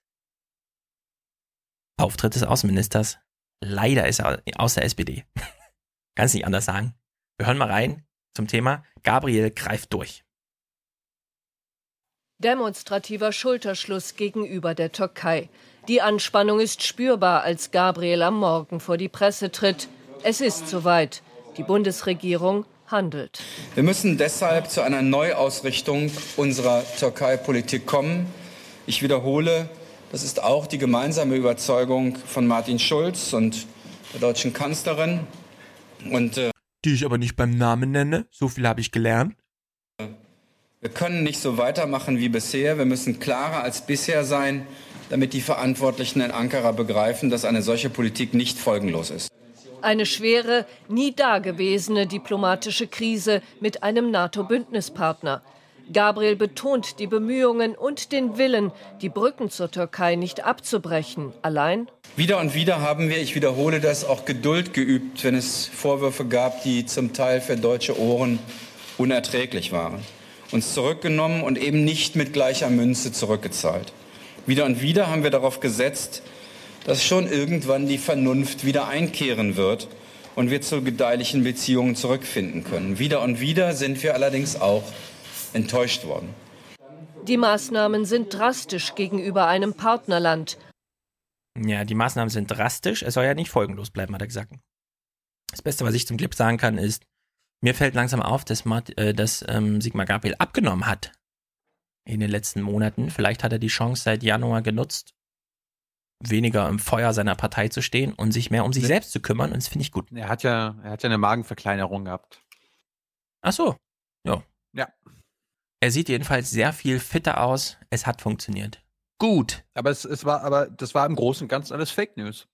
Speaker 3: Auftritt des Außenministers. Leider ist er aus der SPD. Kann es nicht anders sagen. Wir hören mal rein zum Thema Gabriel greift durch.
Speaker 44: Demonstrativer Schulterschluss gegenüber der Türkei. Die Anspannung ist spürbar, als Gabriel am Morgen vor die Presse tritt. Es ist soweit. Die Bundesregierung handelt.
Speaker 41: Wir müssen deshalb zu einer Neuausrichtung unserer Türkei-Politik kommen. Ich wiederhole, das ist auch die gemeinsame Überzeugung von Martin Schulz und der deutschen Kanzlerin. Und äh,
Speaker 3: die ich aber nicht beim Namen nenne. So viel habe ich gelernt.
Speaker 41: Wir können nicht so weitermachen wie bisher. Wir müssen klarer als bisher sein, damit die Verantwortlichen in Ankara begreifen, dass eine solche Politik nicht folgenlos ist.
Speaker 44: Eine schwere, nie dagewesene diplomatische Krise mit einem NATO-Bündnispartner. Gabriel betont die Bemühungen und den Willen, die Brücken zur Türkei nicht abzubrechen. Allein?
Speaker 41: Wieder und wieder haben wir, ich wiederhole das, auch Geduld geübt, wenn es Vorwürfe gab, die zum Teil für deutsche Ohren unerträglich waren. Uns zurückgenommen und eben nicht mit gleicher Münze zurückgezahlt. Wieder und wieder haben wir darauf gesetzt, dass schon irgendwann die Vernunft wieder einkehren wird und wir zu gedeihlichen Beziehungen zurückfinden können. Wieder und wieder sind wir allerdings auch enttäuscht worden.
Speaker 44: Die Maßnahmen sind drastisch gegenüber einem Partnerland.
Speaker 3: Ja, die Maßnahmen sind drastisch. Es soll ja nicht folgenlos bleiben, hat er gesagt. Das Beste, was ich zum Clip sagen kann, ist, mir fällt langsam auf, dass, Mart, äh, dass ähm, Sigmar Gabriel abgenommen hat in den letzten Monaten. Vielleicht hat er die Chance seit Januar genutzt, weniger im Feuer seiner Partei zu stehen und sich mehr um sich selbst zu kümmern. Und das finde ich gut.
Speaker 1: Er hat ja, er hat ja eine Magenverkleinerung gehabt.
Speaker 3: Ach so. Ja.
Speaker 1: Ja.
Speaker 3: Er sieht jedenfalls sehr viel fitter aus. Es hat funktioniert. Gut.
Speaker 1: Aber es, es war, aber das war im Großen und Ganzen alles Fake News.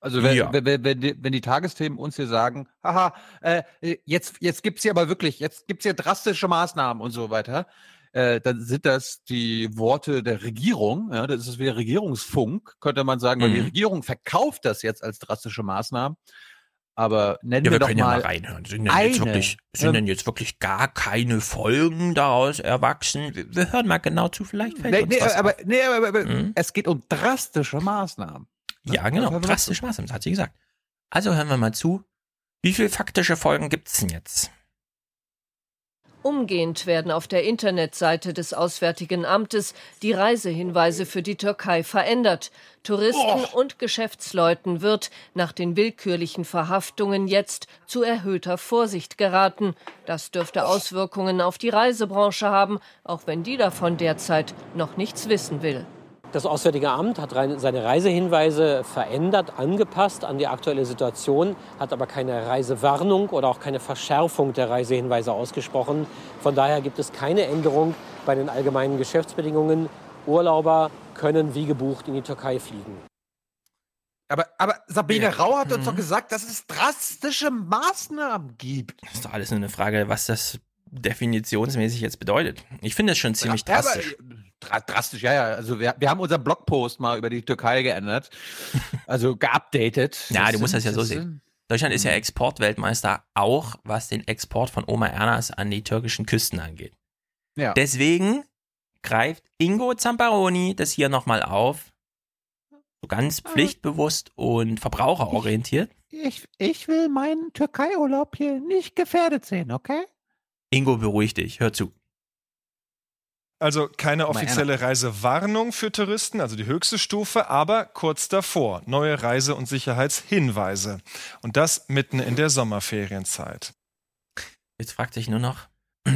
Speaker 1: Also wenn,
Speaker 3: Ja.
Speaker 1: wenn, wenn, die, wenn die Tagesthemen uns hier sagen, haha, äh, jetzt, jetzt gibt's hier aber wirklich, jetzt gibt's hier drastische Maßnahmen und so weiter, äh, dann sind das die Worte der Regierung, ja, das ist wieder Regierungsfunk, könnte man sagen, weil die
Speaker 3: Mhm.
Speaker 1: Regierung verkauft das jetzt als drastische Maßnahmen. Aber nennen
Speaker 3: Ja,
Speaker 1: wir
Speaker 3: wir
Speaker 1: doch
Speaker 3: können ja
Speaker 1: mal
Speaker 3: mal reinhören. Sind denn, jetzt
Speaker 1: eine,
Speaker 3: wirklich, sind
Speaker 1: ähm,
Speaker 3: denn jetzt wirklich gar keine Folgen daraus erwachsen? Wir, wir hören mal genau zu, vielleicht fällt
Speaker 1: Nee,
Speaker 3: uns
Speaker 1: nee,
Speaker 3: was
Speaker 1: aber,
Speaker 3: auf.
Speaker 1: nee, aber, aber
Speaker 3: Mhm.
Speaker 1: es geht um drastische Maßnahmen.
Speaker 3: Ja, genau,
Speaker 1: hören wir mal
Speaker 3: drastisch
Speaker 1: zu.
Speaker 3: Maßnahmen, das hat sie gesagt. Also hören wir mal zu. Wie viele faktische Folgen gibt's denn jetzt?
Speaker 44: Umgehend werden auf der Internetseite des Auswärtigen Amtes die Reisehinweise für die Türkei verändert. Touristen und Geschäftsleuten wird nach den willkürlichen Verhaftungen jetzt zu erhöhter Vorsicht geraten. Das dürfte Auswirkungen auf die Reisebranche haben, auch wenn die davon derzeit noch nichts wissen will.
Speaker 45: Das Auswärtige Amt hat seine Reisehinweise verändert, angepasst an die aktuelle Situation, hat aber keine Reisewarnung oder auch keine Verschärfung der Reisehinweise ausgesprochen. Von daher gibt es keine Änderung bei den allgemeinen Geschäftsbedingungen. Urlauber können wie gebucht in die Türkei fliegen.
Speaker 1: Aber, aber Sabine
Speaker 3: Ja.
Speaker 1: Rau hat uns
Speaker 3: Mhm.
Speaker 1: doch gesagt, dass es drastische Maßnahmen gibt.
Speaker 3: Das ist doch alles nur eine Frage, was das definitionsmäßig jetzt bedeutet. Ich finde es schon ziemlich
Speaker 1: Ja, aber,
Speaker 3: drastisch.
Speaker 1: äh, dra drastisch, ja, ja. Also wir, wir haben unseren Blogpost mal über die Türkei geändert. Also geupdatet.
Speaker 3: Ja,
Speaker 1: Das
Speaker 3: du musst das ja so sehen. Deutschland ist ja Exportweltmeister, auch was den Export von Oma Ernas an die türkischen Küsten angeht.
Speaker 1: Ja.
Speaker 3: Deswegen greift Ingo Zamparoni das hier nochmal auf. So ganz pflichtbewusst und verbraucherorientiert.
Speaker 1: Ich, ich will meinen Türkei-Urlaub hier nicht gefährdet sehen, okay?
Speaker 3: Ingo, beruhig dich, hör zu.
Speaker 38: Also keine offizielle Reisewarnung für Touristen, also die höchste Stufe, aber kurz davor neue Reise- und Sicherheitshinweise. Und das mitten in der Sommerferienzeit.
Speaker 3: Jetzt fragt sich nur noch.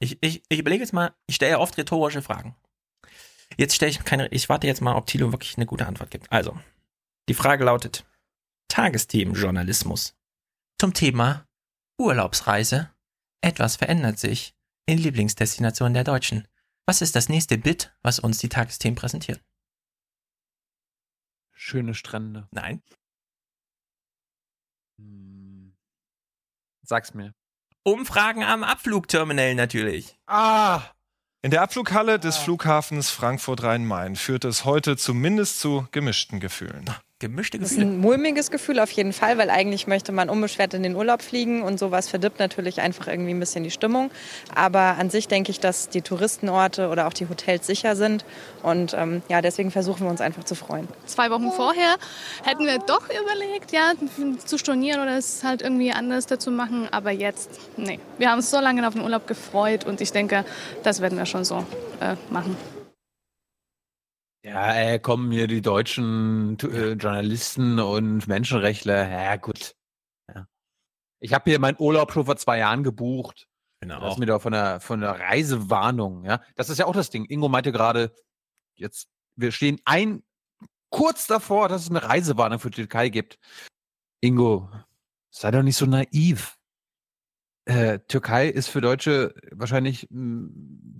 Speaker 3: Ich, ich, ich überlege jetzt mal, ich stelle ja oft rhetorische Fragen. Jetzt stelle ich keine, ich warte jetzt mal, ob Thilo wirklich eine gute Antwort gibt. Also, die Frage lautet: Tagesthemenjournalismus. Zum Thema Urlaubsreise. Etwas verändert sich in Lieblingsdestinationen der Deutschen. Was ist das nächste Bit, was uns die Tagesthemen präsentieren?
Speaker 1: Schöne Strände.
Speaker 3: Nein.
Speaker 1: Sag's mir.
Speaker 3: Umfragen am Abflugterminal natürlich.
Speaker 1: Ah!
Speaker 38: In der Abflughalle des Flughafens Frankfurt-Rhein-Main führt es heute zumindest zu gemischten Gefühlen.
Speaker 3: Gemischte
Speaker 46: Das ist ein mulmiges Gefühl auf jeden Fall, weil eigentlich möchte man unbeschwert in den Urlaub fliegen und sowas verdirbt natürlich einfach irgendwie ein bisschen die Stimmung. Aber an sich denke ich, dass die Touristenorte oder auch die Hotels sicher sind und ähm, ja, deswegen versuchen wir uns einfach zu freuen.
Speaker 47: Zwei Wochen vorher hätten wir doch überlegt, ja, zu stornieren oder es halt irgendwie anders dazu machen. Aber jetzt, nee. Wir haben uns so lange auf den Urlaub gefreut und ich denke, das werden wir schon so äh, machen.
Speaker 1: Ja, äh, kommen hier die deutschen äh, Journalisten und Menschenrechtler. Ja, gut. Ja. Ich habe hier meinen Urlaub schon vor zwei Jahren gebucht.
Speaker 3: Genau.
Speaker 1: Das ist mir doch von der, von der Reisewarnung, ja. Das ist ja auch das Ding. Ingo meinte gerade, jetzt, wir stehen ein, kurz davor, dass es eine Reisewarnung für die Türkei gibt. Ingo, sei doch nicht so naiv. Äh, Türkei ist für Deutsche wahrscheinlich mh,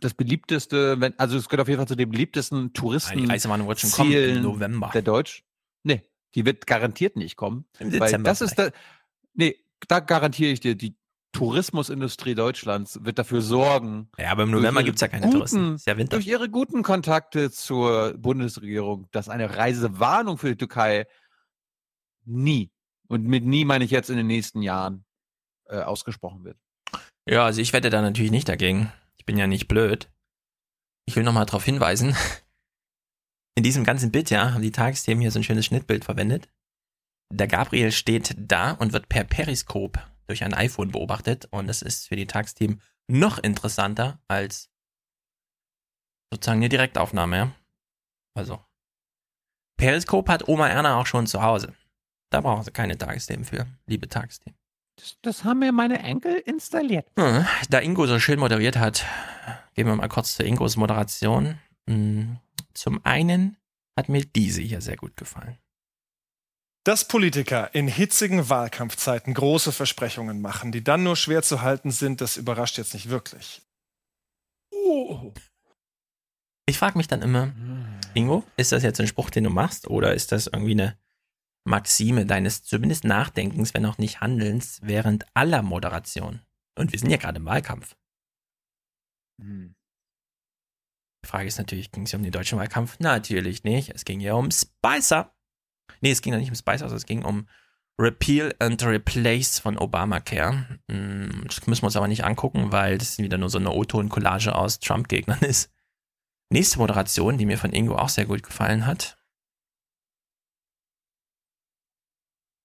Speaker 1: das beliebteste, wenn, also es gehört auf jeden Fall zu den beliebtesten Touristen.
Speaker 3: Ja, die Reisewarnung wird schon kommen im November.
Speaker 1: Der Deutsch. Nee, die wird garantiert nicht kommen.
Speaker 3: Im
Speaker 1: weil
Speaker 3: Dezember
Speaker 1: das ist da, nee, da garantiere ich dir, die Tourismusindustrie Deutschlands wird dafür sorgen.
Speaker 3: Ja, aber im November
Speaker 1: ihre
Speaker 3: gibt's ja keine
Speaker 1: guten,
Speaker 3: Touristen. Ist ja Winter.
Speaker 1: Durch ihre guten Kontakte zur Bundesregierung, dass eine Reisewarnung für die Türkei nie, und mit nie meine ich jetzt in den nächsten Jahren, äh, ausgesprochen wird.
Speaker 3: Ja, also ich wette da natürlich nicht dagegen. Ich bin ja nicht blöd. Ich will nochmal darauf hinweisen. In diesem ganzen Bit, ja, haben die Tagesthemen hier so ein schönes Schnittbild verwendet. Der Gabriel steht da und wird per Periskop durch ein iPhone beobachtet und das ist für die Tagesthemen noch interessanter als sozusagen eine Direktaufnahme, ja. Also, Periskop hat Oma Erna auch schon zu Hause. Da brauchen sie keine Tagesthemen für, liebe Tagesthemen.
Speaker 1: Das, das haben mir meine Enkel installiert.
Speaker 3: Hm, Da Ingo so schön moderiert hat, gehen wir mal kurz zu Ingos Moderation. Hm, Zum einen hat mir diese hier sehr gut gefallen.
Speaker 38: Dass Politiker in hitzigen Wahlkampfzeiten große Versprechungen machen, die dann nur schwer zu halten sind, das überrascht jetzt nicht wirklich.
Speaker 3: Ich frage mich dann immer, Ingo, ist das jetzt ein Spruch, den du machst, oder ist das irgendwie eine Maxime deines zumindest Nachdenkens, wenn auch nicht Handelns, während aller Moderation? Und wir sind ja gerade im Wahlkampf.
Speaker 1: Hm.
Speaker 3: Die Frage ist natürlich, ging es hier um den deutschen Wahlkampf? Natürlich nicht. Es ging ja um Spicer. Nee, es ging ja nicht um Spicer, also es ging um Repeal and Replace von Obamacare. Hm, Das müssen wir uns aber nicht angucken, weil das wieder nur so eine O-Ton-Collage aus Trump-Gegnern ist. Nächste Moderation, die mir von Ingo auch sehr gut gefallen hat.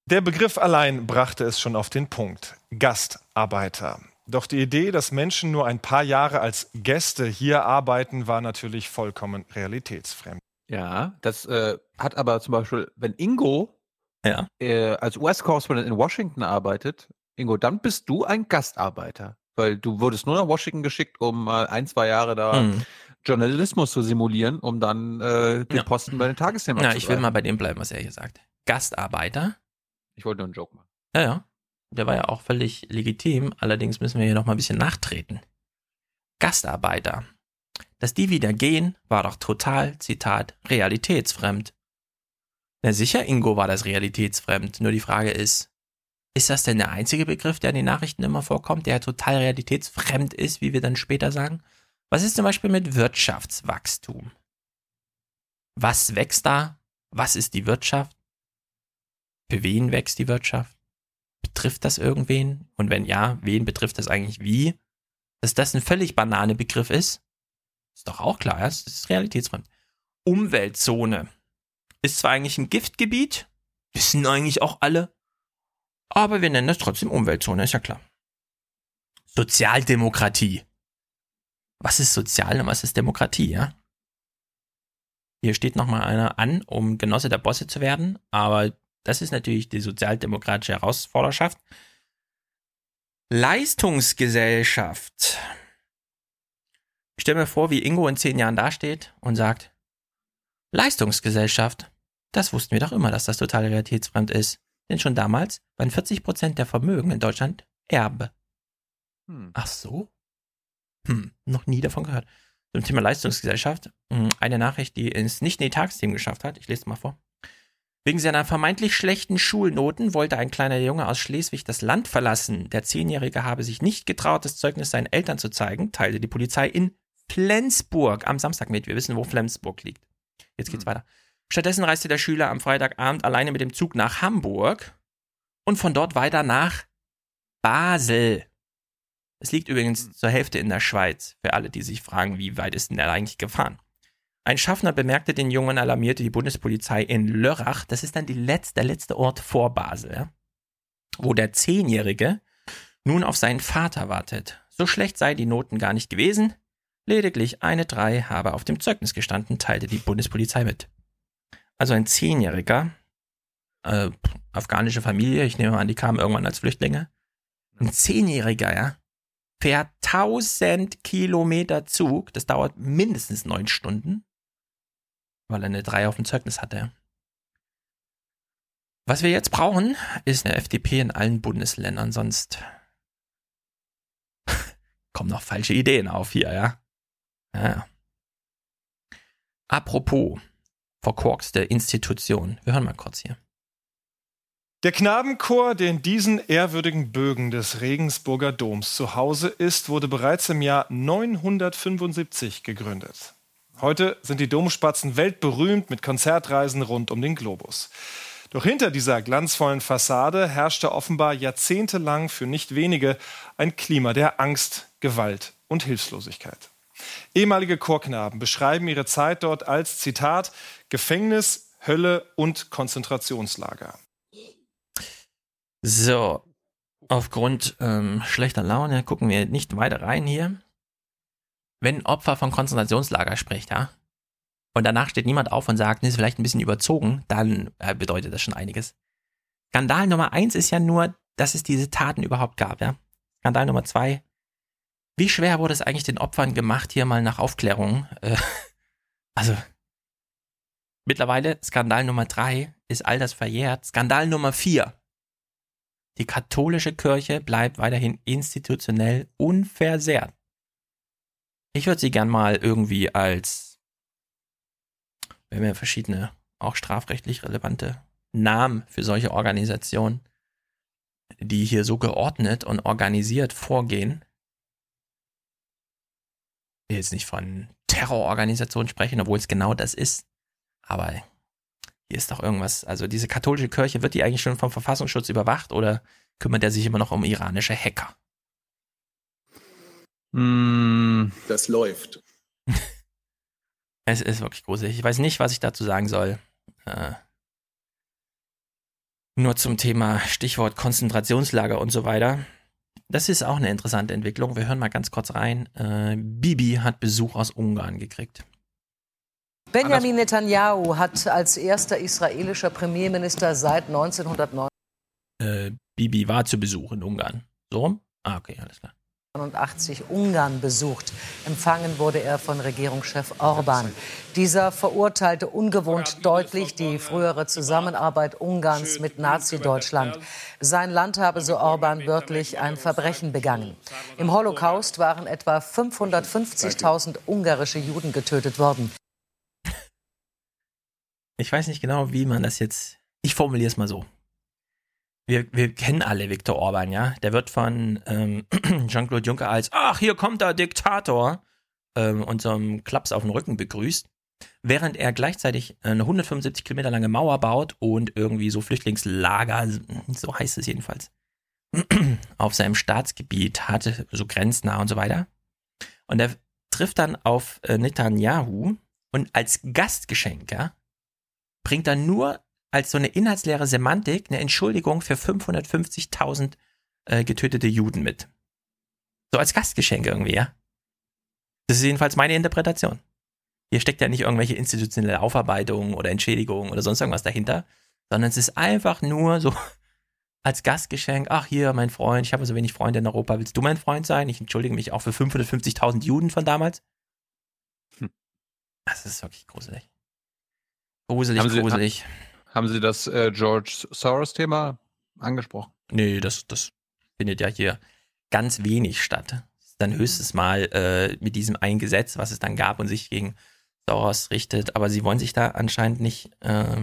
Speaker 38: Der Begriff allein brachte es schon auf den Punkt. Gastarbeiter. Doch die Idee, dass Menschen nur ein paar Jahre als Gäste hier arbeiten, war natürlich vollkommen realitätsfremd.
Speaker 1: Ja, das äh, hat aber zum Beispiel, wenn Ingo
Speaker 3: ja.
Speaker 1: äh, als US-Korrespondent in Washington arbeitet, Ingo, dann bist du ein Gastarbeiter. Weil du wurdest nur nach Washington geschickt, um mal ein, zwei Jahre da
Speaker 3: Hm.
Speaker 1: Journalismus zu simulieren, um dann äh, den
Speaker 3: Ja.
Speaker 1: Posten bei den Tagesthemen
Speaker 3: Na, ich will mal bei dem bleiben, was er hier sagt. Gastarbeiter.
Speaker 1: Ich wollte nur einen Joke machen.
Speaker 3: Ja, ja. Der war ja auch völlig legitim. Allerdings müssen wir hier noch mal ein bisschen nachtreten. Gastarbeiter. Dass die wieder gehen, war doch total, Zitat, realitätsfremd. Na sicher, Ingo war das realitätsfremd. Nur die Frage ist, ist das denn der einzige Begriff, der in den Nachrichten immer vorkommt, der total realitätsfremd ist, wie wir dann später sagen? Was ist zum Beispiel mit Wirtschaftswachstum? Was wächst da? Was ist die Wirtschaft? Für wen wächst die Wirtschaft? Betrifft das irgendwen? Und wenn ja, wen betrifft das eigentlich wie? Dass das ein völlig banane Begriff ist, Ist doch auch klar, das ist realitätsfremd. Umweltzone. Ist zwar eigentlich ein Giftgebiet, wissen eigentlich auch alle, aber wir nennen das trotzdem Umweltzone, ist ja klar. Sozialdemokratie. Was ist Sozial und was ist Demokratie, ja? Hier steht nochmal einer an, um Genosse der Bosse zu werden, aber das ist natürlich die sozialdemokratische Herausforderschaft. Leistungsgesellschaft. Ich stelle mir vor, wie Ingo in zehn Jahren dasteht und sagt, Leistungsgesellschaft. Das wussten wir doch immer, dass das total realitätsfremd ist. Denn schon damals waren 40 Prozent der Vermögen in Deutschland Erbe.
Speaker 1: Hm.
Speaker 3: Ach so? Hm, noch nie davon gehört. Zum Thema Leistungsgesellschaft. hm, Eine Nachricht, die es nicht in die Tagesthemen geschafft hat. Ich lese mal vor. Wegen seiner vermeintlich schlechten Schulnoten wollte ein kleiner Junge aus Schleswig das Land verlassen. Der Zehnjährige habe sich nicht getraut, das Zeugnis seinen Eltern zu zeigen, teilte die Polizei in Flensburg am Samstag mit. Wir wissen, wo Flensburg liegt. Jetzt geht's weiter. Stattdessen reiste der Schüler am Freitagabend alleine mit dem Zug nach Hamburg und von dort weiter nach Basel. Es liegt übrigens zur Hälfte in der Schweiz, für alle, die sich fragen, wie weit ist denn der eigentlich gefahren. Ein Schaffner bemerkte den Jungen alarmierte die Bundespolizei in Lörrach. Das ist dann letzte, der letzte Ort vor Basel, ja? wo der Zehnjährige nun auf seinen Vater wartet. So schlecht sei die Noten gar nicht gewesen. Lediglich eine Drei habe auf dem Zeugnis gestanden, teilte die Bundespolizei mit. Also ein Zehnjähriger, äh, afghanische Familie, ich nehme an, die kamen irgendwann als Flüchtlinge. Ein Zehnjähriger, ja, fährt 1000 Kilometer Zug, das dauert mindestens neun Stunden, weil er eine 3 auf dem Zeugnis hatte. Was wir jetzt brauchen, ist eine FDP in allen Bundesländern, sonst kommen noch falsche Ideen auf hier, ja. ja. Apropos verkorkste Institution. Wir hören mal kurz hier.
Speaker 38: Der Knabenchor, der in diesen ehrwürdigen Bögen des Regensburger Doms zu Hause ist, wurde bereits im Jahr 975 gegründet. Heute sind die Domspatzen weltberühmt mit Konzertreisen rund um den Globus. Doch hinter dieser glanzvollen Fassade herrschte offenbar jahrzehntelang für nicht wenige ein Klima der Angst, Gewalt und Hilflosigkeit. Ehemalige Chorknaben beschreiben ihre Zeit dort als Zitat Gefängnis, Hölle und Konzentrationslager.
Speaker 3: So, aufgrund ähm, schlechter Laune gucken wir nicht weiter rein hier. Wenn Opfer von Konzentrationslager spricht, ja, und danach steht niemand auf und sagt, das ist vielleicht ein bisschen überzogen, dann äh, bedeutet das schon einiges. Skandal Nummer eins ist ja nur, dass es diese Taten überhaupt gab, ja. Skandal Nummer zwei, wie schwer wurde es eigentlich den Opfern gemacht, hier mal nach Aufklärung? Äh, also, mittlerweile Skandal Nummer drei ist all das verjährt. Skandal Nummer vier, die katholische Kirche bleibt weiterhin institutionell unversehrt. Ich würde sie gern mal irgendwie als, wir verschiedene, auch strafrechtlich relevante Namen für solche Organisationen, die hier so geordnet und organisiert vorgehen, ich will jetzt nicht von Terrororganisationen sprechen, obwohl es genau das ist, aber hier ist doch irgendwas, also diese katholische Kirche, wird die eigentlich schon vom Verfassungsschutz überwacht oder kümmert er sich immer noch um iranische Hacker?
Speaker 48: Das läuft.
Speaker 3: Es ist wirklich gruselig. Ich weiß nicht, was ich dazu sagen soll. Äh, nur zum Thema Stichwort Konzentrationslager und so weiter. Das ist auch eine interessante Entwicklung. Wir hören mal ganz kurz rein. Äh, Bibi hat Besuch aus Ungarn gekriegt.
Speaker 49: Benjamin Netanyahu hat als erster israelischer Premierminister seit 1989
Speaker 3: Äh, Bibi war zu Besuch in Ungarn. So rum? Ah, okay, alles klar.
Speaker 49: Ungarn besucht. Empfangen wurde er von Regierungschef Orban. Dieser verurteilte ungewohnt deutlich die frühere Zusammenarbeit Ungarns mit Nazi-Deutschland. Sein Land habe, so Orban wörtlich, ein Verbrechen begangen. Im Holocaust waren etwa 550.000 ungarische Juden getötet worden.
Speaker 3: Ich weiß nicht genau, wie man das jetzt. Ich formuliere es mal so. Wir, wir kennen alle Viktor Orban, ja. Der wird von ähm, Jean-Claude Juncker als, ach, hier kommt der Diktator, ähm, und so einem Klaps auf den Rücken begrüßt, während er gleichzeitig eine 175 Kilometer lange Mauer baut und irgendwie so Flüchtlingslager, so heißt es jedenfalls, auf seinem Staatsgebiet hatte, so grenznah und so weiter. Und er trifft dann auf äh, Netanyahu und als Gastgeschenk, ja, bringt er nur als so eine inhaltsleere Semantik eine Entschuldigung für 550.000 äh, getötete Juden mit. So als Gastgeschenk irgendwie, ja. Das ist jedenfalls meine Interpretation. Hier steckt ja nicht irgendwelche institutionelle Aufarbeitung oder Entschädigung oder sonst irgendwas dahinter, sondern es ist einfach nur so als Gastgeschenk, ach hier, mein Freund, ich habe so wenig Freunde in Europa, willst du mein Freund sein? Ich entschuldige mich auch für 550.000 Juden von damals. Hm. Das ist wirklich gruselig. Gruselig,
Speaker 1: haben Sie,
Speaker 3: gruselig.
Speaker 1: Haben Sie das äh, George Soros-Thema angesprochen?
Speaker 3: Nee, das, das findet ja hier ganz wenig statt. Dann höchstes Mal äh, mit diesem einen Gesetz, was es dann gab und sich gegen Soros richtet. Aber sie wollen sich da anscheinend nicht äh,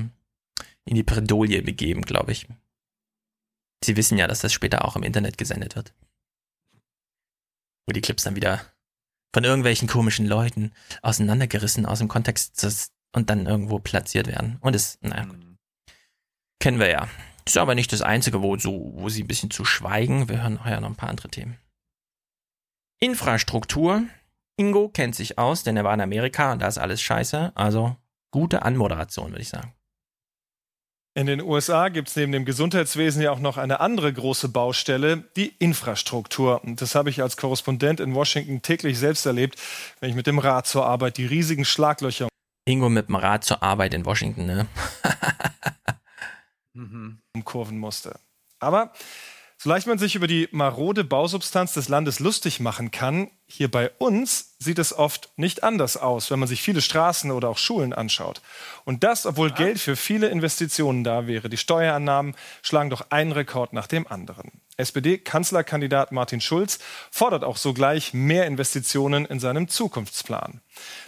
Speaker 3: in die Predolie begeben, glaube ich. Sie wissen ja, dass das später auch im Internet gesendet wird. Wo die Clips dann wieder von irgendwelchen komischen Leuten auseinandergerissen aus dem Kontext und dann irgendwo platziert werden. Und es, naja, gut. Kennen wir ja. Ist aber nicht das Einzige, wo, so, wo sie ein bisschen zu schweigen. Wir hören nachher noch ein paar andere Themen. Infrastruktur. Ingo kennt sich aus, denn er war in Amerika und da ist alles scheiße. Also gute Anmoderation, würde ich sagen.
Speaker 38: In den USA gibt es neben dem Gesundheitswesen ja auch noch eine andere große Baustelle, die Infrastruktur. Und das habe ich als Korrespondent in Washington täglich selbst erlebt, wenn ich mit dem Rad zur Arbeit die riesigen Schlaglöcher.
Speaker 3: Ingo mit dem Rad zur Arbeit in Washington, ne?
Speaker 38: mhm. umkurven musste. Aber so leicht man sich über die marode Bausubstanz des Landes lustig machen kann, hier bei uns sieht es oft nicht anders aus, wenn man sich viele Straßen oder auch Schulen anschaut. Und das, obwohl Geld für viele Investitionen da wäre. Die Steuerannahmen schlagen doch einen Rekord nach dem anderen. SPD-Kanzlerkandidat Martin Schulz fordert auch sogleich mehr Investitionen in seinem Zukunftsplan.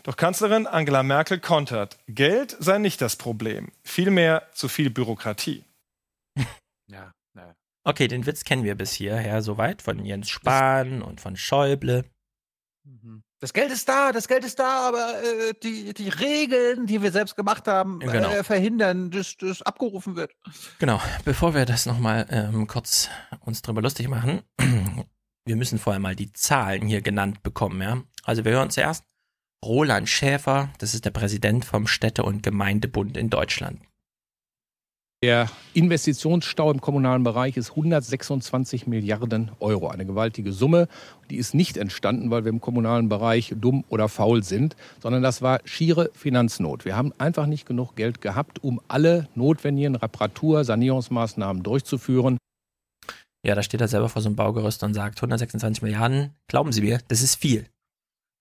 Speaker 38: Doch Kanzlerin Angela Merkel kontert, Geld sei nicht das Problem, vielmehr zu viel Bürokratie.
Speaker 3: Ja. Okay, den Witz kennen wir bis hierher soweit von Jens Spahn und von Schäuble.
Speaker 1: Mhm. Das Geld ist da, das Geld ist da, aber äh, die, die Regeln, die wir selbst gemacht haben, genau. äh, verhindern, dass das abgerufen wird.
Speaker 3: Genau, bevor wir das nochmal ähm, kurz uns drüber lustig machen, wir müssen vorher mal die Zahlen hier genannt bekommen, ja. Also wir hören zuerst Roland Schäfer, das ist der Präsident vom Städte- und Gemeindebund in Deutschland.
Speaker 50: Der Investitionsstau im kommunalen Bereich ist 126 Milliarden Euro. Eine gewaltige Summe. Die ist nicht entstanden, weil wir im kommunalen Bereich dumm oder faul sind, sondern das war schiere Finanznot. Wir haben einfach nicht genug Geld gehabt, um alle notwendigen Reparatur-, Sanierungsmaßnahmen durchzuführen.
Speaker 3: Ja, da steht er selber vor so einem Baugerüst und sagt 126 Milliarden. Glauben Sie mir, das ist viel.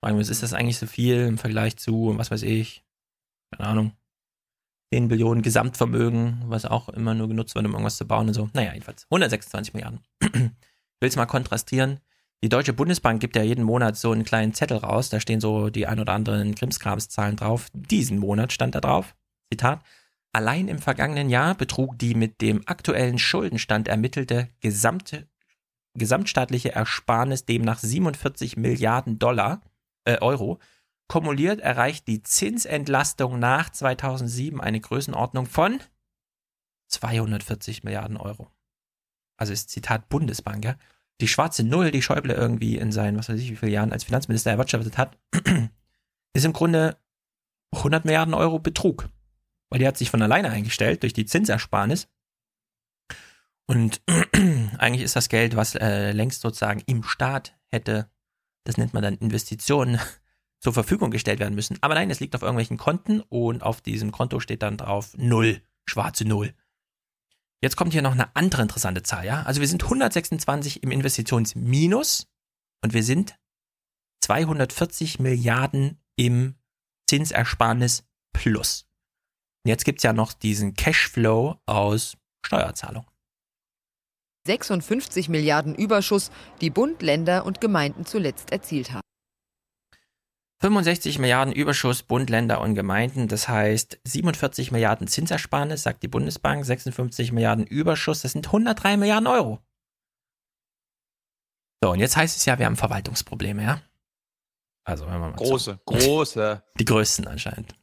Speaker 3: Fragen wir uns, ist das eigentlich so viel im Vergleich zu, was weiß ich, keine Ahnung, 10 Billionen Gesamtvermögen, was auch immer nur genutzt wird, um irgendwas zu bauen und so. Naja, jedenfalls 126 Milliarden. ich will es mal kontrastieren. Die Deutsche Bundesbank gibt ja jeden Monat so einen kleinen Zettel raus, da stehen so die ein oder anderen Krimskramszahlen drauf. Diesen Monat stand da drauf, Zitat, allein im vergangenen Jahr betrug die mit dem aktuellen Schuldenstand ermittelte gesamte, gesamtstaatliche Ersparnis demnach 47 Milliarden Dollar, äh, Euro Kumuliert erreicht die Zinsentlastung nach 2007 eine Größenordnung von 240 Milliarden Euro. Also ist Zitat Bundesbank, ja. Die schwarze Null, die Schäuble irgendwie in seinen, was weiß ich, wie viele Jahren als Finanzminister erwirtschaftet hat, ist im Grunde 100 Milliarden Euro Betrug. Weil die hat sich von alleine eingestellt durch die Zinsersparnis. Und eigentlich ist das Geld, was äh, längst sozusagen im Staat hätte, das nennt man dann Investitionen, zur Verfügung gestellt werden müssen. Aber nein, es liegt auf irgendwelchen Konten und auf diesem Konto steht dann drauf Null, schwarze Null. Jetzt kommt hier noch eine andere interessante Zahl, ja? Also wir sind 126 im Investitionsminus und wir sind 240 Milliarden im Zinsersparnis plus. Und jetzt gibt es ja noch diesen Cashflow aus Steuerzahlung.
Speaker 51: 56 Milliarden Überschuss, die Bund, Länder und Gemeinden zuletzt erzielt haben.
Speaker 3: 65 Milliarden Überschuss Bund, Länder und Gemeinden, das heißt 47 Milliarden Zinsersparnis, sagt die Bundesbank, 56 Milliarden Überschuss, das sind 103 Milliarden Euro. So, und jetzt heißt es ja, wir haben Verwaltungsprobleme, ja? Also, wenn wir mal
Speaker 1: große, zu. große.
Speaker 3: Die größten anscheinend.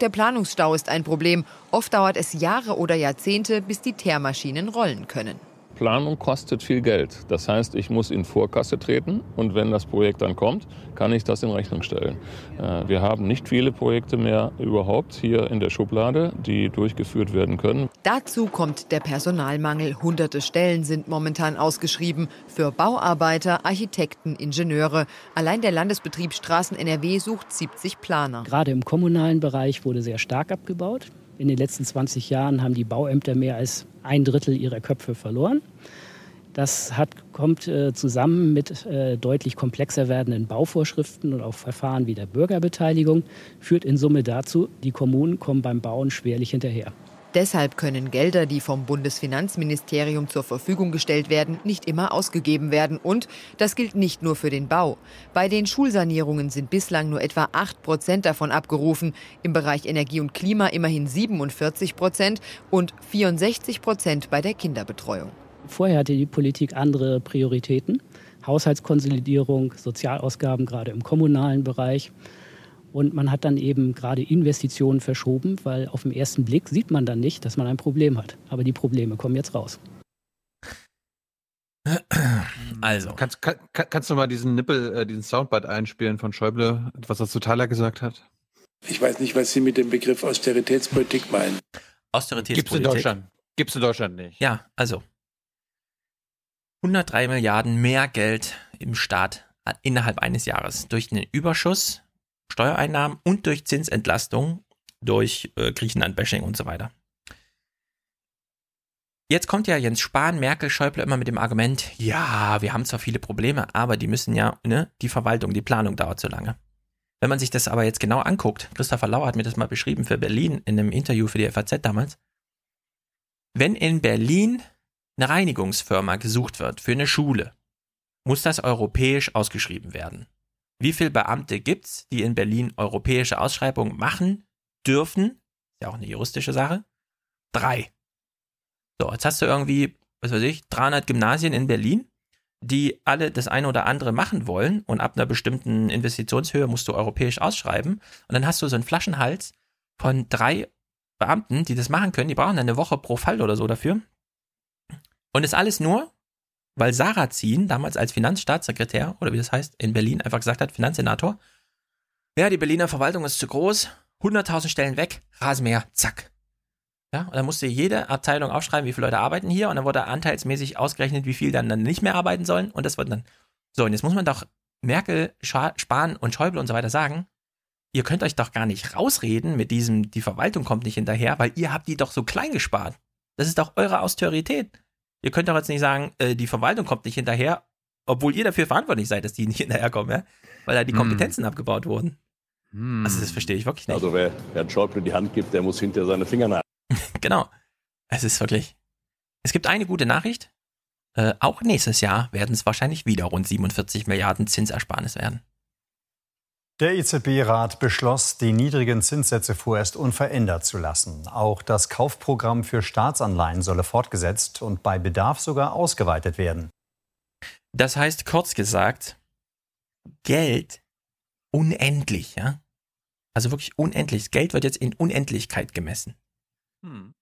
Speaker 51: Der Planungsstau ist ein Problem. Oft dauert es Jahre oder Jahrzehnte, bis die Teermaschinen rollen können.
Speaker 52: Planung kostet viel Geld. Das heißt, ich muss in Vorkasse treten und wenn das Projekt dann kommt, kann ich das in Rechnung stellen. Äh, wir haben nicht viele Projekte mehr überhaupt hier in der Schublade, die durchgeführt werden können.
Speaker 51: Dazu kommt der Personalmangel. Hunderte Stellen sind momentan ausgeschrieben für Bauarbeiter, Architekten, Ingenieure. Allein der Landesbetrieb Straßen NRW sucht 70 Planer.
Speaker 53: Gerade im kommunalen Bereich wurde sehr stark abgebaut. In den letzten 20 Jahren haben die Bauämter mehr als ein Drittel ihrer Köpfe verloren. Das hat, kommt äh, zusammen mit äh, deutlich komplexer werdenden Bauvorschriften und auch Verfahren wie der Bürgerbeteiligung, führt in Summe dazu, die Kommunen kommen beim Bauen schwerlich hinterher.
Speaker 51: Deshalb können Gelder, die vom Bundesfinanzministerium zur Verfügung gestellt werden, nicht immer ausgegeben werden. Und das gilt nicht nur für den Bau. Bei den Schulsanierungen sind bislang nur etwa 8 Prozent davon abgerufen, im Bereich Energie und Klima immerhin 47 Prozent und 64 Prozent bei der Kinderbetreuung.
Speaker 53: Vorher hatte die Politik andere Prioritäten. Haushaltskonsolidierung, Sozialausgaben gerade im kommunalen Bereich. Und man hat dann eben gerade Investitionen verschoben, weil auf den ersten Blick sieht man dann nicht, dass man ein Problem hat. Aber die Probleme kommen jetzt raus.
Speaker 1: Also. Kannst, kann, kannst du mal diesen Nippel, äh, diesen Soundbite einspielen von Schäuble, was er zu Thaler gesagt hat?
Speaker 48: Ich weiß nicht, was Sie mit dem Begriff Austeritätspolitik meinen.
Speaker 3: Austeritätspolitik.
Speaker 1: Gibt's in Deutschland. Gibt's in Deutschland nicht.
Speaker 3: Ja, also 103 Milliarden mehr Geld im Staat innerhalb eines Jahres durch einen Überschuss Steuereinnahmen und durch Zinsentlastung, durch äh, Griechenland-Bashing und so weiter. Jetzt kommt ja Jens Spahn, Merkel, Schäuble immer mit dem Argument, ja, wir haben zwar viele Probleme, aber die müssen ja, ne, die Verwaltung, die Planung dauert zu lange. Wenn man sich das aber jetzt genau anguckt, Christopher Lauer hat mir das mal beschrieben für Berlin in einem Interview für die FAZ damals, wenn in Berlin eine Reinigungsfirma gesucht wird für eine Schule, muss das europäisch ausgeschrieben werden. Wie viele Beamte gibt es, die in Berlin europäische Ausschreibungen machen dürfen? Ist ja auch eine juristische Sache. Drei. So, jetzt hast du irgendwie, was weiß ich, 300 Gymnasien in Berlin, die alle das eine oder andere machen wollen und ab einer bestimmten Investitionshöhe musst du europäisch ausschreiben und dann hast du so einen Flaschenhals von drei Beamten, die das machen können. Die brauchen dann eine Woche pro Fall oder so dafür. Und ist alles nur, weil Sarrazin damals als Finanzstaatssekretär oder wie das heißt in Berlin einfach gesagt hat, Finanzsenator, ja, die Berliner Verwaltung ist zu groß, 100.000 Stellen weg, Rasenmäher, zack. Ja, und dann musste jede Abteilung aufschreiben, wie viele Leute arbeiten hier und dann wurde anteilsmäßig ausgerechnet, wie viel dann, dann nicht mehr arbeiten sollen und das wird dann. So, und jetzt muss man doch Merkel, Spahn und Schäuble und so weiter sagen, ihr könnt euch doch gar nicht rausreden mit diesem, die Verwaltung kommt nicht hinterher, weil ihr habt die doch so klein gespart. Das ist doch eure Austerität. Ihr könnt doch jetzt nicht sagen, äh, die Verwaltung kommt nicht hinterher, obwohl ihr dafür verantwortlich seid, dass die nicht hinterherkommen, ja? weil da die hm. Kompetenzen hm. abgebaut wurden. Hm. Also das verstehe ich wirklich nicht.
Speaker 54: Also wer Herrn Schäuble die Hand gibt, der muss hinter seine Finger nach.
Speaker 3: genau. Es ist wirklich. Es gibt eine gute Nachricht. Äh, auch nächstes Jahr werden es wahrscheinlich wieder rund 47 Milliarden Zinsersparnis werden.
Speaker 55: Der EZB-Rat beschloss, die niedrigen Zinssätze vorerst unverändert zu lassen. Auch das Kaufprogramm für Staatsanleihen solle fortgesetzt und bei Bedarf sogar ausgeweitet werden.
Speaker 3: Das heißt kurz gesagt, Geld unendlich, ja? Also wirklich unendlich. Geld wird jetzt in Unendlichkeit gemessen. Hm.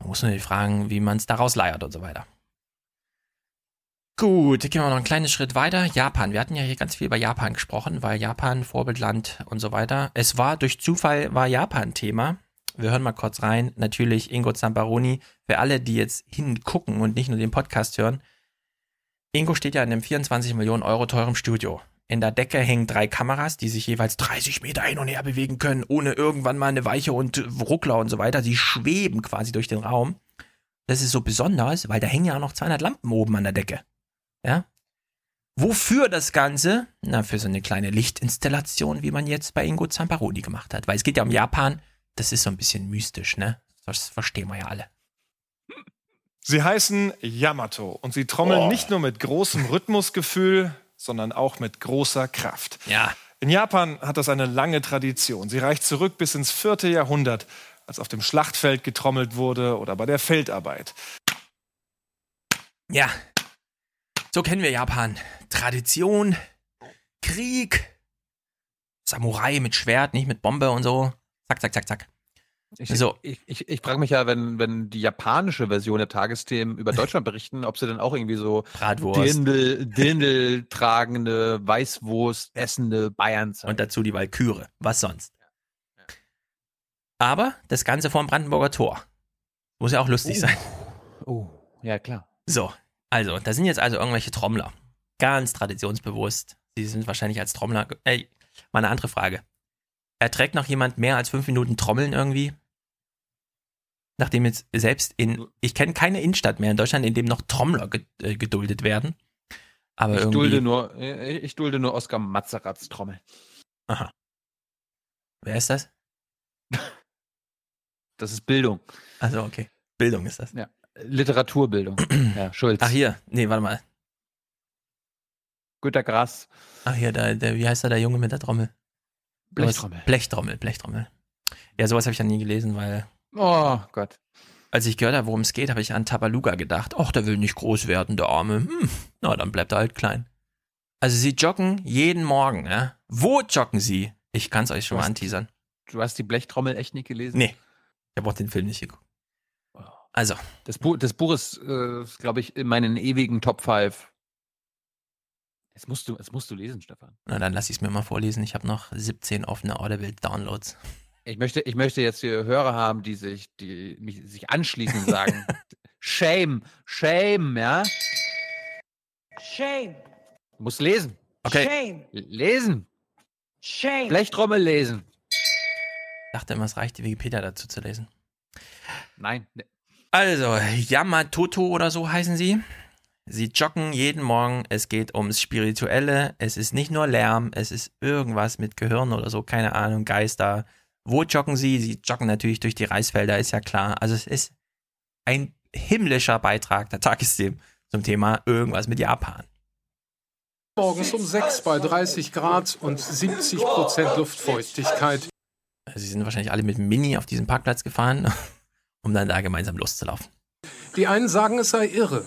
Speaker 3: Man muss nur fragen, wie man es daraus leiert und so weiter. Gut, gehen wir noch einen kleinen Schritt weiter. Japan. Wir hatten ja hier ganz viel über Japan gesprochen, weil Japan Vorbildland und so weiter. Es war durch Zufall war Japan Thema. Wir hören mal kurz rein. Natürlich Ingo Zamparoni. Für alle, die jetzt hingucken und nicht nur den Podcast hören. Ingo steht ja in einem 24 Millionen Euro teuren Studio. In der Decke hängen drei Kameras, die sich jeweils 30 Meter hin und her bewegen können, ohne irgendwann mal eine Weiche und Ruckler und so weiter. Sie schweben quasi durch den Raum. Das ist so besonders, weil da hängen ja auch noch 200 Lampen oben an der Decke. Ja? Wofür das Ganze? Na, für so eine kleine Lichtinstallation, wie man jetzt bei Ingo Zamparoni gemacht hat. Weil es geht ja um Japan, das ist so ein bisschen mystisch, ne? Das verstehen wir ja alle.
Speaker 38: Sie heißen Yamato und sie trommeln oh. nicht nur mit großem Rhythmusgefühl, sondern auch mit großer Kraft.
Speaker 3: Ja.
Speaker 38: In Japan hat das eine lange Tradition. Sie reicht zurück bis ins vierte Jahrhundert, als auf dem Schlachtfeld getrommelt wurde oder bei der Feldarbeit.
Speaker 3: Ja, so kennen wir Japan. Tradition, Krieg, Samurai mit Schwert, nicht mit Bombe und so. Zack, zack, zack, zack.
Speaker 1: Ich,
Speaker 3: So.
Speaker 1: ich, ich, ich frage mich ja, wenn, wenn die japanische Version der Tagesthemen über Deutschland berichten, ob sie dann auch irgendwie so. Dirndl, Dirndl tragende, Weißwurst essende Bayern zeigen.
Speaker 3: Und dazu die Walküre. Was sonst? Aber das Ganze vorm Brandenburger Tor. Muss ja auch lustig sein.
Speaker 1: Oh, ja klar.
Speaker 3: So, also, da sind jetzt also irgendwelche Trommler. Ganz traditionsbewusst. Sie sind wahrscheinlich als Trommler. Ey, mal eine andere Frage. Erträgt noch jemand mehr als fünf Minuten Trommeln irgendwie? Nachdem jetzt selbst in. Ich kenne keine Innenstadt mehr in Deutschland, in dem noch Trommler äh, geduldet werden. Aber
Speaker 1: Ich
Speaker 3: irgendwie.
Speaker 1: dulde nur, äh, ich dulde nur Oskar Matzerats Trommel.
Speaker 3: Aha. Wer ist das?
Speaker 1: Das ist Bildung.
Speaker 3: Also, okay. Bildung ist das.
Speaker 1: Ja. Literaturbildung. ja, Schulz.
Speaker 3: Ach, hier. Nee, warte mal.
Speaker 1: Günter Grass.
Speaker 3: Ach, hier, der, der, wie heißt der, der Junge mit der Trommel?
Speaker 1: Blechtrommel.
Speaker 3: Blechtrommel, Blechtrommel. Ja, sowas habe ich ja nie gelesen, weil
Speaker 1: Oh Gott.
Speaker 3: als ich gehört habe, worum es geht, habe ich an Tabaluga gedacht. Ach, der will nicht groß werden, der Arme. Hm, na, dann bleibt er halt klein. Also sie joggen jeden Morgen, ja? Wo joggen sie? Ich kann es euch schon
Speaker 1: Du
Speaker 3: mal
Speaker 1: hast-
Speaker 3: anteasern.
Speaker 1: Du hast die Blechtrommel echt nicht gelesen?
Speaker 3: Nee. Ich habe auch den Film nicht geguckt. Also.
Speaker 1: Das Buch, das Buch ist, äh, glaube ich, in meinen ewigen Top 5. Jetzt musst du, jetzt musst du lesen, Stefan.
Speaker 3: Na, dann lass ich es mir mal vorlesen. Ich habe noch 17 offene Audible-Downloads.
Speaker 1: Ich möchte, ich möchte jetzt hier Hörer haben, die sich, die mich, sich anschließen und sagen, Shame, Shame, ja?
Speaker 56: Shame.
Speaker 1: Du musst lesen.
Speaker 3: Okay.
Speaker 56: Shame.
Speaker 1: Lesen.
Speaker 56: Shame.
Speaker 1: Blechtrommel lesen.
Speaker 3: Ich dachte immer, es reicht, die Wikipedia dazu zu lesen.
Speaker 1: Nein.
Speaker 3: Also, Yamatoto oder so heißen sie. Sie joggen jeden Morgen. Es geht ums Spirituelle. Es ist nicht nur Lärm. Es ist irgendwas mit Gehirn oder so. Keine Ahnung. Geister. Wo joggen sie? Sie joggen natürlich durch die Reisfelder, ist ja klar. Also, es ist ein himmlischer Beitrag der Tagesthemen zum Thema irgendwas mit Japan.
Speaker 50: Morgens um 6 bei 30 Grad und 70 Prozent Luftfeuchtigkeit.
Speaker 3: Sie sind wahrscheinlich alle mit Mini auf diesen Parkplatz gefahren, um dann da gemeinsam loszulaufen.
Speaker 50: Die einen sagen, es sei irre.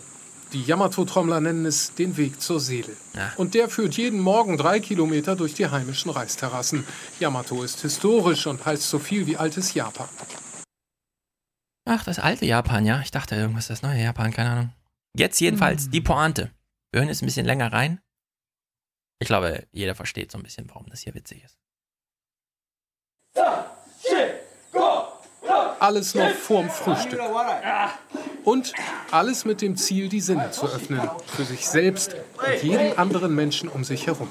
Speaker 50: Die Yamato-Trommler nennen es den Weg zur Seele.
Speaker 3: Ja.
Speaker 50: Und der führt jeden Morgen drei Kilometer durch die heimischen Reisterrassen. Yamato ist historisch und heißt so viel wie altes Japan.
Speaker 3: Ach, das alte Japan, ja. Ich dachte irgendwas, das neue Japan, keine Ahnung. Jetzt jedenfalls die Pointe. Wir hören jetzt ein bisschen länger rein. Ich glaube, jeder versteht so ein bisschen, warum das hier witzig ist
Speaker 50: alles noch vorm Frühstück. Und alles mit dem Ziel, die Sinne zu öffnen, für sich selbst und jeden anderen Menschen um sich herum.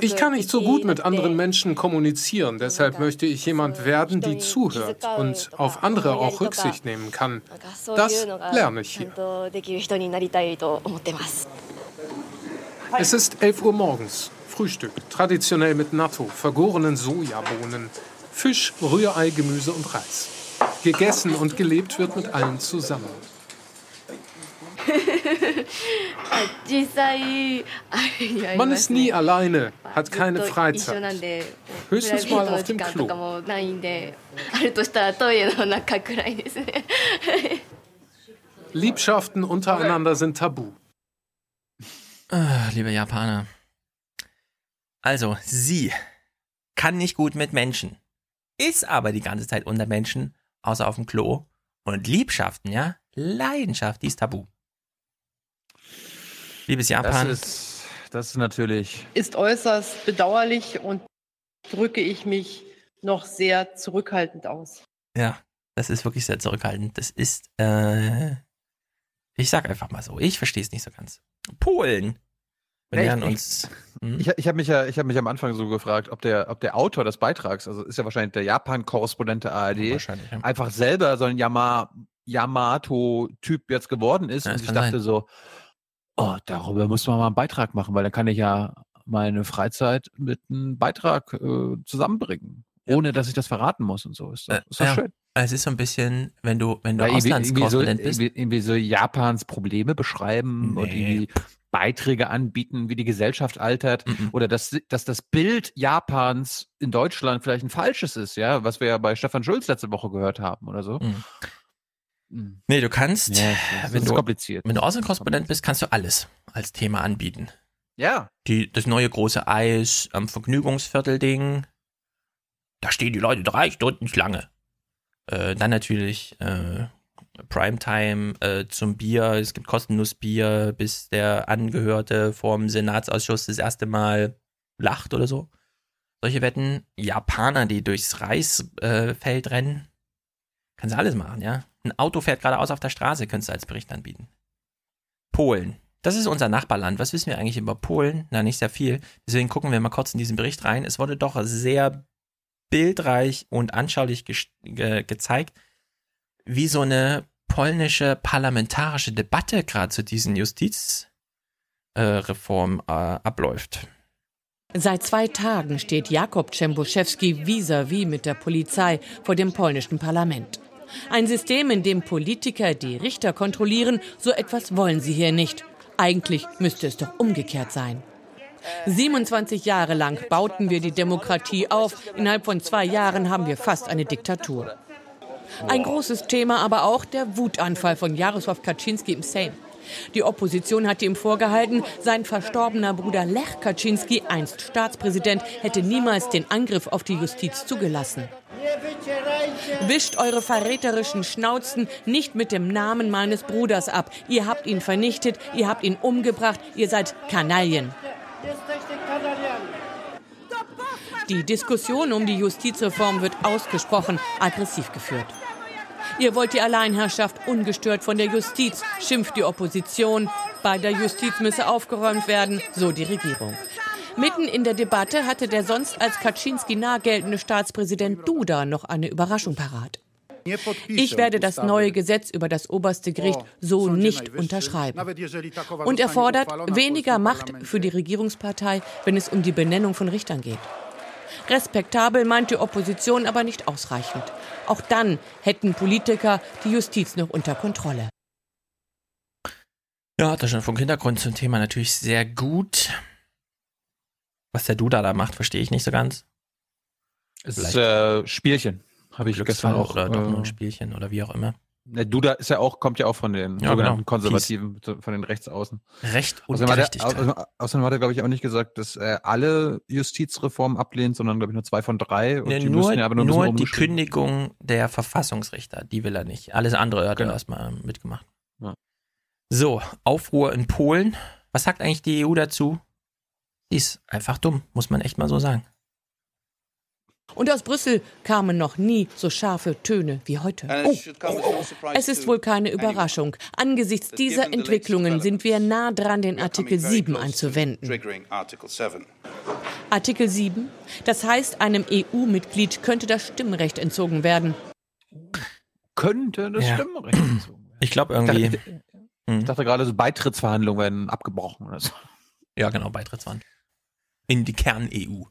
Speaker 50: Ich kann nicht so gut mit anderen Menschen kommunizieren, deshalb möchte ich jemand werden, die zuhört und auf andere auch Rücksicht nehmen kann. Das lerne ich hier. Es ist 11 Uhr morgens. Frühstück, traditionell mit Natto, vergorenen Sojabohnen, Fisch, Rührei, Gemüse und Reis. Gegessen und gelebt wird mit allen zusammen. Man ist nie alleine, hat keine Freizeit. Höchstens mal auf dem Klo. Liebschaften untereinander sind tabu.
Speaker 3: Ah, liebe Japaner, also, sie kann nicht gut mit Menschen, ist aber die ganze Zeit unter Menschen, außer auf dem Klo. Und Liebschaften, ja, Leidenschaft, die ist tabu. Liebes Japan,
Speaker 1: Das ist, das ist natürlich.
Speaker 42: Ist äußerst bedauerlich und drücke ich mich noch sehr zurückhaltend aus.
Speaker 3: ja, das ist wirklich sehr zurückhaltend. Das ist, äh, ich sag einfach mal so, ich verstehe es nicht so ganz. Polen. Wir
Speaker 1: Nee,
Speaker 3: nähern
Speaker 1: ich-
Speaker 3: uns. Hm?
Speaker 1: Ich, ich habe mich ja, ich habe mich am Anfang so gefragt, ob der, ob der Autor des Beitrags, also ist ja wahrscheinlich der Japan-Korrespondent der ARD,
Speaker 3: Wahrscheinlich, ja.
Speaker 1: einfach selber so ein Yama, Yamato-Typ jetzt geworden ist.
Speaker 3: Ja,
Speaker 1: und ich dachte
Speaker 3: sein.
Speaker 1: so, oh, darüber muss man mal einen Beitrag machen, weil dann kann ich ja meine Freizeit mit einem Beitrag äh, zusammenbringen, ohne dass ich das verraten muss und so. Ist doch, ist doch
Speaker 3: Äh, ja.
Speaker 1: schön.
Speaker 3: Es ist so ein bisschen, wenn du, wenn du
Speaker 1: Weil irgendwie, irgendwie, so,
Speaker 3: Auslandskorrespondent bist.
Speaker 1: irgendwie, irgendwie so Japans Probleme beschreiben und
Speaker 3: Nee.
Speaker 1: irgendwie Beiträge anbieten, wie die Gesellschaft altert
Speaker 3: Mhm.
Speaker 1: oder dass, dass das Bild Japans in Deutschland vielleicht ein falsches ist, ja, was wir ja bei Stefan Schulz letzte Woche gehört haben oder so.
Speaker 3: Mhm.
Speaker 1: Mhm.
Speaker 3: Nee, du kannst,
Speaker 1: Ja,
Speaker 3: wenn du,
Speaker 1: kompliziert.
Speaker 3: wenn du Außenkorrespondent bist, kannst du alles als Thema anbieten.
Speaker 1: Ja.
Speaker 3: Die, das neue große Eis am Vergnügungsviertel-Ding. Da stehen die Leute drei Stunden Schlange. Äh, dann natürlich äh, Primetime äh, zum Bier. Es gibt kostenlos Bier, bis der Angehörte vom Senatsausschuss das erste Mal lacht oder so. Solche Wetten. Japaner, die durchs Reisfeld rennen. Kannst du alles machen, ja. Ein Auto fährt geradeaus auf der Straße, könntest du als Bericht anbieten. Polen. Das ist unser Nachbarland. Was wissen wir eigentlich über Polen? Na, nicht sehr viel. Deswegen gucken wir mal kurz in diesen Bericht rein. Es wurde doch sehr bildreich und anschaulich ge ge gezeigt, wie so eine polnische parlamentarische Debatte gerade zu diesen Justizreformen äh, äh, abläuft.
Speaker 56: Seit zwei Tagen steht Jakob Czembuszewski vis-à-vis mit der Polizei vor dem polnischen Parlament. Ein System, in dem Politiker die Richter kontrollieren, so etwas wollen sie hier nicht. Eigentlich müsste es doch umgekehrt sein. 27 Jahre lang bauten wir die Demokratie auf. Innerhalb von zwei Jahren haben wir fast eine Diktatur. Ein großes Thema aber auch der Wutanfall von Jaroslaw Kaczynski im Sejm. Die Opposition hatte ihm vorgehalten, sein verstorbener Bruder Lech Kaczynski, einst Staatspräsident, hätte niemals den Angriff auf die Justiz zugelassen. Wischt eure verräterischen Schnauzen nicht mit dem Namen meines Bruders ab. Ihr habt ihn vernichtet, ihr habt ihn umgebracht, ihr seid Kanaillen. Die Diskussion um die Justizreform wird ausgesprochen aggressiv geführt. Ihr wollt die Alleinherrschaft ungestört von der Justiz, schimpft die Opposition. Bei der Justiz müsse aufgeräumt werden, so die Regierung. Mitten in der Debatte hatte der sonst als Kaczynski nah geltende Staatspräsident Duda noch eine Überraschung parat. Ich werde das neue Gesetz über das oberste Gericht so nicht unterschreiben. Und er fordert weniger Macht für die Regierungspartei, wenn es um die Benennung von Richtern geht. Respektabel meint die Opposition aber nicht ausreichend. Auch dann hätten Politiker die Justiz noch unter Kontrolle.
Speaker 3: Ja, das schon vom Hintergrund zum Thema natürlich sehr gut. Was der Duda da macht, verstehe ich nicht so ganz.
Speaker 1: Es ist äh, Spielchen, habe ich gestern auch.
Speaker 3: Oder doch nur ein Spielchen oder wie auch immer.
Speaker 1: Duda ist ja auch, kommt ja auch von den
Speaker 3: Ja,
Speaker 1: sogenannten
Speaker 3: genau.
Speaker 1: Konservativen, von den Rechtsaußen.
Speaker 3: Recht und
Speaker 1: Außerdem hat er,
Speaker 3: Gerechtigkeit.
Speaker 1: außerdem, hat er, glaube ich, auch nicht gesagt, dass er alle Justizreformen ablehnt, sondern, glaube ich, nur zwei von drei. Und
Speaker 3: Nee,
Speaker 1: die
Speaker 3: nur
Speaker 1: ja aber nur,
Speaker 3: nur die. Kündigung der Verfassungsrichter, die will er nicht. Alles andere hat
Speaker 1: Genau.
Speaker 3: er erstmal mitgemacht.
Speaker 1: Ja.
Speaker 3: So, Aufruhr in Polen. Was sagt eigentlich die EU dazu? Die ist einfach dumm, muss man echt mal so sagen.
Speaker 56: Und aus Brüssel kamen noch nie so scharfe Töne wie heute. Oh, es ist wohl keine Überraschung. Angesichts dieser Entwicklungen sind wir nah dran, den Artikel 7 einzuwenden. Artikel 7, das heißt, einem EU-Mitglied könnte das Stimmrecht entzogen werden.
Speaker 1: Könnte das
Speaker 3: Ja.
Speaker 1: Stimmrecht entzogen werden.
Speaker 3: Ich glaube
Speaker 1: Ich
Speaker 3: irgendwie.
Speaker 1: dachte, ich dachte gerade, so Beitrittsverhandlungen werden abgebrochen oder so.
Speaker 3: Ja, genau, Beitrittswand. In die Kern-EU.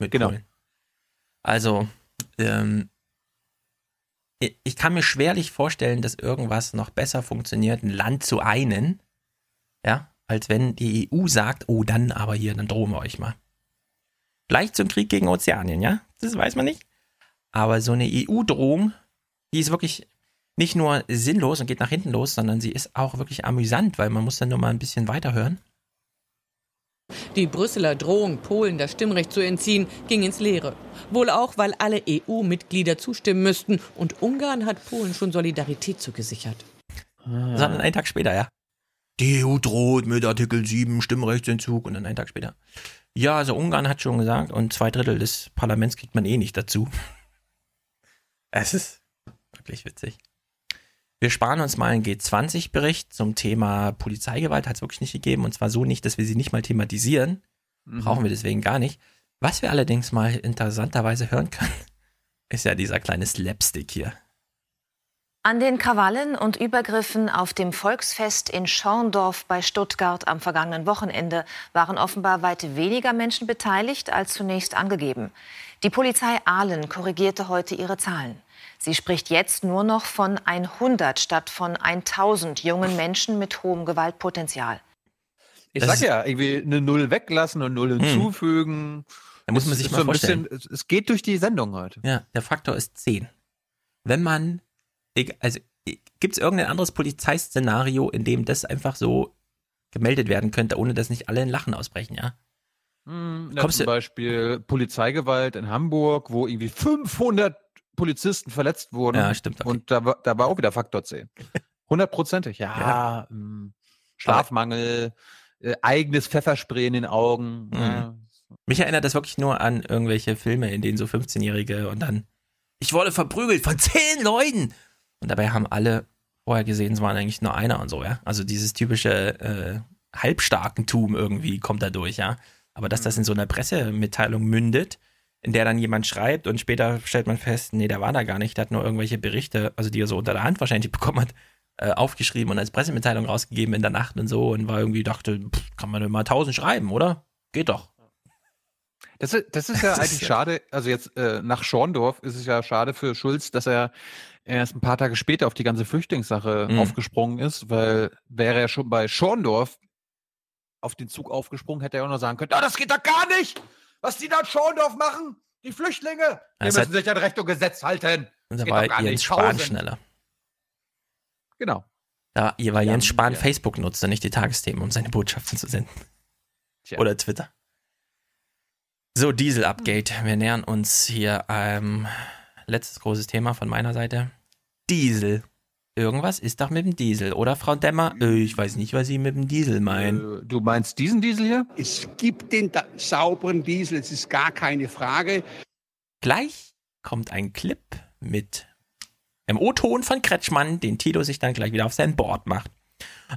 Speaker 1: Genau.
Speaker 3: Polen. Also, ähm, ich kann mir schwerlich vorstellen, dass irgendwas noch besser funktioniert, ein Land zu einen, ja, als wenn die EU sagt, oh, dann aber hier, dann drohen wir euch mal. Vielleicht zum Krieg gegen Ozeanien, ja? Das weiß man nicht. Aber so eine EU-Drohung, die ist wirklich nicht nur sinnlos und geht nach hinten los, sondern sie ist auch wirklich amüsant, weil man muss dann nur mal ein bisschen weiterhören.
Speaker 56: Die Brüsseler Drohung, Polen das Stimmrecht zu entziehen, ging ins Leere. Wohl auch, weil alle EU-Mitglieder zustimmen müssten. Und Ungarn hat Polen schon Solidarität zugesichert.
Speaker 3: Sondern einen Tag später, ja. Die EU droht mit Artikel 7 Stimmrechtsentzug und dann einen Tag später. Ja, also Ungarn hat schon gesagt und zwei Drittel des Parlaments kriegt man eh nicht dazu. Es ist wirklich witzig. Wir sparen uns mal einen G20-Bericht zum Thema Polizeigewalt, hat es wirklich nicht gegeben und zwar so nicht, dass wir sie nicht mal thematisieren.
Speaker 1: Mhm.
Speaker 3: Brauchen wir deswegen gar nicht. Was wir allerdings mal interessanterweise hören können, ist ja dieser kleine Slapstick hier.
Speaker 37: An den Krawallen und Übergriffen auf dem Volksfest in Schorndorf bei Stuttgart am vergangenen Wochenende waren offenbar weit weniger Menschen beteiligt als zunächst angegeben. Die Polizei Aalen korrigierte heute ihre Zahlen. Sie spricht jetzt nur noch von 100 statt von 1000 jungen Menschen mit hohem Gewaltpotenzial.
Speaker 1: Ich
Speaker 3: Das
Speaker 1: sag ja, irgendwie eine Null weglassen und Null hinzufügen.
Speaker 3: Da muss man
Speaker 1: Es
Speaker 3: sich mal
Speaker 1: so ein bisschen-
Speaker 3: vorstellen.
Speaker 1: es- geht durch die Sendung heute.
Speaker 3: Ja, der Faktor ist 10. Wenn man, also gibt es irgendein anderes Polizeiszenario, in dem das einfach so gemeldet werden könnte, ohne dass nicht alle in Lachen ausbrechen, ja?
Speaker 1: Hm, na, zum Beispiel Polizeigewalt in Hamburg, wo irgendwie 500 Polizisten verletzt wurden.
Speaker 3: Ja, stimmt. Okay.
Speaker 1: Und da, war- da war auch wieder Faktor 10. Hundertprozentig, ja.
Speaker 3: Ja.
Speaker 1: ähm, Schlafmangel, äh, eigenes Pfefferspray in den Augen. Ja.
Speaker 3: Mich erinnert das wirklich nur an irgendwelche Filme, in denen so 15-Jährige und dann, ich wurde verprügelt von zehn Leuten. Und dabei haben alle vorher gesehen, es waren eigentlich nur einer und so, ja. Also dieses typische äh, Halbstarkentum irgendwie kommt da durch, ja. Aber dass das in so einer Pressemitteilung mündet, in der dann jemand schreibt und später stellt man fest, nee, der war da gar nicht, der hat nur irgendwelche Berichte, also die er so unter der Hand wahrscheinlich bekommen hat, äh, aufgeschrieben und als Pressemitteilung rausgegeben in der Nacht und so und war irgendwie, dachte, pff, kann man mal tausend schreiben, oder? Geht doch.
Speaker 1: Das, ist- das ist ja
Speaker 3: Das
Speaker 1: eigentlich schade. Also jetzt äh, nach Schorndorf ist es ja schade für Schulz, dass er erst ein paar Tage später auf die ganze Flüchtlingssache
Speaker 3: Mhm.
Speaker 1: aufgesprungen ist, weil wäre er schon bei Schorndorf auf den Zug aufgesprungen, hätte er auch noch sagen können, ah, das geht doch gar nicht! Was die da in Schorndorf machen, die Flüchtlinge, die
Speaker 3: Das
Speaker 1: müssen sich an Recht und Gesetz halten.
Speaker 3: Und da war Jens. Spahn schneller.
Speaker 1: Genau.
Speaker 3: Da, weil
Speaker 1: Ja,
Speaker 3: Jens Spahn
Speaker 1: ja.
Speaker 3: Facebook nutzte, nicht die Tagesthemen, um seine Botschaften zu senden.
Speaker 1: Tja.
Speaker 3: Oder Twitter. So, Diesel-Upgate. Wir nähern uns hier einem letztes großes Thema von meiner Seite. Diesel. Irgendwas ist doch mit dem Diesel, oder Frau Demmer? Äh, Ich weiß nicht, was Sie mit dem Diesel meinen.
Speaker 1: Äh, Du meinst diesen Diesel hier?
Speaker 57: Es gibt den sauberen Diesel, es ist gar keine Frage.
Speaker 3: Gleich kommt ein Clip mit einem O-Ton von Kretschmann, den Tito sich dann gleich wieder auf sein Board macht.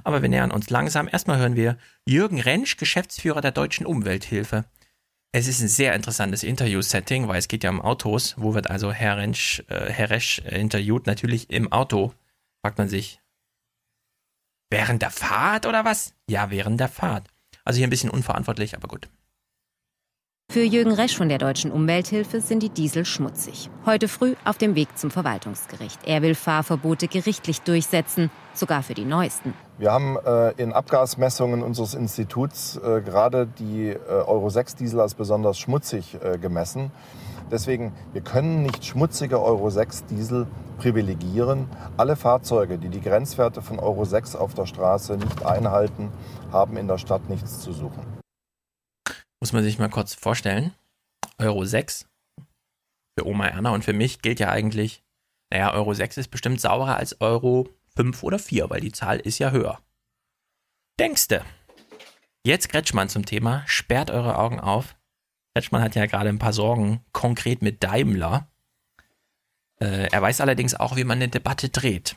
Speaker 3: Aber wir nähern uns langsam. Erstmal hören wir Jürgen Rentsch, Geschäftsführer der Deutschen Umwelthilfe. Es ist ein sehr interessantes Interview-Setting, weil es geht ja um Autos. Wo wird also Herr Rentsch, äh, Herr Resch äh, interviewt? Natürlich im Auto. Fragt man sich, während der Fahrt oder was? Ja, während der Fahrt. Also hier ein bisschen unverantwortlich, aber gut.
Speaker 58: Für Jürgen Resch von der Deutschen Umwelthilfe sind die Diesel schmutzig. Heute früh auf dem Weg zum Verwaltungsgericht. Er will Fahrverbote gerichtlich durchsetzen, sogar für die neuesten.
Speaker 59: Wir haben äh, in Abgasmessungen unseres Instituts äh, gerade die äh, Euro 6 Diesel als besonders schmutzig äh, gemessen. Deswegen, wir können nicht schmutzige Euro 6 Diesel privilegieren. Alle Fahrzeuge, die die Grenzwerte von Euro 6 auf der Straße nicht einhalten, haben in der Stadt nichts zu suchen.
Speaker 3: Muss man sich mal kurz vorstellen. Euro 6 für Oma Erna und für mich gilt ja eigentlich, naja, Euro 6 ist bestimmt saurer als Euro 5 oder 4, weil die Zahl ist ja höher. Denkste. Jetzt Kretschmann zum Thema. Sperrt eure Augen auf. Kretschmann hat ja gerade ein paar Sorgen, konkret mit Daimler. Äh, er weiß allerdings auch, wie man eine Debatte dreht.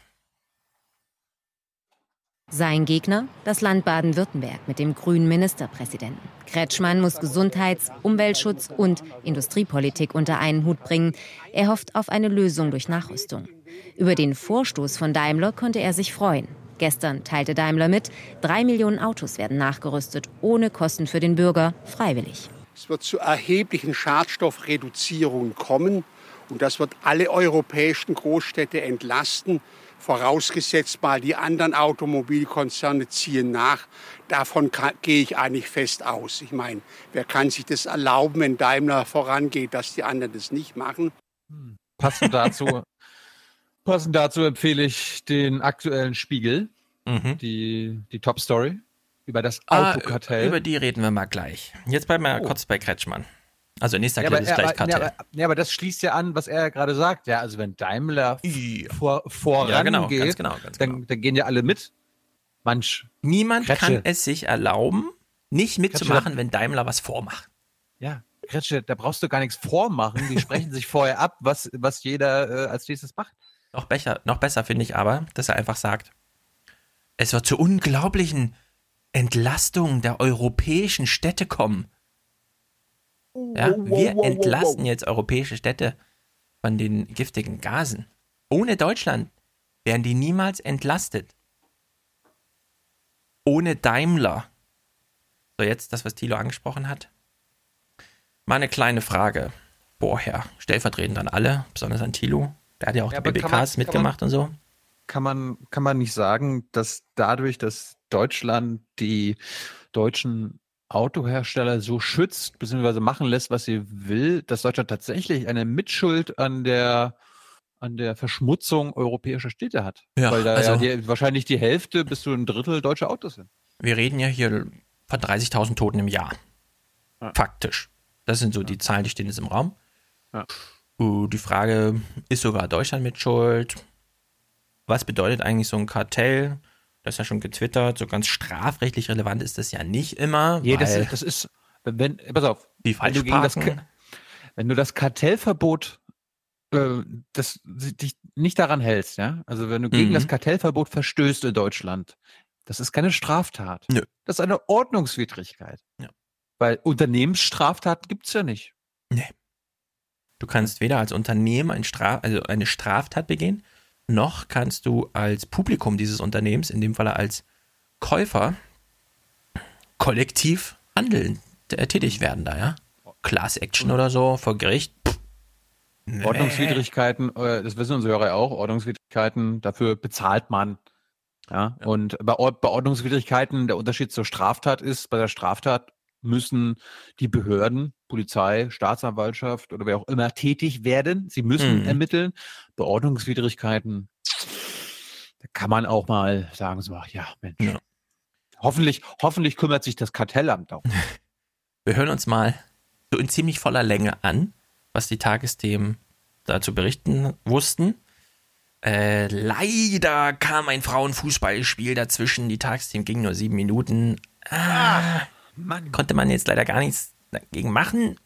Speaker 58: Sein Gegner, das Land Baden-Württemberg mit dem grünen Ministerpräsidenten. Kretschmann muss Gesundheits-, Umweltschutz und Industriepolitik unter einen Hut bringen. Er hofft auf eine Lösung durch Nachrüstung. Über den Vorstoß von Daimler konnte er sich freuen. Gestern teilte Daimler mit, drei Millionen Autos werden nachgerüstet, ohne Kosten für den Bürger, freiwillig.
Speaker 57: Es wird zu erheblichen Schadstoffreduzierungen kommen und das wird alle europäischen Großstädte entlasten. Vorausgesetzt mal, die anderen Automobilkonzerne ziehen nach. Davon kann, gehe ich eigentlich fest aus. Ich meine, wer kann sich das erlauben, wenn Daimler vorangeht, dass die anderen das nicht machen?
Speaker 1: Passend dazu, passend dazu empfehle ich den aktuellen Spiegel, die, die Top Story über das
Speaker 3: Ah,
Speaker 1: Autokartell.
Speaker 3: über die reden wir mal gleich. Jetzt bleiben wir kurz bei Kretschmann. Also nächster
Speaker 1: Ja,
Speaker 3: ist
Speaker 1: ja,
Speaker 3: gleich
Speaker 1: aber,
Speaker 3: Kartell.
Speaker 1: ja, aber, ja, aber das schließt ja an, was er ja gerade sagt. Ja, also wenn Daimler vor, vorangeht,
Speaker 3: Ja, genau, ganz genau, ganz
Speaker 1: dann, dann gehen ja alle mit. Manch.
Speaker 3: Niemand
Speaker 1: Kretsche.
Speaker 3: kann es sich erlauben, nicht mitzumachen, wenn Daimler was vormacht.
Speaker 1: Ja, Kretsche, da brauchst du gar nichts vormachen. Die sprechen sich vorher ab, was, was jeder äh, als nächstes macht.
Speaker 3: Noch besser, noch besser finde ich aber, dass er einfach sagt, es wird zu unglaublichen Entlastungen der europäischen Städte kommen. Ja, wir entlasten jetzt europäische Städte von den giftigen Gasen. Ohne Deutschland wären die niemals entlastet. Ohne Daimler. So, jetzt das, was Thilo angesprochen hat. Mal eine kleine Frage. Vorher, stellvertretend an alle, besonders an Thilo. Der hat ja auch
Speaker 1: Ja,
Speaker 3: die BBKs
Speaker 1: man-
Speaker 3: mitgemacht
Speaker 1: man-
Speaker 3: und so.
Speaker 1: Kann man, kann man nicht sagen, dass dadurch, dass Deutschland die deutschen Autohersteller so schützt, beziehungsweise machen lässt, was sie will, dass Deutschland tatsächlich eine Mitschuld an der an der Verschmutzung europäischer Städte hat.
Speaker 3: Ja,
Speaker 1: Weil da
Speaker 3: also-
Speaker 1: ja die, wahrscheinlich die Hälfte bis zu ein Drittel deutsche Autos sind.
Speaker 3: Wir reden ja hier von 30.000 Toten im Jahr.
Speaker 1: Ja.
Speaker 3: Faktisch. Das sind so die Zahlen, die stehen jetzt im Raum.
Speaker 1: Ja.
Speaker 3: Die Frage, ist sogar Deutschland mit Schuld? Was bedeutet eigentlich so ein Kartell? Das ja schon getwittert. So ganz strafrechtlich relevant ist das ja nicht immer.
Speaker 1: Nee, das, das ist, wenn, pass auf,
Speaker 3: die
Speaker 1: wenn du, gegen das, wenn du das Kartellverbot, äh, das, dich nicht daran hältst, ja, also wenn du gegen
Speaker 3: Mhm.
Speaker 1: das Kartellverbot verstößt in Deutschland, das ist keine Straftat.
Speaker 3: Nö.
Speaker 1: Das ist eine Ordnungswidrigkeit.
Speaker 3: Ja.
Speaker 1: Weil Unternehmensstraftaten gibt's ja nicht.
Speaker 3: Du kannst weder als Unternehmen ein Straf also eine Straftat begehen, noch kannst du als Publikum dieses Unternehmens, in dem Falle als Käufer, kollektiv handeln, äh, tätig werden da, ja? Class Action oder so vor Gericht. Pff.
Speaker 1: Ordnungswidrigkeiten, äh, das wissen unsere Hörer ja auch, Ordnungswidrigkeiten, dafür bezahlt man. Ja, und bei, Ord bei Ordnungswidrigkeiten, der Unterschied zur Straftat ist, bei der Straftat müssen die Behörden, Polizei, Staatsanwaltschaft oder wer auch immer tätig werden. Sie müssen
Speaker 3: Mhm.
Speaker 1: ermitteln. Bei Ordnungswidrigkeiten, da kann man auch mal sagen, so, ach ja, Mensch.
Speaker 3: Ja.
Speaker 1: Hoffentlich, hoffentlich kümmert sich das Kartellamt auch.
Speaker 3: Wir hören uns mal so in ziemlich voller Länge an, was die Tagesthemen dazu berichten wussten. Äh, leider kam ein Frauenfußballspiel dazwischen. Die Tagesthemen gingen nur sieben Minuten. Ah,
Speaker 1: Mann.
Speaker 3: Konnte man jetzt leider gar nichts dagegen machen.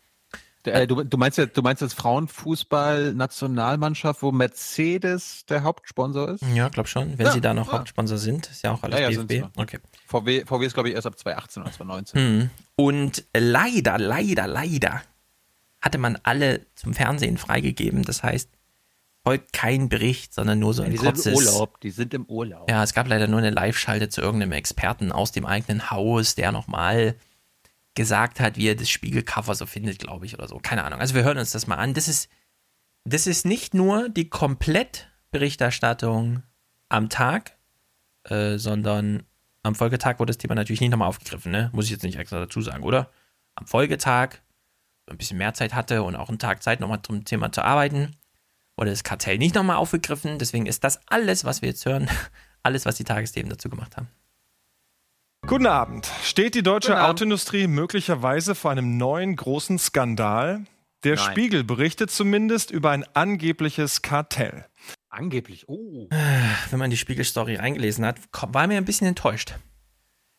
Speaker 1: Äh, du, du meinst ja, du meinst das Frauenfußball-Nationalmannschaft, wo Mercedes der Hauptsponsor ist?
Speaker 3: Ja, glaub schon. Wenn
Speaker 1: Ja,
Speaker 3: sie da noch
Speaker 1: ja.
Speaker 3: Hauptsponsor sind, ist ja auch alles
Speaker 1: Ja, ja,
Speaker 3: DFB. Okay.
Speaker 1: VW, VW ist, glaube ich, erst ab 2018 oder 2019.
Speaker 3: Hm. Und leider, leider, leider hatte man alle zum Fernsehen freigegeben. Das heißt, folgt kein Bericht, sondern nur so ein
Speaker 1: die sind im
Speaker 3: kurzes.
Speaker 1: Urlaub. Die sind im Urlaub.
Speaker 3: Ja, es gab leider nur eine Live-Schalte zu irgendeinem Experten aus dem eigenen Haus, der nochmal gesagt hat, wie er das Spiegelcover so findet, glaube ich, oder so. Keine Ahnung. Also wir hören uns das mal an. Das ist, das ist nicht nur die Komplettberichterstattung am Tag, äh, sondern am Folgetag wurde das Thema natürlich nicht nochmal aufgegriffen, ne? Muss ich jetzt nicht extra dazu sagen, oder? Am Folgetag, ein bisschen mehr Zeit hatte und auch einen Tag Zeit, nochmal zum Thema zu arbeiten, wurde das Kartell nicht nochmal aufgegriffen. Deswegen ist das alles, was wir jetzt hören, alles, was die Tagesthemen dazu gemacht haben.
Speaker 38: Guten Abend. Steht die deutsche. Autoindustrie möglicherweise vor einem neuen großen Skandal? Der
Speaker 1: Nein.
Speaker 38: Spiegel berichtet zumindest über ein angebliches Kartell.
Speaker 1: Angeblich. Oh.
Speaker 3: Wenn man die Spiegelstory reingelesen hat, war mir ein bisschen enttäuscht.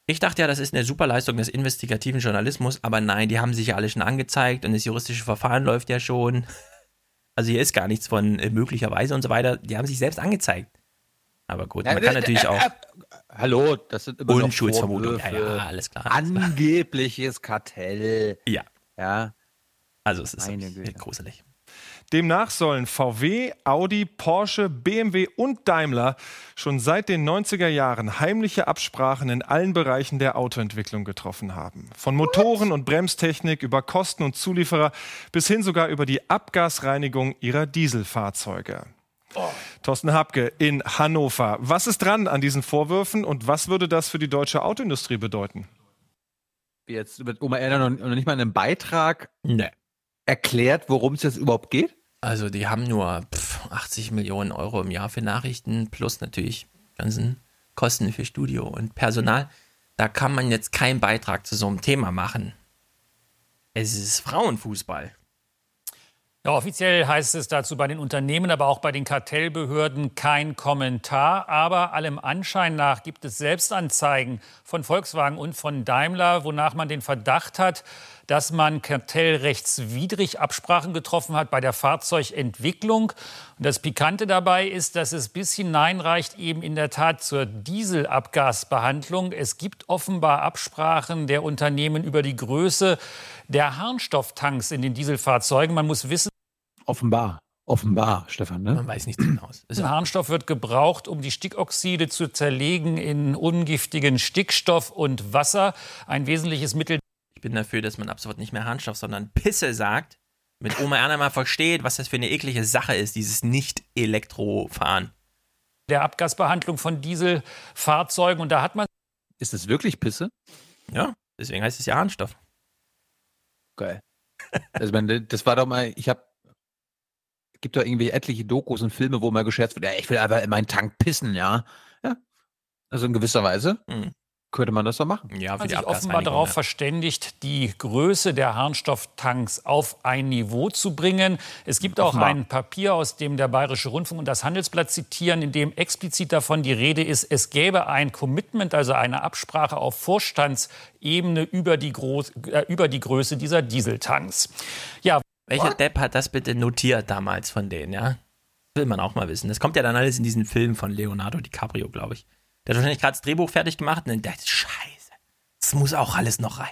Speaker 3: Ich dachte ja, das ist eine super Leistung des investigativen Journalismus, aber nein, die haben sich ja alle schon angezeigt und das juristische Verfahren läuft ja schon. Also hier ist gar nichts von äh, möglicherweise und so weiter. Die haben sich selbst angezeigt. Aber gut, man kann natürlich auch
Speaker 1: Hallo, das sind immer noch
Speaker 3: Unschuldsvermutung. Ja,
Speaker 1: Vorwürfe.
Speaker 3: ja, alles klar. alles klar.
Speaker 1: Angebliches Kartell.
Speaker 3: Ja,
Speaker 1: Ja.
Speaker 3: also es ist gruselig.
Speaker 38: Demnach sollen VW, Audi, Porsche, BMW und Daimler schon seit den 90er Jahren heimliche Absprachen in allen Bereichen der Autoentwicklung getroffen haben. Von Motoren und Bremstechnik über Kosten und Zulieferer bis hin sogar über die Abgasreinigung ihrer Dieselfahrzeuge. Thorsten Habke in Hannover. Was ist dran an diesen Vorwürfen und was würde das für die deutsche Autoindustrie bedeuten?
Speaker 1: Jetzt wird Oma Erna noch, noch nicht mal in einem Beitrag
Speaker 3: Ne.
Speaker 1: erklärt, worum es jetzt überhaupt geht.
Speaker 3: Also die haben nur pff, 80 Millionen Euro im Jahr für Nachrichten plus natürlich ganzen Kosten für Studio und Personal. Da kann man jetzt keinen Beitrag zu so einem Thema machen. Es ist Frauenfußball.
Speaker 60: Ja, offiziell heißt es dazu bei den Unternehmen, aber auch bei den Kartellbehörden kein Kommentar. Aber allem Anschein nach gibt es Selbstanzeigen von Volkswagen und von Daimler, wonach man den Verdacht hat, dass man kartellrechtswidrig Absprachen getroffen hat bei der Fahrzeugentwicklung. Und das Pikante dabei ist, dass es bis hineinreicht eben in der Tat zur Dieselabgasbehandlung. Es gibt offenbar Absprachen der Unternehmen über die Größe der Harnstofftanks in den Dieselfahrzeugen. Man muss wissen,
Speaker 1: Offenbar. Offenbar, Stefan, ne?
Speaker 3: Man weiß nichts. Ist
Speaker 60: Dieser Harnstoff wird gebraucht, um die Stickoxide zu zerlegen in ungiftigen Stickstoff und Wasser. Ein wesentliches Mittel
Speaker 3: Ich bin dafür, dass man ab sofort nicht mehr Harnstoff, sondern Pisse sagt, damit Oma Erna mal versteht, was das für eine eklige Sache ist, dieses Nicht-Elektrofahren.
Speaker 60: der Abgasbehandlung von Dieselfahrzeugen. Und da hat man
Speaker 1: Ist das wirklich Pisse?
Speaker 3: Ja, deswegen heißt es ja Harnstoff.
Speaker 1: Geil. Also, das war doch mal, ich habe, gibt doch irgendwie etliche Dokus und Filme, wo mal gescherzt wird, ja, ich will einfach in meinen Tank pissen, ja. Ja. Also in gewisser Weise.
Speaker 3: Hm.
Speaker 1: könnte man das doch machen.
Speaker 3: Ja,
Speaker 60: Man sich offenbar darauf verständigt, die Größe der Harnstofftanks auf ein Niveau zu bringen. Es gibt auch
Speaker 1: Offenbar.
Speaker 60: ein Papier, aus dem der Bayerische Rundfunk und das Handelsblatt zitieren, in dem explizit davon die Rede ist, es gäbe ein Commitment, also eine Absprache auf Vorstandsebene über die, Groß äh, über die Größe dieser Dieseltanks. Ja,
Speaker 3: Welcher Depp hat das bitte notiert damals von denen, ja? Will man auch mal wissen. Das kommt ja dann alles in diesen Film von Leonardo DiCaprio, glaube ich. Der hat wahrscheinlich gerade das Drehbuch fertig gemacht und dann dachte scheiße, das muss auch alles noch rein.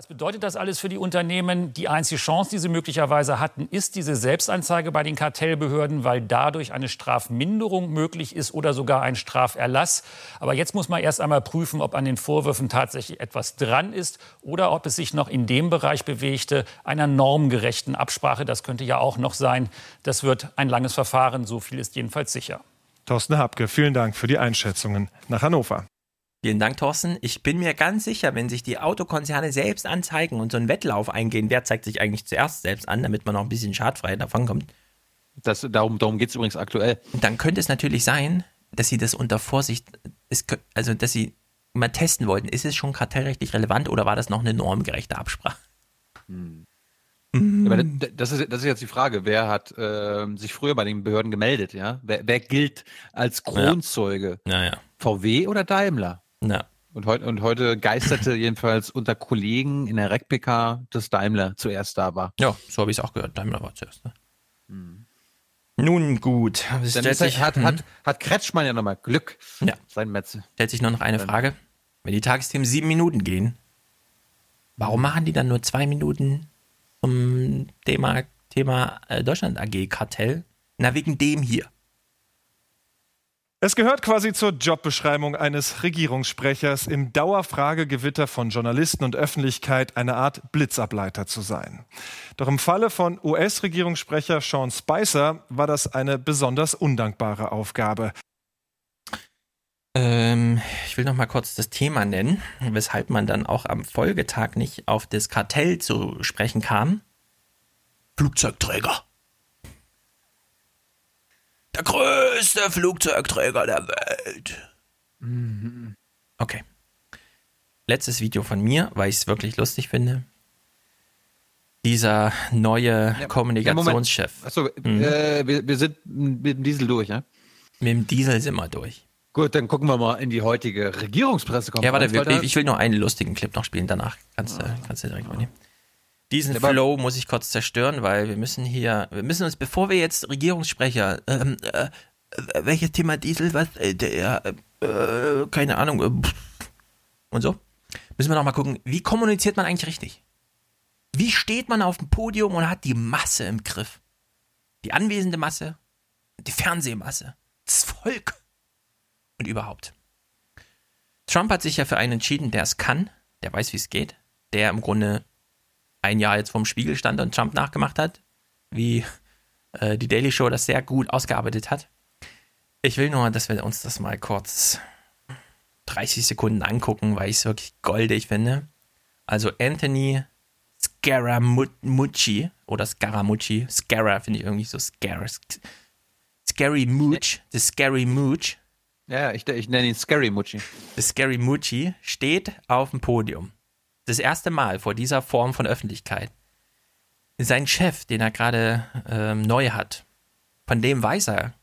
Speaker 60: Was bedeutet das alles für die Unternehmen? Die einzige Chance, die sie möglicherweise hatten, ist diese Selbstanzeige bei den Kartellbehörden, weil dadurch eine Strafminderung möglich ist oder sogar ein Straferlass. Aber jetzt muss man erst einmal prüfen, ob an den Vorwürfen tatsächlich etwas dran ist oder ob es sich noch in dem Bereich bewegte, einer normgerechten Absprache. Das könnte ja auch noch sein. Das wird ein langes Verfahren, so viel ist jedenfalls sicher.
Speaker 38: Thorsten Habke, vielen Dank für die Einschätzungen nach Hannover.
Speaker 3: Vielen Dank, Thorsten. Ich bin mir ganz sicher, wenn sich die Autokonzerne selbst anzeigen und so einen Wettlauf eingehen, wer zeigt sich eigentlich zuerst selbst an, damit man noch ein bisschen schadfrei davonkommt.
Speaker 1: Das, darum darum geht es übrigens aktuell.
Speaker 3: Dann könnte es natürlich sein, dass sie das unter Vorsicht, es, also dass sie mal testen wollten, ist es schon kartellrechtlich relevant oder war das noch eine normgerechte Absprache?
Speaker 1: Aber d- das ist, das ist jetzt die Frage, wer hat ähm, sich früher bei den Behörden gemeldet, ja? Wer, wer gilt als Kronzeuge?
Speaker 3: Ja, ja.
Speaker 1: VW oder Daimler?
Speaker 3: Ja.
Speaker 1: Und, heut, und heute geisterte jedenfalls unter Kollegen in der REC-PK, dass Daimler zuerst da war.
Speaker 3: Ja, so habe ich es auch gehört. Daimler war zuerst. Ne? Nun gut.
Speaker 1: Dann
Speaker 3: stellt
Speaker 1: ist,
Speaker 3: sich,
Speaker 1: hat,
Speaker 3: hm.
Speaker 1: hat, hat Kretschmann ja nochmal Glück.
Speaker 3: Ja.
Speaker 1: Sein Metze.
Speaker 3: stellt sich nur noch eine
Speaker 1: Dann-
Speaker 3: Frage. Wenn die Tagesthemen sieben Minuten gehen, warum machen die dann nur zwei Minuten zum Thema, Thema äh, Deutschland AG Kartell? Na, wegen dem hier.
Speaker 38: Es gehört quasi zur Jobbeschreibung eines Regierungssprechers, im Dauerfragegewitter von Journalisten und Öffentlichkeit eine Art Blitzableiter zu sein. Doch im Falle von US-Regierungssprecher Sean Spicer war das eine besonders undankbare Aufgabe.
Speaker 3: Ähm, ich will noch mal kurz das Thema nennen, weshalb man dann auch am Folgetag nicht auf das Kartell zu sprechen kam. Flugzeugträger. Der größte Flugzeugträger der Welt. Okay. Letztes Video von mir, weil ich es wirklich lustig finde. Dieser neue Kommunikationschef.
Speaker 1: Achso,
Speaker 3: Mhm.
Speaker 1: äh, wir, wir sind mit dem Diesel durch, ja?
Speaker 3: Mit dem Diesel sind wir durch.
Speaker 1: Gut, dann gucken wir mal in die heutige Regierungspressekonferenz.
Speaker 3: Ja, warte,
Speaker 1: da-
Speaker 3: ich, ich will nur einen lustigen Clip noch spielen, danach kannst du, kannst du direkt übernehmen. Diesen
Speaker 1: Aber-
Speaker 3: Flow muss ich kurz zerstören, weil wir müssen hier, wir müssen uns, bevor wir jetzt Regierungssprecher, ähm, äh, äh, welches Thema Diesel, was, äh, der, äh, keine Ahnung, äh, und so, müssen wir noch mal gucken, wie kommuniziert man eigentlich richtig? Wie steht man auf dem Podium und hat die Masse im Griff? Die anwesende Masse, die Fernsehmasse, das Volk und überhaupt. Trump hat sich ja für einen entschieden, der es kann, der weiß, wie es geht, der im Grunde ein Jahr jetzt vorm Spiegel stand und Trump nachgemacht hat, wie äh, die Daily Show das sehr gut ausgearbeitet hat. Ich will nur, dass wir uns das mal kurz 30 Sekunden angucken, weil ich es wirklich goldig finde. Also Anthony Scaramucci oder Scaramucci, Scara finde ich irgendwie so Scara, Scary Mooch, the Scary Mooch.
Speaker 1: Ja, ich, ich nenne ihn Scary Mucci.
Speaker 3: The Scary Mucci steht auf dem Podium. Das erste Mal vor dieser Form von Öffentlichkeit. Sein Chef, den er gerade ähm, neu hat, von dem weiß er,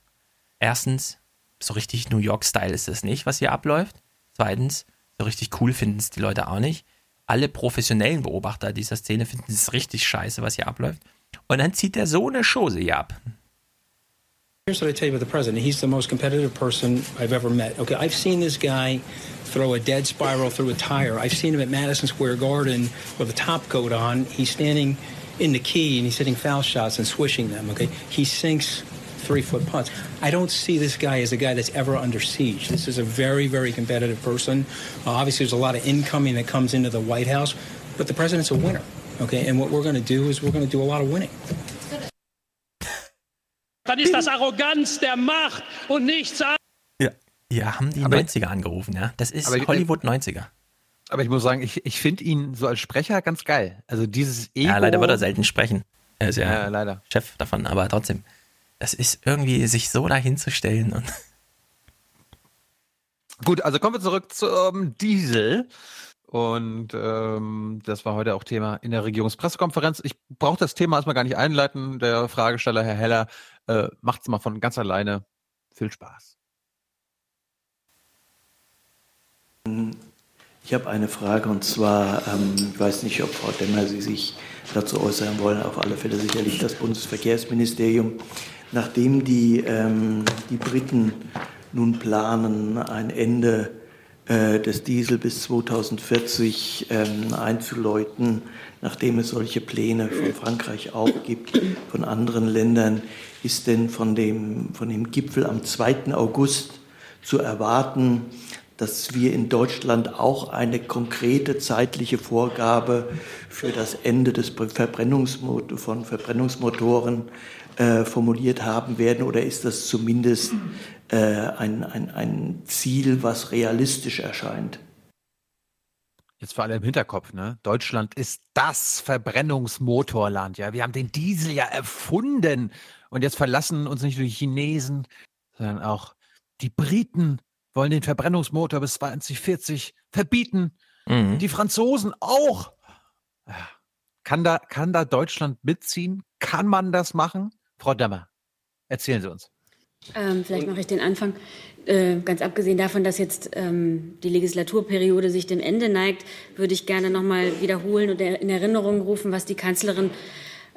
Speaker 3: erstens, so richtig New York-Style ist es nicht, was hier abläuft. Zweitens, so richtig cool finden es die Leute auch nicht. Alle professionellen Beobachter dieser Szene finden es richtig scheiße, was hier abläuft. Und dann zieht er so eine Chose hier ab.
Speaker 61: Here's what I tell you about the president. He's the most competitive person I've ever met. Okay, I've seen this guy throw a dead spiral through a tire. I've seen him at Madison Square Garden with a top coat on. He's standing in the key and he's hitting foul shots and swishing them. Okay, he sinks three foot putts. I don't see this guy as a guy that's ever under siege. This is a very, very competitive person. Uh, obviously, there's a lot of incoming that comes into the White House, but the president's a winner. Okay, and what we're going to do is we're going to do a lot of winning.
Speaker 62: Dann ist das Arroganz der Macht und nichts anderes.
Speaker 3: Ja, ja haben die
Speaker 1: Aber-
Speaker 3: 90er angerufen, ja. Das ist
Speaker 1: Aber ich-
Speaker 3: Hollywood 90er.
Speaker 1: Aber ich muss sagen, ich, ich finde ihn so als Sprecher ganz geil. Also dieses Ego.
Speaker 3: Ja, leider wird er selten sprechen. Er ist ja,
Speaker 1: Ja, leider.
Speaker 3: Chef davon, aber trotzdem. Das ist irgendwie, sich so dahinzustellen und
Speaker 1: Gut, also kommen wir zurück zum Diesel. Und ähm, das war heute auch Thema in der Regierungspressekonferenz. Ich brauche das Thema erstmal gar nicht einleiten. Der Fragesteller, Herr Heller, äh, macht es mal von ganz alleine. Viel Spaß.
Speaker 63: Ich habe eine Frage und zwar, ähm, ich weiß nicht, ob Frau Demmer Sie sich dazu äußern wollen, auf alle Fälle sicherlich das Bundesverkehrsministerium. Nachdem die, ähm, die Briten nun planen, ein Ende des Diesel bis 2040 ähm, einzuläuten, nachdem es solche Pläne von Frankreich auch gibt, von anderen Ländern, ist denn von dem, von dem Gipfel am 2. August zu erwarten, dass wir in Deutschland auch eine konkrete zeitliche Vorgabe für das Ende des Verbrennungsmot von Verbrennungsmotoren äh, formuliert haben werden? Oder ist das zumindest äh, ein, ein, ein Ziel, was realistisch erscheint?
Speaker 1: Jetzt vor allem im Hinterkopf, ne? Deutschland ist das Verbrennungsmotorland, ja. Wir haben den Diesel ja erfunden. Und jetzt verlassen uns nicht nur die Chinesen, sondern auch die Briten wollen den Verbrennungsmotor bis 2040 verbieten. Mhm. Die Franzosen auch. Kann da, kann da Deutschland mitziehen? Kann man das machen? Frau Demmer, erzählen Sie uns.
Speaker 2: Ähm, vielleicht mache ich den Anfang. Äh, ganz abgesehen davon, dass jetzt ähm, die Legislaturperiode sich dem Ende neigt, würde ich gerne noch mal wiederholen und in Erinnerung rufen, was die Kanzlerin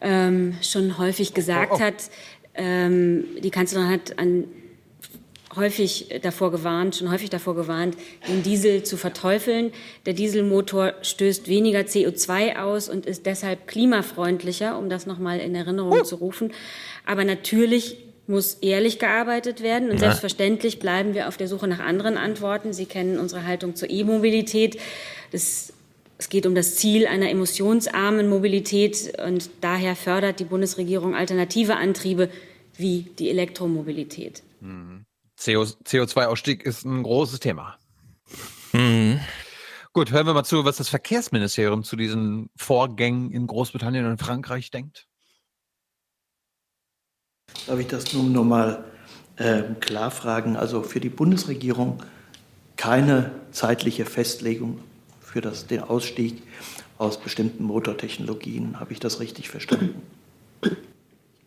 Speaker 2: ähm, schon häufig gesagt oh, oh. hat. Ähm, die Kanzlerin hat an häufig davor gewarnt, schon häufig davor gewarnt, den Diesel zu verteufeln. Der Dieselmotor stößt weniger CO2 aus und ist deshalb klimafreundlicher, um das nochmal in Erinnerung uh. zu rufen. Aber natürlich muss ehrlich gearbeitet werden. Und ja. selbstverständlich bleiben wir auf der Suche nach anderen Antworten. Sie kennen unsere Haltung zur E-Mobilität. Es geht um das Ziel einer emissionsarmen Mobilität. Und daher fördert die Bundesregierung alternative Antriebe wie die Elektromobilität.
Speaker 1: Mhm. CO2-Ausstieg ist ein großes Thema. Mhm. Gut, hören wir mal zu, was das Verkehrsministerium zu diesen Vorgängen in Großbritannien und Frankreich denkt.
Speaker 63: Darf ich das nun nochmal äh, klar fragen? Also für die Bundesregierung keine zeitliche Festlegung für das, den Ausstieg aus bestimmten Motortechnologien. Habe ich das richtig verstanden?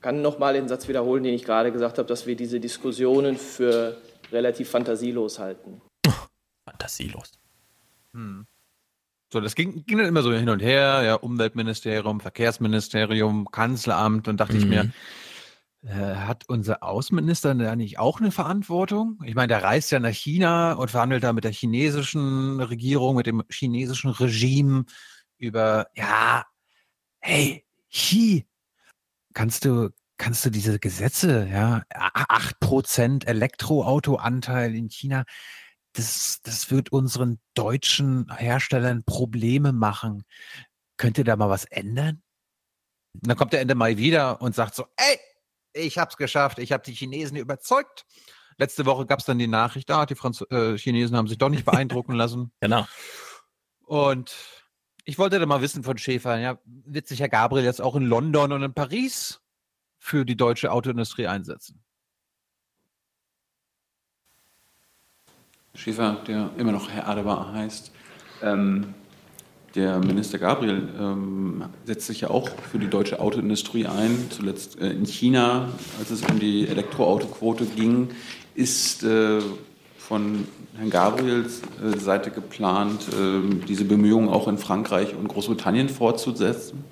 Speaker 64: kann noch mal den Satz wiederholen, den ich gerade gesagt habe, dass wir diese Diskussionen für relativ fantasielos halten.
Speaker 3: Fantasielos.
Speaker 1: Hm. So, das ging, ging dann immer so hin und her, ja, Umweltministerium, Verkehrsministerium, Kanzleramt, und dachte mhm. ich mir, mhm. Hat unser Außenminister da nicht auch eine Verantwortung? Ich meine, der reist ja nach China und verhandelt da mit der chinesischen Regierung, mit dem chinesischen Regime über, ja, hey, Xi, kannst du, kannst du diese Gesetze, ja, 8% Elektroautoanteil in China, das, das wird unseren deutschen Herstellern Probleme machen. Könnt ihr da mal was ändern? Und dann kommt der Ende Mai wieder und sagt so, ey, ich hab's geschafft, ich habe die Chinesen überzeugt. Letzte Woche gab es dann die Nachricht, da, ah, die Franz äh, Chinesen haben sich doch nicht beeindrucken lassen.
Speaker 3: Genau.
Speaker 1: Und ich wollte da mal wissen von Schäfer, ja, wird sich Herr Gabriel jetzt auch in London und in Paris für die deutsche Autoindustrie einsetzen?
Speaker 6: Schäfer, der immer noch Herr Adebar heißt, ähm, der Minister Gabriel ähm, setzt sich ja auch für die deutsche Autoindustrie ein. Zuletzt äh, in China, als es um die Elektroautoquote ging, ist äh, von Herrn Gabriels äh, Seite geplant, ähm, diese Bemühungen auch in Frankreich und Großbritannien fortzusetzen.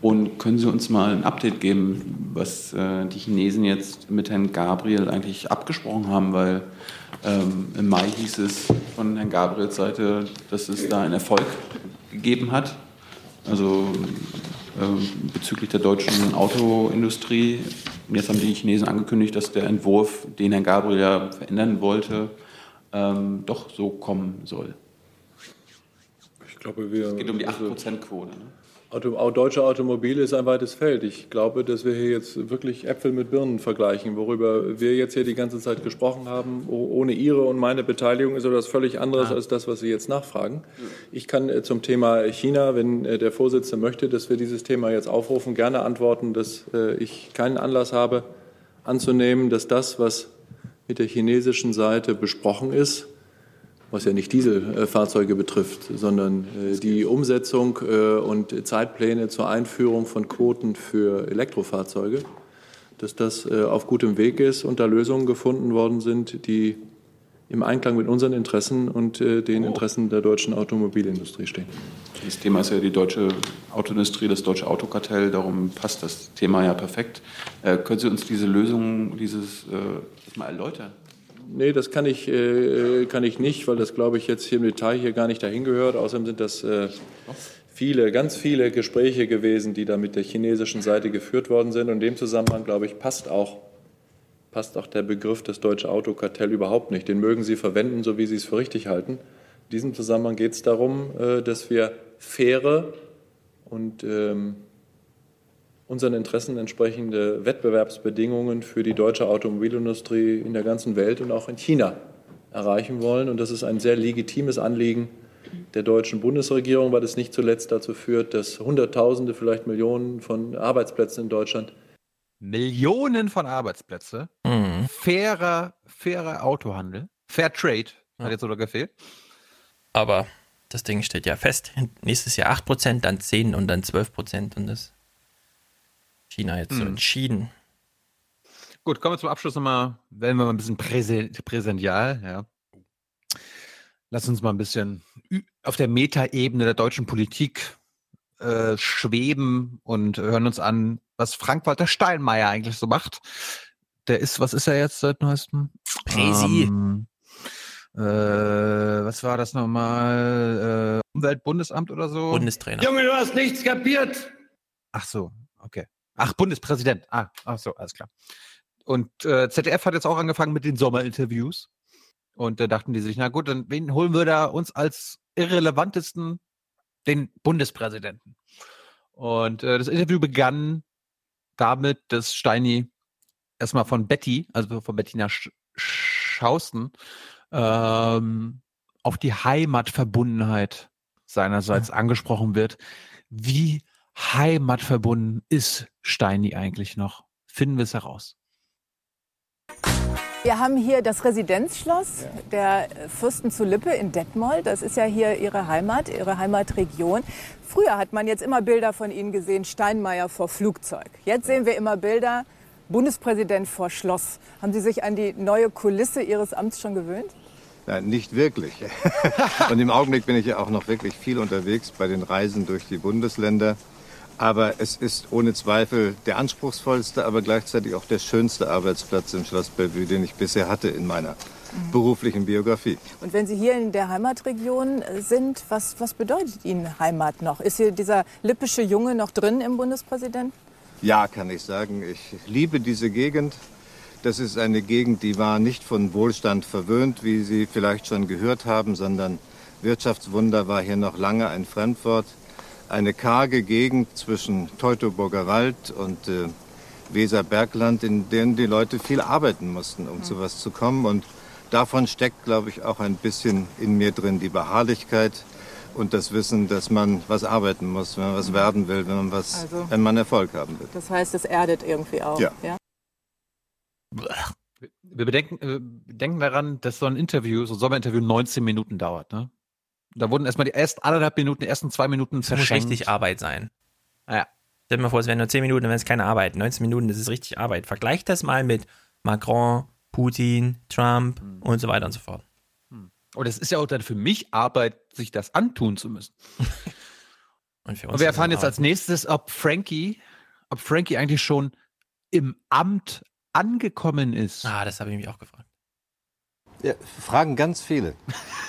Speaker 6: Und können Sie uns mal ein Update geben, was äh, die Chinesen jetzt mit Herrn Gabriel eigentlich abgesprochen haben? Weil ähm, im Mai hieß es von Herrn Gabriels Seite, dass es da einen Erfolg gegeben hat. Also äh, bezüglich der deutschen Autoindustrie. Jetzt haben die Chinesen angekündigt, dass der Entwurf, den Herr Gabriel ja verändern wollte, ähm, doch so kommen soll.
Speaker 23: Ich glaube, wir.
Speaker 6: Es geht um die 8%-Quote. Ne?
Speaker 23: Auto, deutsche Automobile ist ein weites Feld. Ich glaube, dass wir hier jetzt wirklich Äpfel mit Birnen vergleichen. Worüber wir jetzt hier die ganze Zeit gesprochen haben, ohne Ihre und meine Beteiligung, ist etwas völlig anderes als das, was Sie jetzt nachfragen. Ich kann äh, zum Thema China, wenn äh, der Vorsitzende möchte, dass wir dieses Thema jetzt aufrufen, gerne antworten, dass äh, ich keinen Anlass habe anzunehmen, dass das, was mit der chinesischen Seite besprochen ist, was ja nicht Dieselfahrzeuge betrifft, sondern äh, die Umsetzung äh, und Zeitpläne zur Einführung von Quoten für Elektrofahrzeuge, dass das äh, auf gutem Weg ist und da Lösungen gefunden worden sind, die im Einklang mit unseren Interessen und den Interessen der deutschen Automobilindustrie stehen.
Speaker 6: Das Thema ist ja die deutsche Autoindustrie, das deutsche Autokartell, darum passt das Thema ja perfekt. können Sie uns diese Lösung, dieses äh, mal erläutern?
Speaker 23: Nee, das kann ich, äh, kann ich nicht, weil das, glaube ich, jetzt hier im Detail hier gar nicht dahin gehört. Außerdem sind das äh, viele, ganz viele Gespräche gewesen, die da mit der chinesischen Seite geführt worden sind. Und in dem Zusammenhang, glaube ich, passt auch, passt auch der Begriff des deutsche Autokartell überhaupt nicht. Den mögen Sie verwenden, so wie Sie es für richtig halten. In diesem Zusammenhang geht es darum, äh, dass wir faire und ähm, unseren Interessen entsprechende Wettbewerbsbedingungen für die deutsche Automobilindustrie in der ganzen Welt und auch in China erreichen wollen. Und das ist ein sehr legitimes Anliegen der deutschen Bundesregierung, weil es nicht zuletzt dazu führt, dass Hunderttausende, vielleicht Millionen von Arbeitsplätzen in Deutschland
Speaker 1: Millionen von Arbeitsplätzen, mhm. fairer, fairer Autohandel, Fair Trade, hat jetzt sogar gefehlt.
Speaker 3: Aber das Ding steht ja fest. Nächstes Jahr 8%, dann 10 und dann 12% und das China jetzt so
Speaker 1: Hm.
Speaker 3: entschieden.
Speaker 1: Gut, kommen wir zum Abschluss nochmal, werden wir mal ein bisschen präse präsential, ja. Lass uns mal ein bisschen auf der Metaebene der deutschen Politik äh, schweben und hören uns an, was Frank-Walter Steinmeier eigentlich so macht. Der ist, was ist er jetzt seit neuestem?
Speaker 3: Präsi.
Speaker 1: Ähm, äh, was war das nochmal? Äh, Umweltbundesamt oder so?
Speaker 3: Bundestrainer.
Speaker 1: Junge, du hast nichts kapiert! Ach so, okay. Ach, Bundespräsident. Ah, ach so, alles klar. Und äh, ZDF hat jetzt auch angefangen mit den Sommerinterviews. Und da dachten die sich, na gut, dann wen holen wir da uns als irrelevantesten? Den Bundespräsidenten. Und äh, das Interview begann damit, dass Steini erstmal von Betty, also von Bettina Sch Schausten, ähm, auf die Heimatverbundenheit seinerseits angesprochen wird. Wie heimatverbunden ist Steini eigentlich noch? Finden wir es heraus.
Speaker 65: Wir haben hier das Residenzschloss der Fürsten zu Lippe in Detmold. Das ist ja hier Ihre Heimat, Ihre Heimatregion. Früher hat man jetzt immer Bilder von Ihnen gesehen, Steinmeier vor Flugzeug. Jetzt sehen wir immer Bilder, Bundespräsident vor Schloss. Haben Sie sich an die neue Kulisse Ihres Amts schon gewöhnt?
Speaker 66: Nein, nicht wirklich. Und im Augenblick bin ich ja auch noch wirklich viel unterwegs bei den Reisen durch die Bundesländer. Aber es ist ohne Zweifel der anspruchsvollste, aber gleichzeitig auch der schönste Arbeitsplatz im Schloss Bellevue, den ich bisher hatte in meiner beruflichen Biografie.
Speaker 65: Und wenn Sie hier in der Heimatregion sind, was, was bedeutet Ihnen Heimat noch? Ist hier dieser lippische Junge noch drin im Bundespräsidenten?
Speaker 66: Ja, kann ich sagen. Ich liebe diese Gegend. Das ist eine Gegend, die war nicht von Wohlstand verwöhnt, wie Sie vielleicht schon gehört haben, sondern Wirtschaftswunder war hier noch lange ein Fremdwort. Eine karge Gegend zwischen Teutoburger Wald und äh, Weserbergland, in der die Leute viel arbeiten mussten, um zu was zu kommen. Und davon steckt, glaube ich, auch ein bisschen in mir drin die Beharrlichkeit und das Wissen, dass man was arbeiten muss, wenn man was werden will, wenn man, was,
Speaker 65: Also-
Speaker 66: wenn man Erfolg haben will.
Speaker 65: Das heißt, es erdet irgendwie auch.
Speaker 66: Ja.
Speaker 1: Wir bedenken, äh, denken daran, dass so ein Interview, so ein Sommerinterview 19 Minuten dauert. Ne? Da wurden erstmal die ersten anderthalb Minuten, die ersten zwei Minuten
Speaker 3: Das muss
Speaker 1: verschenkt.
Speaker 3: richtig Arbeit sein.
Speaker 1: Ja.
Speaker 3: Stell dir mal vor, es wären nur 10 Minuten, dann wäre es keine Arbeit. 19 Minuten, das ist richtig Arbeit. Vergleich das mal mit Macron, Putin, Trump
Speaker 1: Hm.
Speaker 3: und so weiter und so fort.
Speaker 1: Und es ist ja auch dann für mich Arbeit, sich das antun zu müssen.
Speaker 3: Und,
Speaker 1: Und wir erfahren jetzt als nächstes, ob Frankie, ob Frankie eigentlich schon im Amt angekommen ist.
Speaker 3: Ah, das habe ich mich auch gefragt.
Speaker 66: Ja, fragen ganz viele.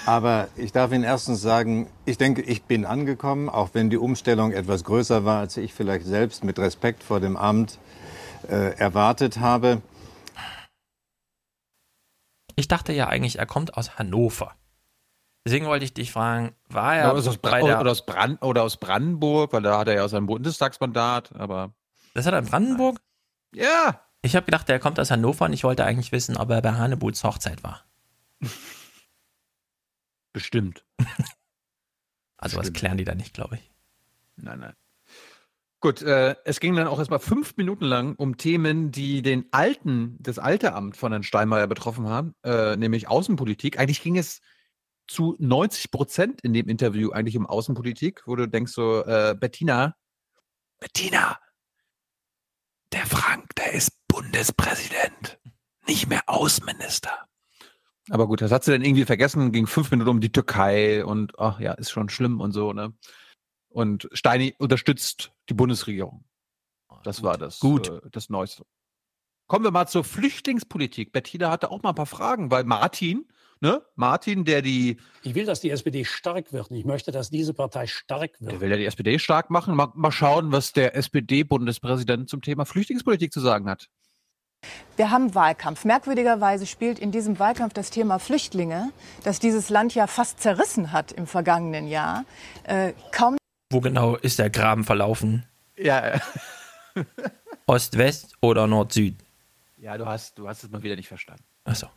Speaker 66: Aber ich darf Ihnen erstens sagen, ich denke, ich bin angekommen, auch wenn die Umstellung etwas größer war, als ich vielleicht selbst mit Respekt vor dem Amt äh, erwartet habe.
Speaker 3: Ich dachte ja eigentlich, er kommt aus Hannover. Deswegen wollte ich dich fragen, war
Speaker 1: Ja,
Speaker 3: er
Speaker 1: oder, aus
Speaker 3: bei der,
Speaker 1: oder, aus Brand oder aus Brandenburg, weil da hat er ja sein Bundestagsmandat, aber.
Speaker 3: Das hat er in Brandenburg?
Speaker 1: Ja.
Speaker 3: Ich habe gedacht, er kommt aus Hannover und ich wollte eigentlich wissen, ob er bei Hanebuts Hochzeit war.
Speaker 1: Bestimmt.
Speaker 3: Also was
Speaker 1: Bestimmt.
Speaker 3: klären die da nicht, glaube ich.
Speaker 1: Nein, nein. Gut, äh, es ging dann auch erstmal fünf Minuten lang um Themen, die den alten, das alte Amt von Herrn Steinmeier betroffen haben, äh, nämlich Außenpolitik. Eigentlich ging es zu 90 Prozent in dem Interview eigentlich um Außenpolitik, wo du denkst so, äh, Bettina, Bettina, der Frank, der ist Bundespräsident, nicht mehr Außenminister. Aber gut, das hat sie dann irgendwie vergessen, ging fünf Minuten um die Türkei und ach ja, ist schon schlimm und so, ne? Und Steini unterstützt die Bundesregierung. Das war das,
Speaker 3: Gut.
Speaker 1: Äh, das Neueste. Kommen wir mal zur Flüchtlingspolitik. Bettina hatte auch mal ein paar Fragen, weil Martin, ne? Martin, der die,
Speaker 67: Ich will, dass die SPD stark wird. Ich möchte, dass diese Partei stark wird.
Speaker 1: der will ja die SPD stark machen. Mal, mal schauen, was der SPD-Bundespräsident zum Thema Flüchtlingspolitik zu sagen hat.
Speaker 65: Wir haben Wahlkampf. Merkwürdigerweise spielt in diesem Wahlkampf das Thema Flüchtlinge, das dieses Land ja fast zerrissen hat im vergangenen Jahr, äh, kaum
Speaker 3: Wo genau ist der Graben verlaufen?
Speaker 1: Ja,
Speaker 3: Ost-West oder Nord-Süd?
Speaker 1: ja, du hast, du hast es mal wieder nicht verstanden.
Speaker 3: Achso.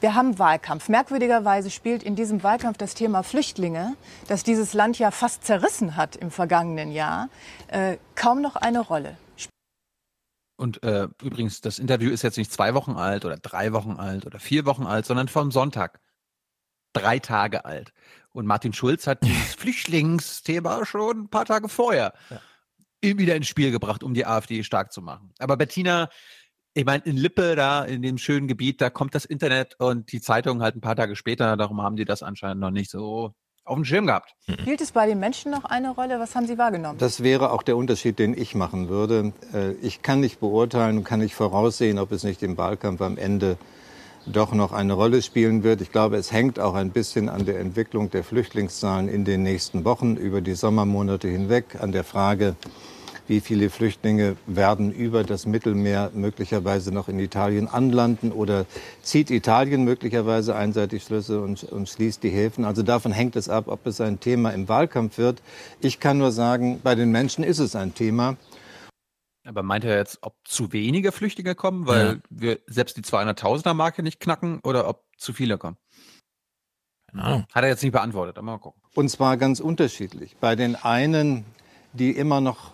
Speaker 65: Wir haben Wahlkampf. Merkwürdigerweise spielt in diesem Wahlkampf das Thema Flüchtlinge, das dieses Land ja fast zerrissen hat im vergangenen Jahr, äh, kaum noch eine Rolle.
Speaker 1: Und äh, übrigens, das Interview ist jetzt nicht zwei Wochen alt oder drei Wochen alt oder vier Wochen alt, sondern vom Sonntag. Drei Tage alt. Und Martin Schulz hat dieses Flüchtlingsthema schon ein paar Tage vorher wieder ins Spiel gebracht, um die AfD stark zu machen. Aber Bettina, ich meine, in Lippe, da in dem schönen Gebiet, da kommt das Internet und die Zeitung halt ein paar Tage später, darum haben die das anscheinend noch nicht so auf dem Schirm gehabt.
Speaker 65: Spielt es bei den Menschen noch eine Rolle? Was haben Sie wahrgenommen?
Speaker 66: Das wäre auch der Unterschied, den ich machen würde. Äh, Ich kann nicht beurteilen und kann nicht voraussehen, ob es nicht im Wahlkampf am Ende doch noch eine Rolle spielen wird. Ich glaube, es hängt auch ein bisschen an der Entwicklung der Flüchtlingszahlen in den nächsten Wochen über die Sommermonate hinweg, an der Frage, wie viele Flüchtlinge werden über das Mittelmeer möglicherweise noch in Italien anlanden oder zieht Italien möglicherweise einseitig Schlüsse und, und schließt die Häfen. Also davon hängt es ab, ob es ein Thema im Wahlkampf wird. Ich kann nur sagen, bei den Menschen ist es ein Thema.
Speaker 1: Aber meint er jetzt, ob zu wenige Flüchtlinge kommen, weil
Speaker 66: Ja.
Speaker 1: wir selbst die 200.000er-Marke nicht knacken oder ob zu viele kommen? Hat er jetzt nicht beantwortet, aber mal gucken.
Speaker 66: Und zwar ganz unterschiedlich. Bei den einen, die immer noch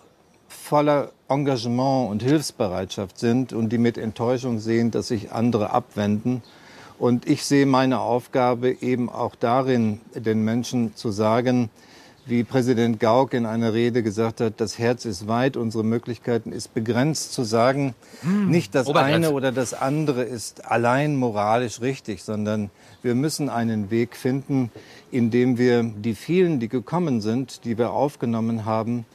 Speaker 66: voller Engagement und Hilfsbereitschaft sind und die mit Enttäuschung sehen, dass sich andere abwenden. Und ich sehe meine Aufgabe eben auch darin, den Menschen zu sagen, wie Präsident Gauck in einer Rede gesagt hat, das Herz ist weit, unsere Möglichkeiten ist begrenzt, zu sagen,
Speaker 1: Hm,
Speaker 66: nicht das
Speaker 1: Obergrenze.
Speaker 66: eine oder das andere ist allein moralisch richtig, sondern wir müssen einen Weg finden, in dem wir die vielen, die gekommen sind, die wir aufgenommen haben,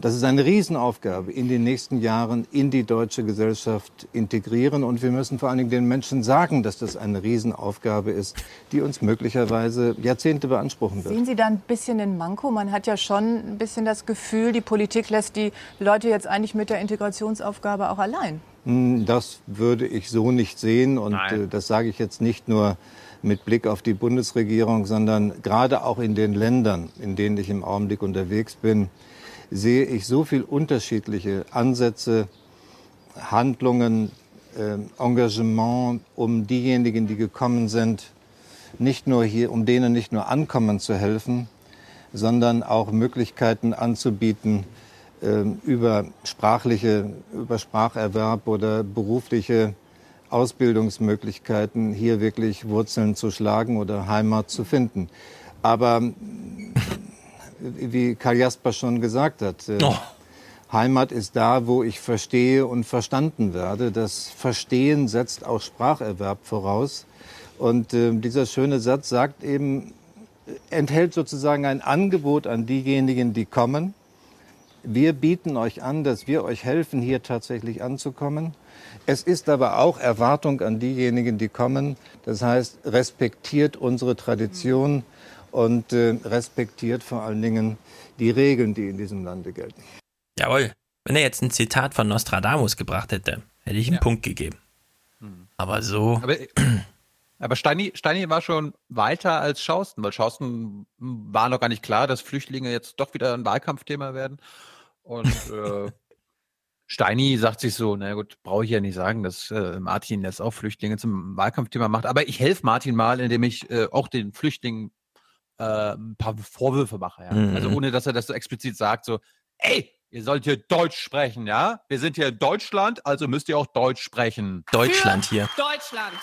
Speaker 66: das ist eine Riesenaufgabe, in den nächsten Jahren in die deutsche Gesellschaft integrieren. Und wir müssen vor allen Dingen den Menschen sagen, dass das eine Riesenaufgabe ist, die uns möglicherweise Jahrzehnte beanspruchen wird.
Speaker 65: Sehen Sie da ein bisschen den Manko? Man hat ja schon ein bisschen das Gefühl, die Politik lässt die Leute jetzt eigentlich mit der Integrationsaufgabe auch allein.
Speaker 66: Hm, Das würde ich so nicht sehen. Und äh, das sage ich jetzt nicht nur mit Blick auf die Bundesregierung, sondern gerade auch in den Ländern, in denen ich im Augenblick unterwegs bin, sehe ich so viel unterschiedliche Ansätze, Handlungen, äh, Engagement, um diejenigen, die gekommen sind, nicht nur hier, um denen nicht nur ankommen zu helfen, sondern auch Möglichkeiten anzubieten, ähm, über sprachliche, über Spracherwerb oder berufliche Ausbildungsmöglichkeiten hier wirklich Wurzeln zu schlagen oder Heimat zu finden. Aber wie Karl Jasper schon gesagt hat, äh, Heimat ist da, wo ich verstehe und verstanden werde. Das Verstehen setzt auch Spracherwerb voraus. Und äh, dieser schöne Satz sagt eben, enthält sozusagen ein Angebot an diejenigen, die kommen. Wir bieten euch an, dass wir euch helfen, hier tatsächlich anzukommen. Es ist aber auch Erwartung an diejenigen, die kommen. Das heißt, respektiert unsere Tradition und äh, respektiert vor allen Dingen die Regeln, die in diesem Lande gelten.
Speaker 3: Jawohl. Wenn er jetzt ein Zitat von Nostradamus gebracht hätte, hätte ich einen Punkt gegeben. Aber so.
Speaker 1: Aber, aber Steini, Steini war schon weiter als Schausten, weil Schausten war noch gar nicht klar, dass Flüchtlinge jetzt doch wieder ein Wahlkampfthema werden. Und äh, Steini sagt sich so, na gut, brauche ich ja nicht sagen, dass äh, Martin jetzt auch Flüchtlinge zum Wahlkampfthema macht. Aber ich helfe Martin mal, indem ich äh, auch den Flüchtlingen äh, ein paar Vorwürfe mache. Ja?
Speaker 3: Mhm.
Speaker 1: Also ohne, dass er das so explizit sagt, so, ey, ihr sollt hier Deutsch sprechen, ja? Wir sind hier in Deutschland, also müsst ihr auch Deutsch sprechen.
Speaker 3: Deutschland hier.
Speaker 42: Deutschland.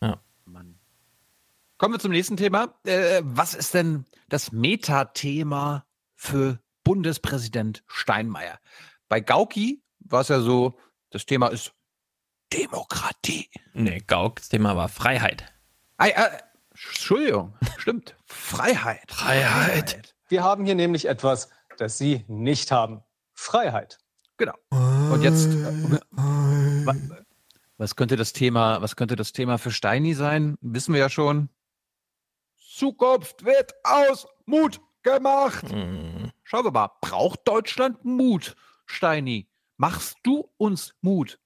Speaker 3: Ja.
Speaker 1: Kommen wir zum nächsten Thema. Äh, was ist denn das Metathema für Bundespräsident Steinmeier? Bei Gauki war es ja so, das Thema ist Demokratie.
Speaker 3: Nee, Gauks Thema war Freiheit.
Speaker 1: Ah, äh, Entschuldigung, stimmt. Freiheit.
Speaker 3: Freiheit.
Speaker 68: Wir haben hier nämlich etwas, das Sie nicht haben. Freiheit.
Speaker 1: Genau. Und jetzt, äh, wa- was könnte das Thema, was könnte das Thema für Steini sein? Wissen wir ja schon. Zukunft wird aus Mut gemacht. Schauen wir mal, braucht Deutschland Mut, Steini? Machst du uns Mut?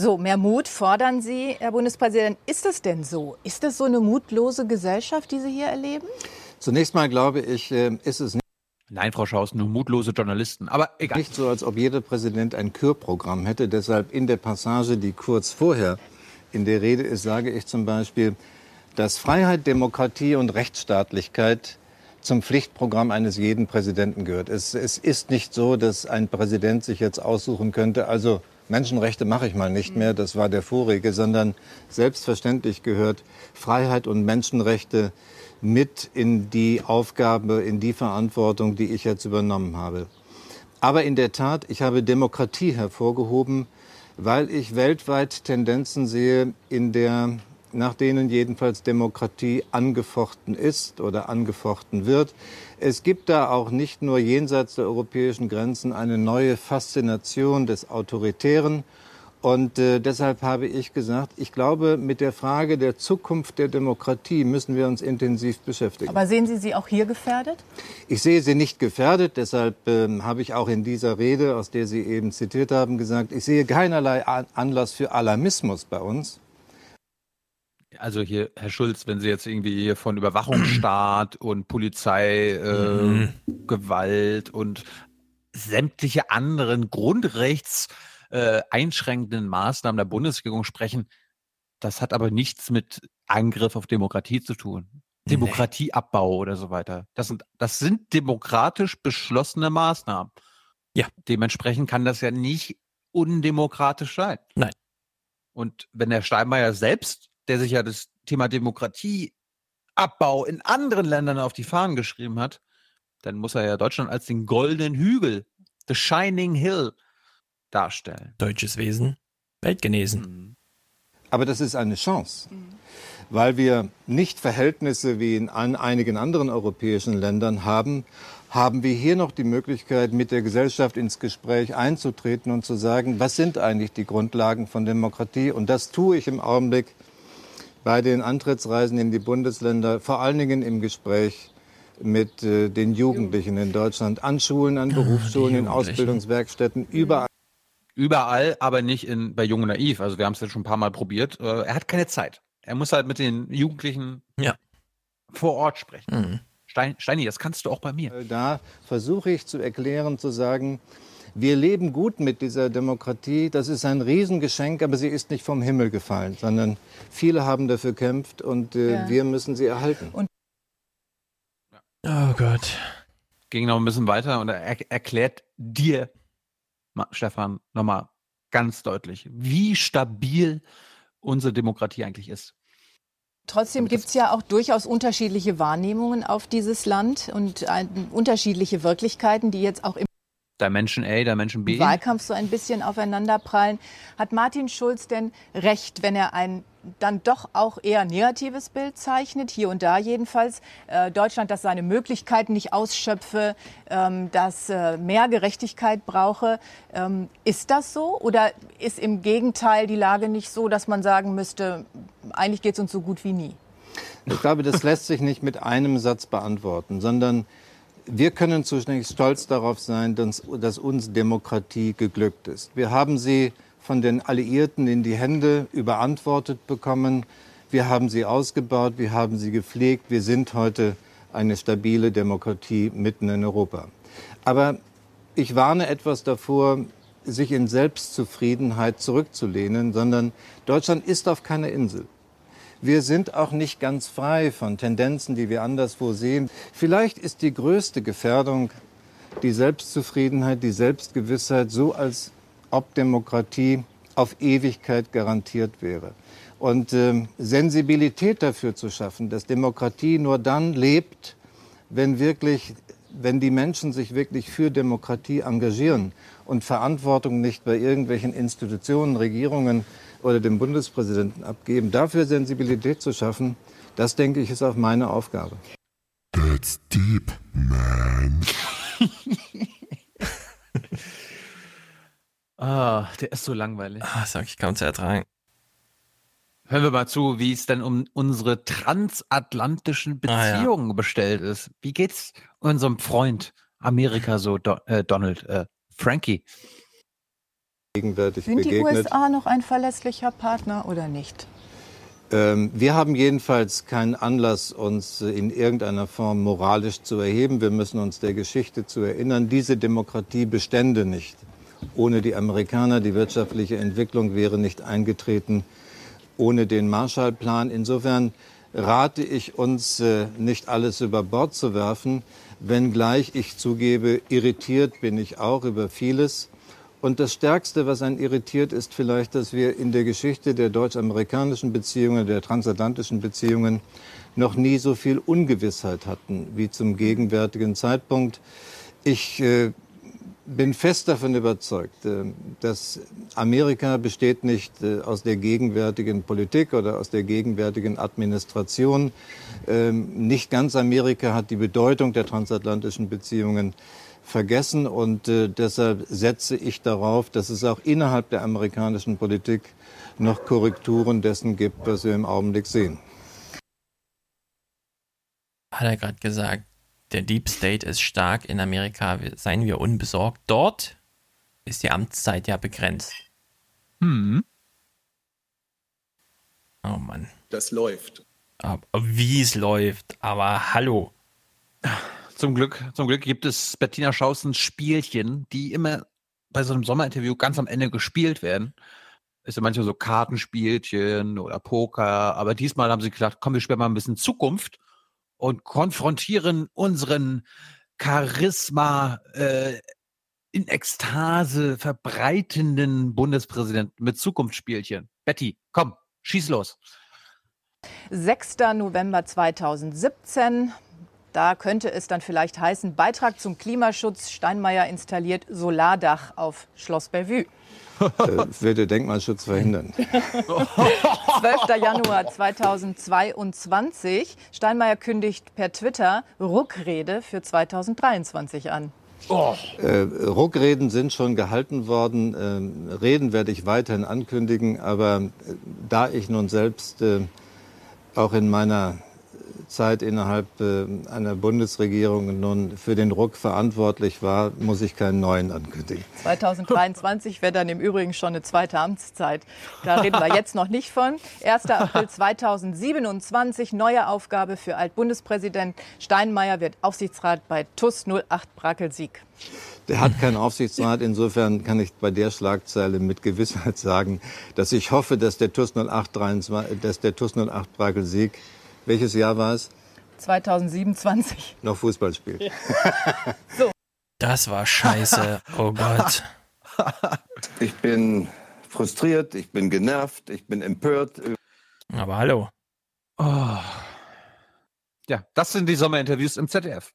Speaker 65: So, mehr Mut fordern Sie, Herr Bundespräsident. Ist es denn so? Ist das so eine mutlose Gesellschaft, die Sie hier erleben?
Speaker 66: Zunächst mal glaube ich, äh, ist es nicht.
Speaker 1: Nein, Frau Schaus, nur mutlose Journalisten. Aber egal.
Speaker 66: Nicht so, als ob jeder Präsident ein Kürprogramm hätte. Deshalb in der Passage, die kurz vorher in der Rede ist, sage ich zum Beispiel, dass Freiheit, Demokratie und Rechtsstaatlichkeit zum Pflichtprogramm eines jeden Präsidenten gehört. Es, es ist nicht so, dass ein Präsident sich jetzt aussuchen könnte, also Menschenrechte mache ich mal nicht mehr, das war der vorige, sondern selbstverständlich gehört Freiheit und Menschenrechte mit in die Aufgabe, in die Verantwortung, die ich jetzt übernommen habe. Aber in der Tat, ich habe Demokratie hervorgehoben, weil ich weltweit Tendenzen sehe, in der, nach denen jedenfalls Demokratie angefochten ist oder angefochten wird. Es gibt da auch nicht nur jenseits der europäischen Grenzen eine neue Faszination des Autoritären. Und äh, deshalb habe ich gesagt, ich glaube, mit der Frage der Zukunft der Demokratie müssen wir uns intensiv beschäftigen.
Speaker 65: Aber sehen Sie sie auch hier gefährdet?
Speaker 66: Ich sehe sie nicht gefährdet, deshalb ähm, habe ich auch in dieser Rede, aus der Sie eben zitiert haben, gesagt, ich sehe keinerlei An Anlass für Alarmismus bei uns.
Speaker 1: Also hier, Herr Schulz, wenn Sie jetzt irgendwie hier von Überwachungsstaat und Polizei, äh,
Speaker 3: Mhm.
Speaker 1: Und sämtliche anderen Grundrechts äh, einschränkenden Maßnahmen der Bundesregierung sprechen, das hat aber nichts mit Angriff auf Demokratie zu tun. Demokratieabbau oder so weiter. Das sind, das sind demokratisch beschlossene Maßnahmen.
Speaker 3: Ja.
Speaker 1: Dementsprechend kann das ja nicht undemokratisch sein.
Speaker 3: Nein.
Speaker 1: Und wenn der Steinmeier selbst, der sich ja das Thema Demokratieabbau in anderen Ländern auf die Fahnen geschrieben hat, dann muss er ja Deutschland als den goldenen Hügel, the shining hill, darstellen.
Speaker 3: Deutsches Wesen, Weltgenesen.
Speaker 1: Mhm.
Speaker 66: Aber das ist eine Chance, weil wir nicht Verhältnisse wie in an einigen anderen europäischen Ländern haben, haben wir hier noch die Möglichkeit, mit der Gesellschaft ins Gespräch einzutreten und zu sagen, was sind eigentlich die Grundlagen von Demokratie? Und das tue ich im Augenblick bei den Antrittsreisen in die Bundesländer, vor allen Dingen im Gespräch mit äh, den Jugendlichen in Deutschland, an Schulen, an Berufsschulen, in. Ausbildungswerkstätten, überall.
Speaker 1: Überall, aber nicht in, bei Jung und Naiv. Also wir haben es ja schon ein paar Mal probiert. Äh, Er hat keine Zeit. Er muss halt mit den Jugendlichen
Speaker 3: ja.
Speaker 1: vor Ort sprechen.
Speaker 3: Mhm.
Speaker 1: Stein, Steini, das kannst du auch bei mir.
Speaker 66: Da versuche ich zu erklären, zu sagen, wir leben gut mit dieser Demokratie. Das ist ein Riesengeschenk, aber sie ist nicht vom Himmel gefallen, sondern viele haben dafür gekämpft und äh,
Speaker 65: Ja.
Speaker 66: wir müssen sie erhalten.
Speaker 3: Oh Gott.
Speaker 1: Ging noch ein bisschen weiter und er er erklärt dir, Stefan, nochmal ganz deutlich, wie stabil unsere Demokratie eigentlich ist.
Speaker 65: Trotzdem gibt es ja auch durchaus unterschiedliche Wahrnehmungen auf dieses Land und ein, unterschiedliche Wirklichkeiten, die jetzt auch im
Speaker 1: Dimension A, Dimension B.
Speaker 65: Wahlkampf so ein bisschen aufeinanderprallen. Hat Martin Schulz denn recht, wenn er ein dann doch auch eher negatives Bild zeichnet, hier und da jedenfalls, äh, Deutschland, das seine Möglichkeiten nicht ausschöpfe, ähm, das äh, mehr Gerechtigkeit brauche. Ähm, ist das so oder ist im Gegenteil die Lage nicht so, dass man sagen müsste, eigentlich geht es uns so gut wie nie?
Speaker 66: Ich glaube, das lässt sich nicht mit einem Satz beantworten, sondern wir können zunächst stolz darauf sein, dass, dass uns Demokratie geglückt ist. Wir haben sie von den Alliierten in die Hände überantwortet bekommen. Wir haben sie ausgebaut, wir haben sie gepflegt. Wir sind heute eine stabile Demokratie mitten in Europa. Aber ich warne etwas davor, sich in Selbstzufriedenheit zurückzulehnen, sondern Deutschland ist auf keiner Insel. Wir sind auch nicht ganz frei von Tendenzen, die wir anderswo sehen. Vielleicht ist die größte Gefährdung die Selbstzufriedenheit, die Selbstgewissheit, so als ob Demokratie auf Ewigkeit garantiert wäre. Und ähm, Sensibilität dafür zu schaffen, dass Demokratie nur dann lebt, wenn wirklich, wenn die Menschen sich wirklich für Demokratie engagieren und Verantwortung nicht bei irgendwelchen Institutionen, Regierungen oder dem Bundespräsidenten abgeben. Dafür Sensibilität zu schaffen, das denke ich, ist auch meine Aufgabe.
Speaker 69: That's deep, man.
Speaker 1: Ah, der ist so langweilig.
Speaker 3: Ah, sag ich kaum zu ertragen.
Speaker 1: Hören wir mal zu, wie es denn um unsere transatlantischen
Speaker 3: Ah, ja.
Speaker 1: Beziehungen bestellt ist. Wie geht's unserem Freund Amerika so, Do äh, Donald, äh, Frankie?
Speaker 66: Gegenwärtig
Speaker 65: Sind die
Speaker 66: begegnet.
Speaker 65: USA noch ein verlässlicher Partner oder nicht?
Speaker 66: Ähm, wir haben jedenfalls keinen Anlass, uns in irgendeiner Form moralisch zu erheben. Wir müssen uns der Geschichte zu erinnern. Diese Demokratie bestände nicht. Ohne die Amerikaner, die wirtschaftliche Entwicklung wäre nicht eingetreten. Ohne den Marshallplan. Insofern rate ich uns, äh, nicht alles über Bord zu werfen, wenngleich ich zugebe, irritiert bin ich auch über vieles. Und das Stärkste, was einen irritiert, ist vielleicht, dass wir in der Geschichte der deutsch-amerikanischen Beziehungen, der transatlantischen Beziehungen noch nie so viel Ungewissheit hatten wie zum gegenwärtigen Zeitpunkt. Ich äh, bin fest davon überzeugt, äh, dass Amerika besteht nicht äh, aus der gegenwärtigen Politik oder aus der gegenwärtigen Administration. Ähm, Nicht ganz Amerika hat die Bedeutung der transatlantischen Beziehungen vergessen und äh, deshalb setze ich darauf, dass es auch innerhalb der amerikanischen Politik noch Korrekturen dessen gibt, was wir im Augenblick sehen.
Speaker 3: Hat er gerade gesagt, der Deep State ist stark in Amerika, seien wir unbesorgt. Dort ist die Amtszeit ja begrenzt.
Speaker 1: Hm.
Speaker 3: Oh Mann.
Speaker 70: Das läuft.
Speaker 3: Wie es läuft, aber hallo.
Speaker 1: Zum Glück, zum Glück gibt es Bettina Schausens Spielchen, die immer bei so einem Sommerinterview ganz am Ende gespielt werden. Ist ja manchmal so Kartenspielchen oder Poker, aber diesmal haben sie gedacht, komm, wir spielen mal ein bisschen Zukunft und konfrontieren unseren Charisma äh, in Ekstase verbreitenden Bundespräsidenten mit Zukunftsspielchen. Betty, komm, schieß los.
Speaker 65: 6. November 2017. Da könnte es dann vielleicht heißen, Beitrag zum Klimaschutz. Steinmeier installiert Solardach auf Schloss Bellevue.
Speaker 66: Äh, Wird der Denkmalschutz verhindern.
Speaker 65: 12. Januar 2022. Steinmeier kündigt per Twitter Ruckrede für 2023 an.
Speaker 66: Äh, Ruckreden sind schon gehalten worden. Ähm, Reden werde ich weiterhin ankündigen. Aber äh, da ich nun selbst äh, auch in meiner Zeit innerhalb äh, einer Bundesregierung nun für den Ruck verantwortlich war, muss ich keinen neuen ankündigen.
Speaker 65: 2023 wäre dann im Übrigen schon eine zweite Amtszeit. Da reden wir jetzt noch nicht von. 1. April 2027, neue Aufgabe für Altbundespräsident Steinmeier wird Aufsichtsrat bei TUS 08 Brackelsieg.
Speaker 66: Der hat keinen Aufsichtsrat. Insofern kann ich bei der Schlagzeile mit Gewissheit sagen, dass ich hoffe, dass der TUS 08, 23, dass der TUS 08 Brackel-Sieg, welches Jahr war es,
Speaker 65: 2027.
Speaker 66: noch Fußball spielt.
Speaker 3: Das war scheiße. Oh Gott.
Speaker 71: Ich bin frustriert, ich bin genervt, ich bin empört.
Speaker 3: Aber hallo.
Speaker 1: Oh. Ja, das sind die Sommerinterviews im ZDF.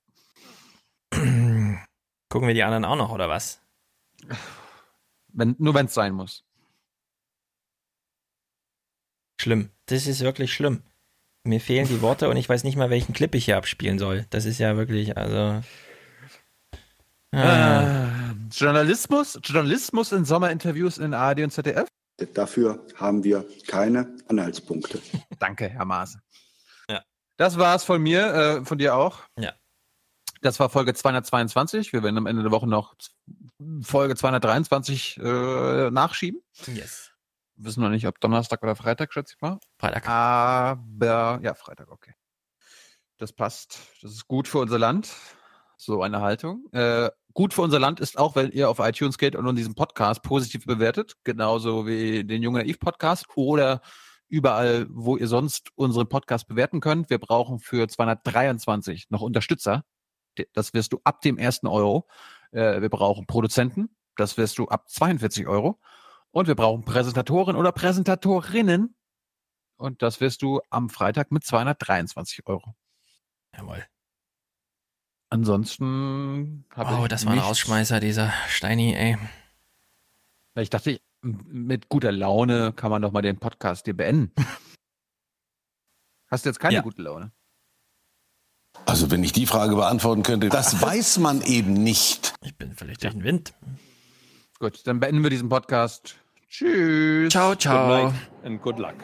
Speaker 3: Gucken wir die anderen auch noch, oder was?
Speaker 1: Wenn, nur wenn es sein muss.
Speaker 3: Schlimm. Das ist wirklich schlimm. Mir fehlen die Worte und ich weiß nicht mal, welchen Clip ich hier abspielen soll. Das ist ja wirklich, also. Ah.
Speaker 1: Äh, Journalismus, Journalismus in Sommerinterviews in ARD und ZDF?
Speaker 72: Dafür haben wir keine Anhaltspunkte.
Speaker 1: Danke, Herr Maas.
Speaker 3: Ja.
Speaker 1: Das war's von mir, äh, von dir auch.
Speaker 3: Ja.
Speaker 1: Das war Folge 222. Wir werden am Ende der Woche noch Folge 223 äh, nachschieben.
Speaker 3: Yes.
Speaker 1: Wissen noch nicht, ob Donnerstag oder Freitag, schätze ich mal.
Speaker 3: Freitag.
Speaker 1: Aber ja, Freitag, okay. Das passt. Das ist gut für unser Land. So eine Haltung. Äh, gut für unser Land ist auch, wenn ihr auf iTunes geht und diesen Podcast positiv bewertet, genauso wie den Jungen Naiv Podcast oder überall, wo ihr sonst unseren Podcast bewerten könnt. Wir brauchen für 223 noch Unterstützer. Das wirst du ab dem ersten Euro. Äh, wir brauchen Produzenten. Das wirst du ab 42 Euro. Und wir brauchen Präsentatoren oder Präsentatorinnen. Und das wirst du am Freitag mit 223 Euro.
Speaker 3: Jawohl.
Speaker 1: Ansonsten habe
Speaker 3: Oh,
Speaker 1: ich
Speaker 3: das war ein Rausschmeißer, dieser Steini, ey.
Speaker 1: Ich dachte, mit guter Laune kann man doch mal den Podcast hier beenden. Hast du jetzt keine
Speaker 73: Ja.
Speaker 1: gute Laune?
Speaker 73: Also wenn ich die Frage beantworten könnte, das weiß man eben nicht.
Speaker 3: Ich bin völlig durch den Wind.
Speaker 1: Gut, dann beenden wir diesen Podcast. Tschüss.
Speaker 3: Ciao, ciao.
Speaker 68: Good night and good luck.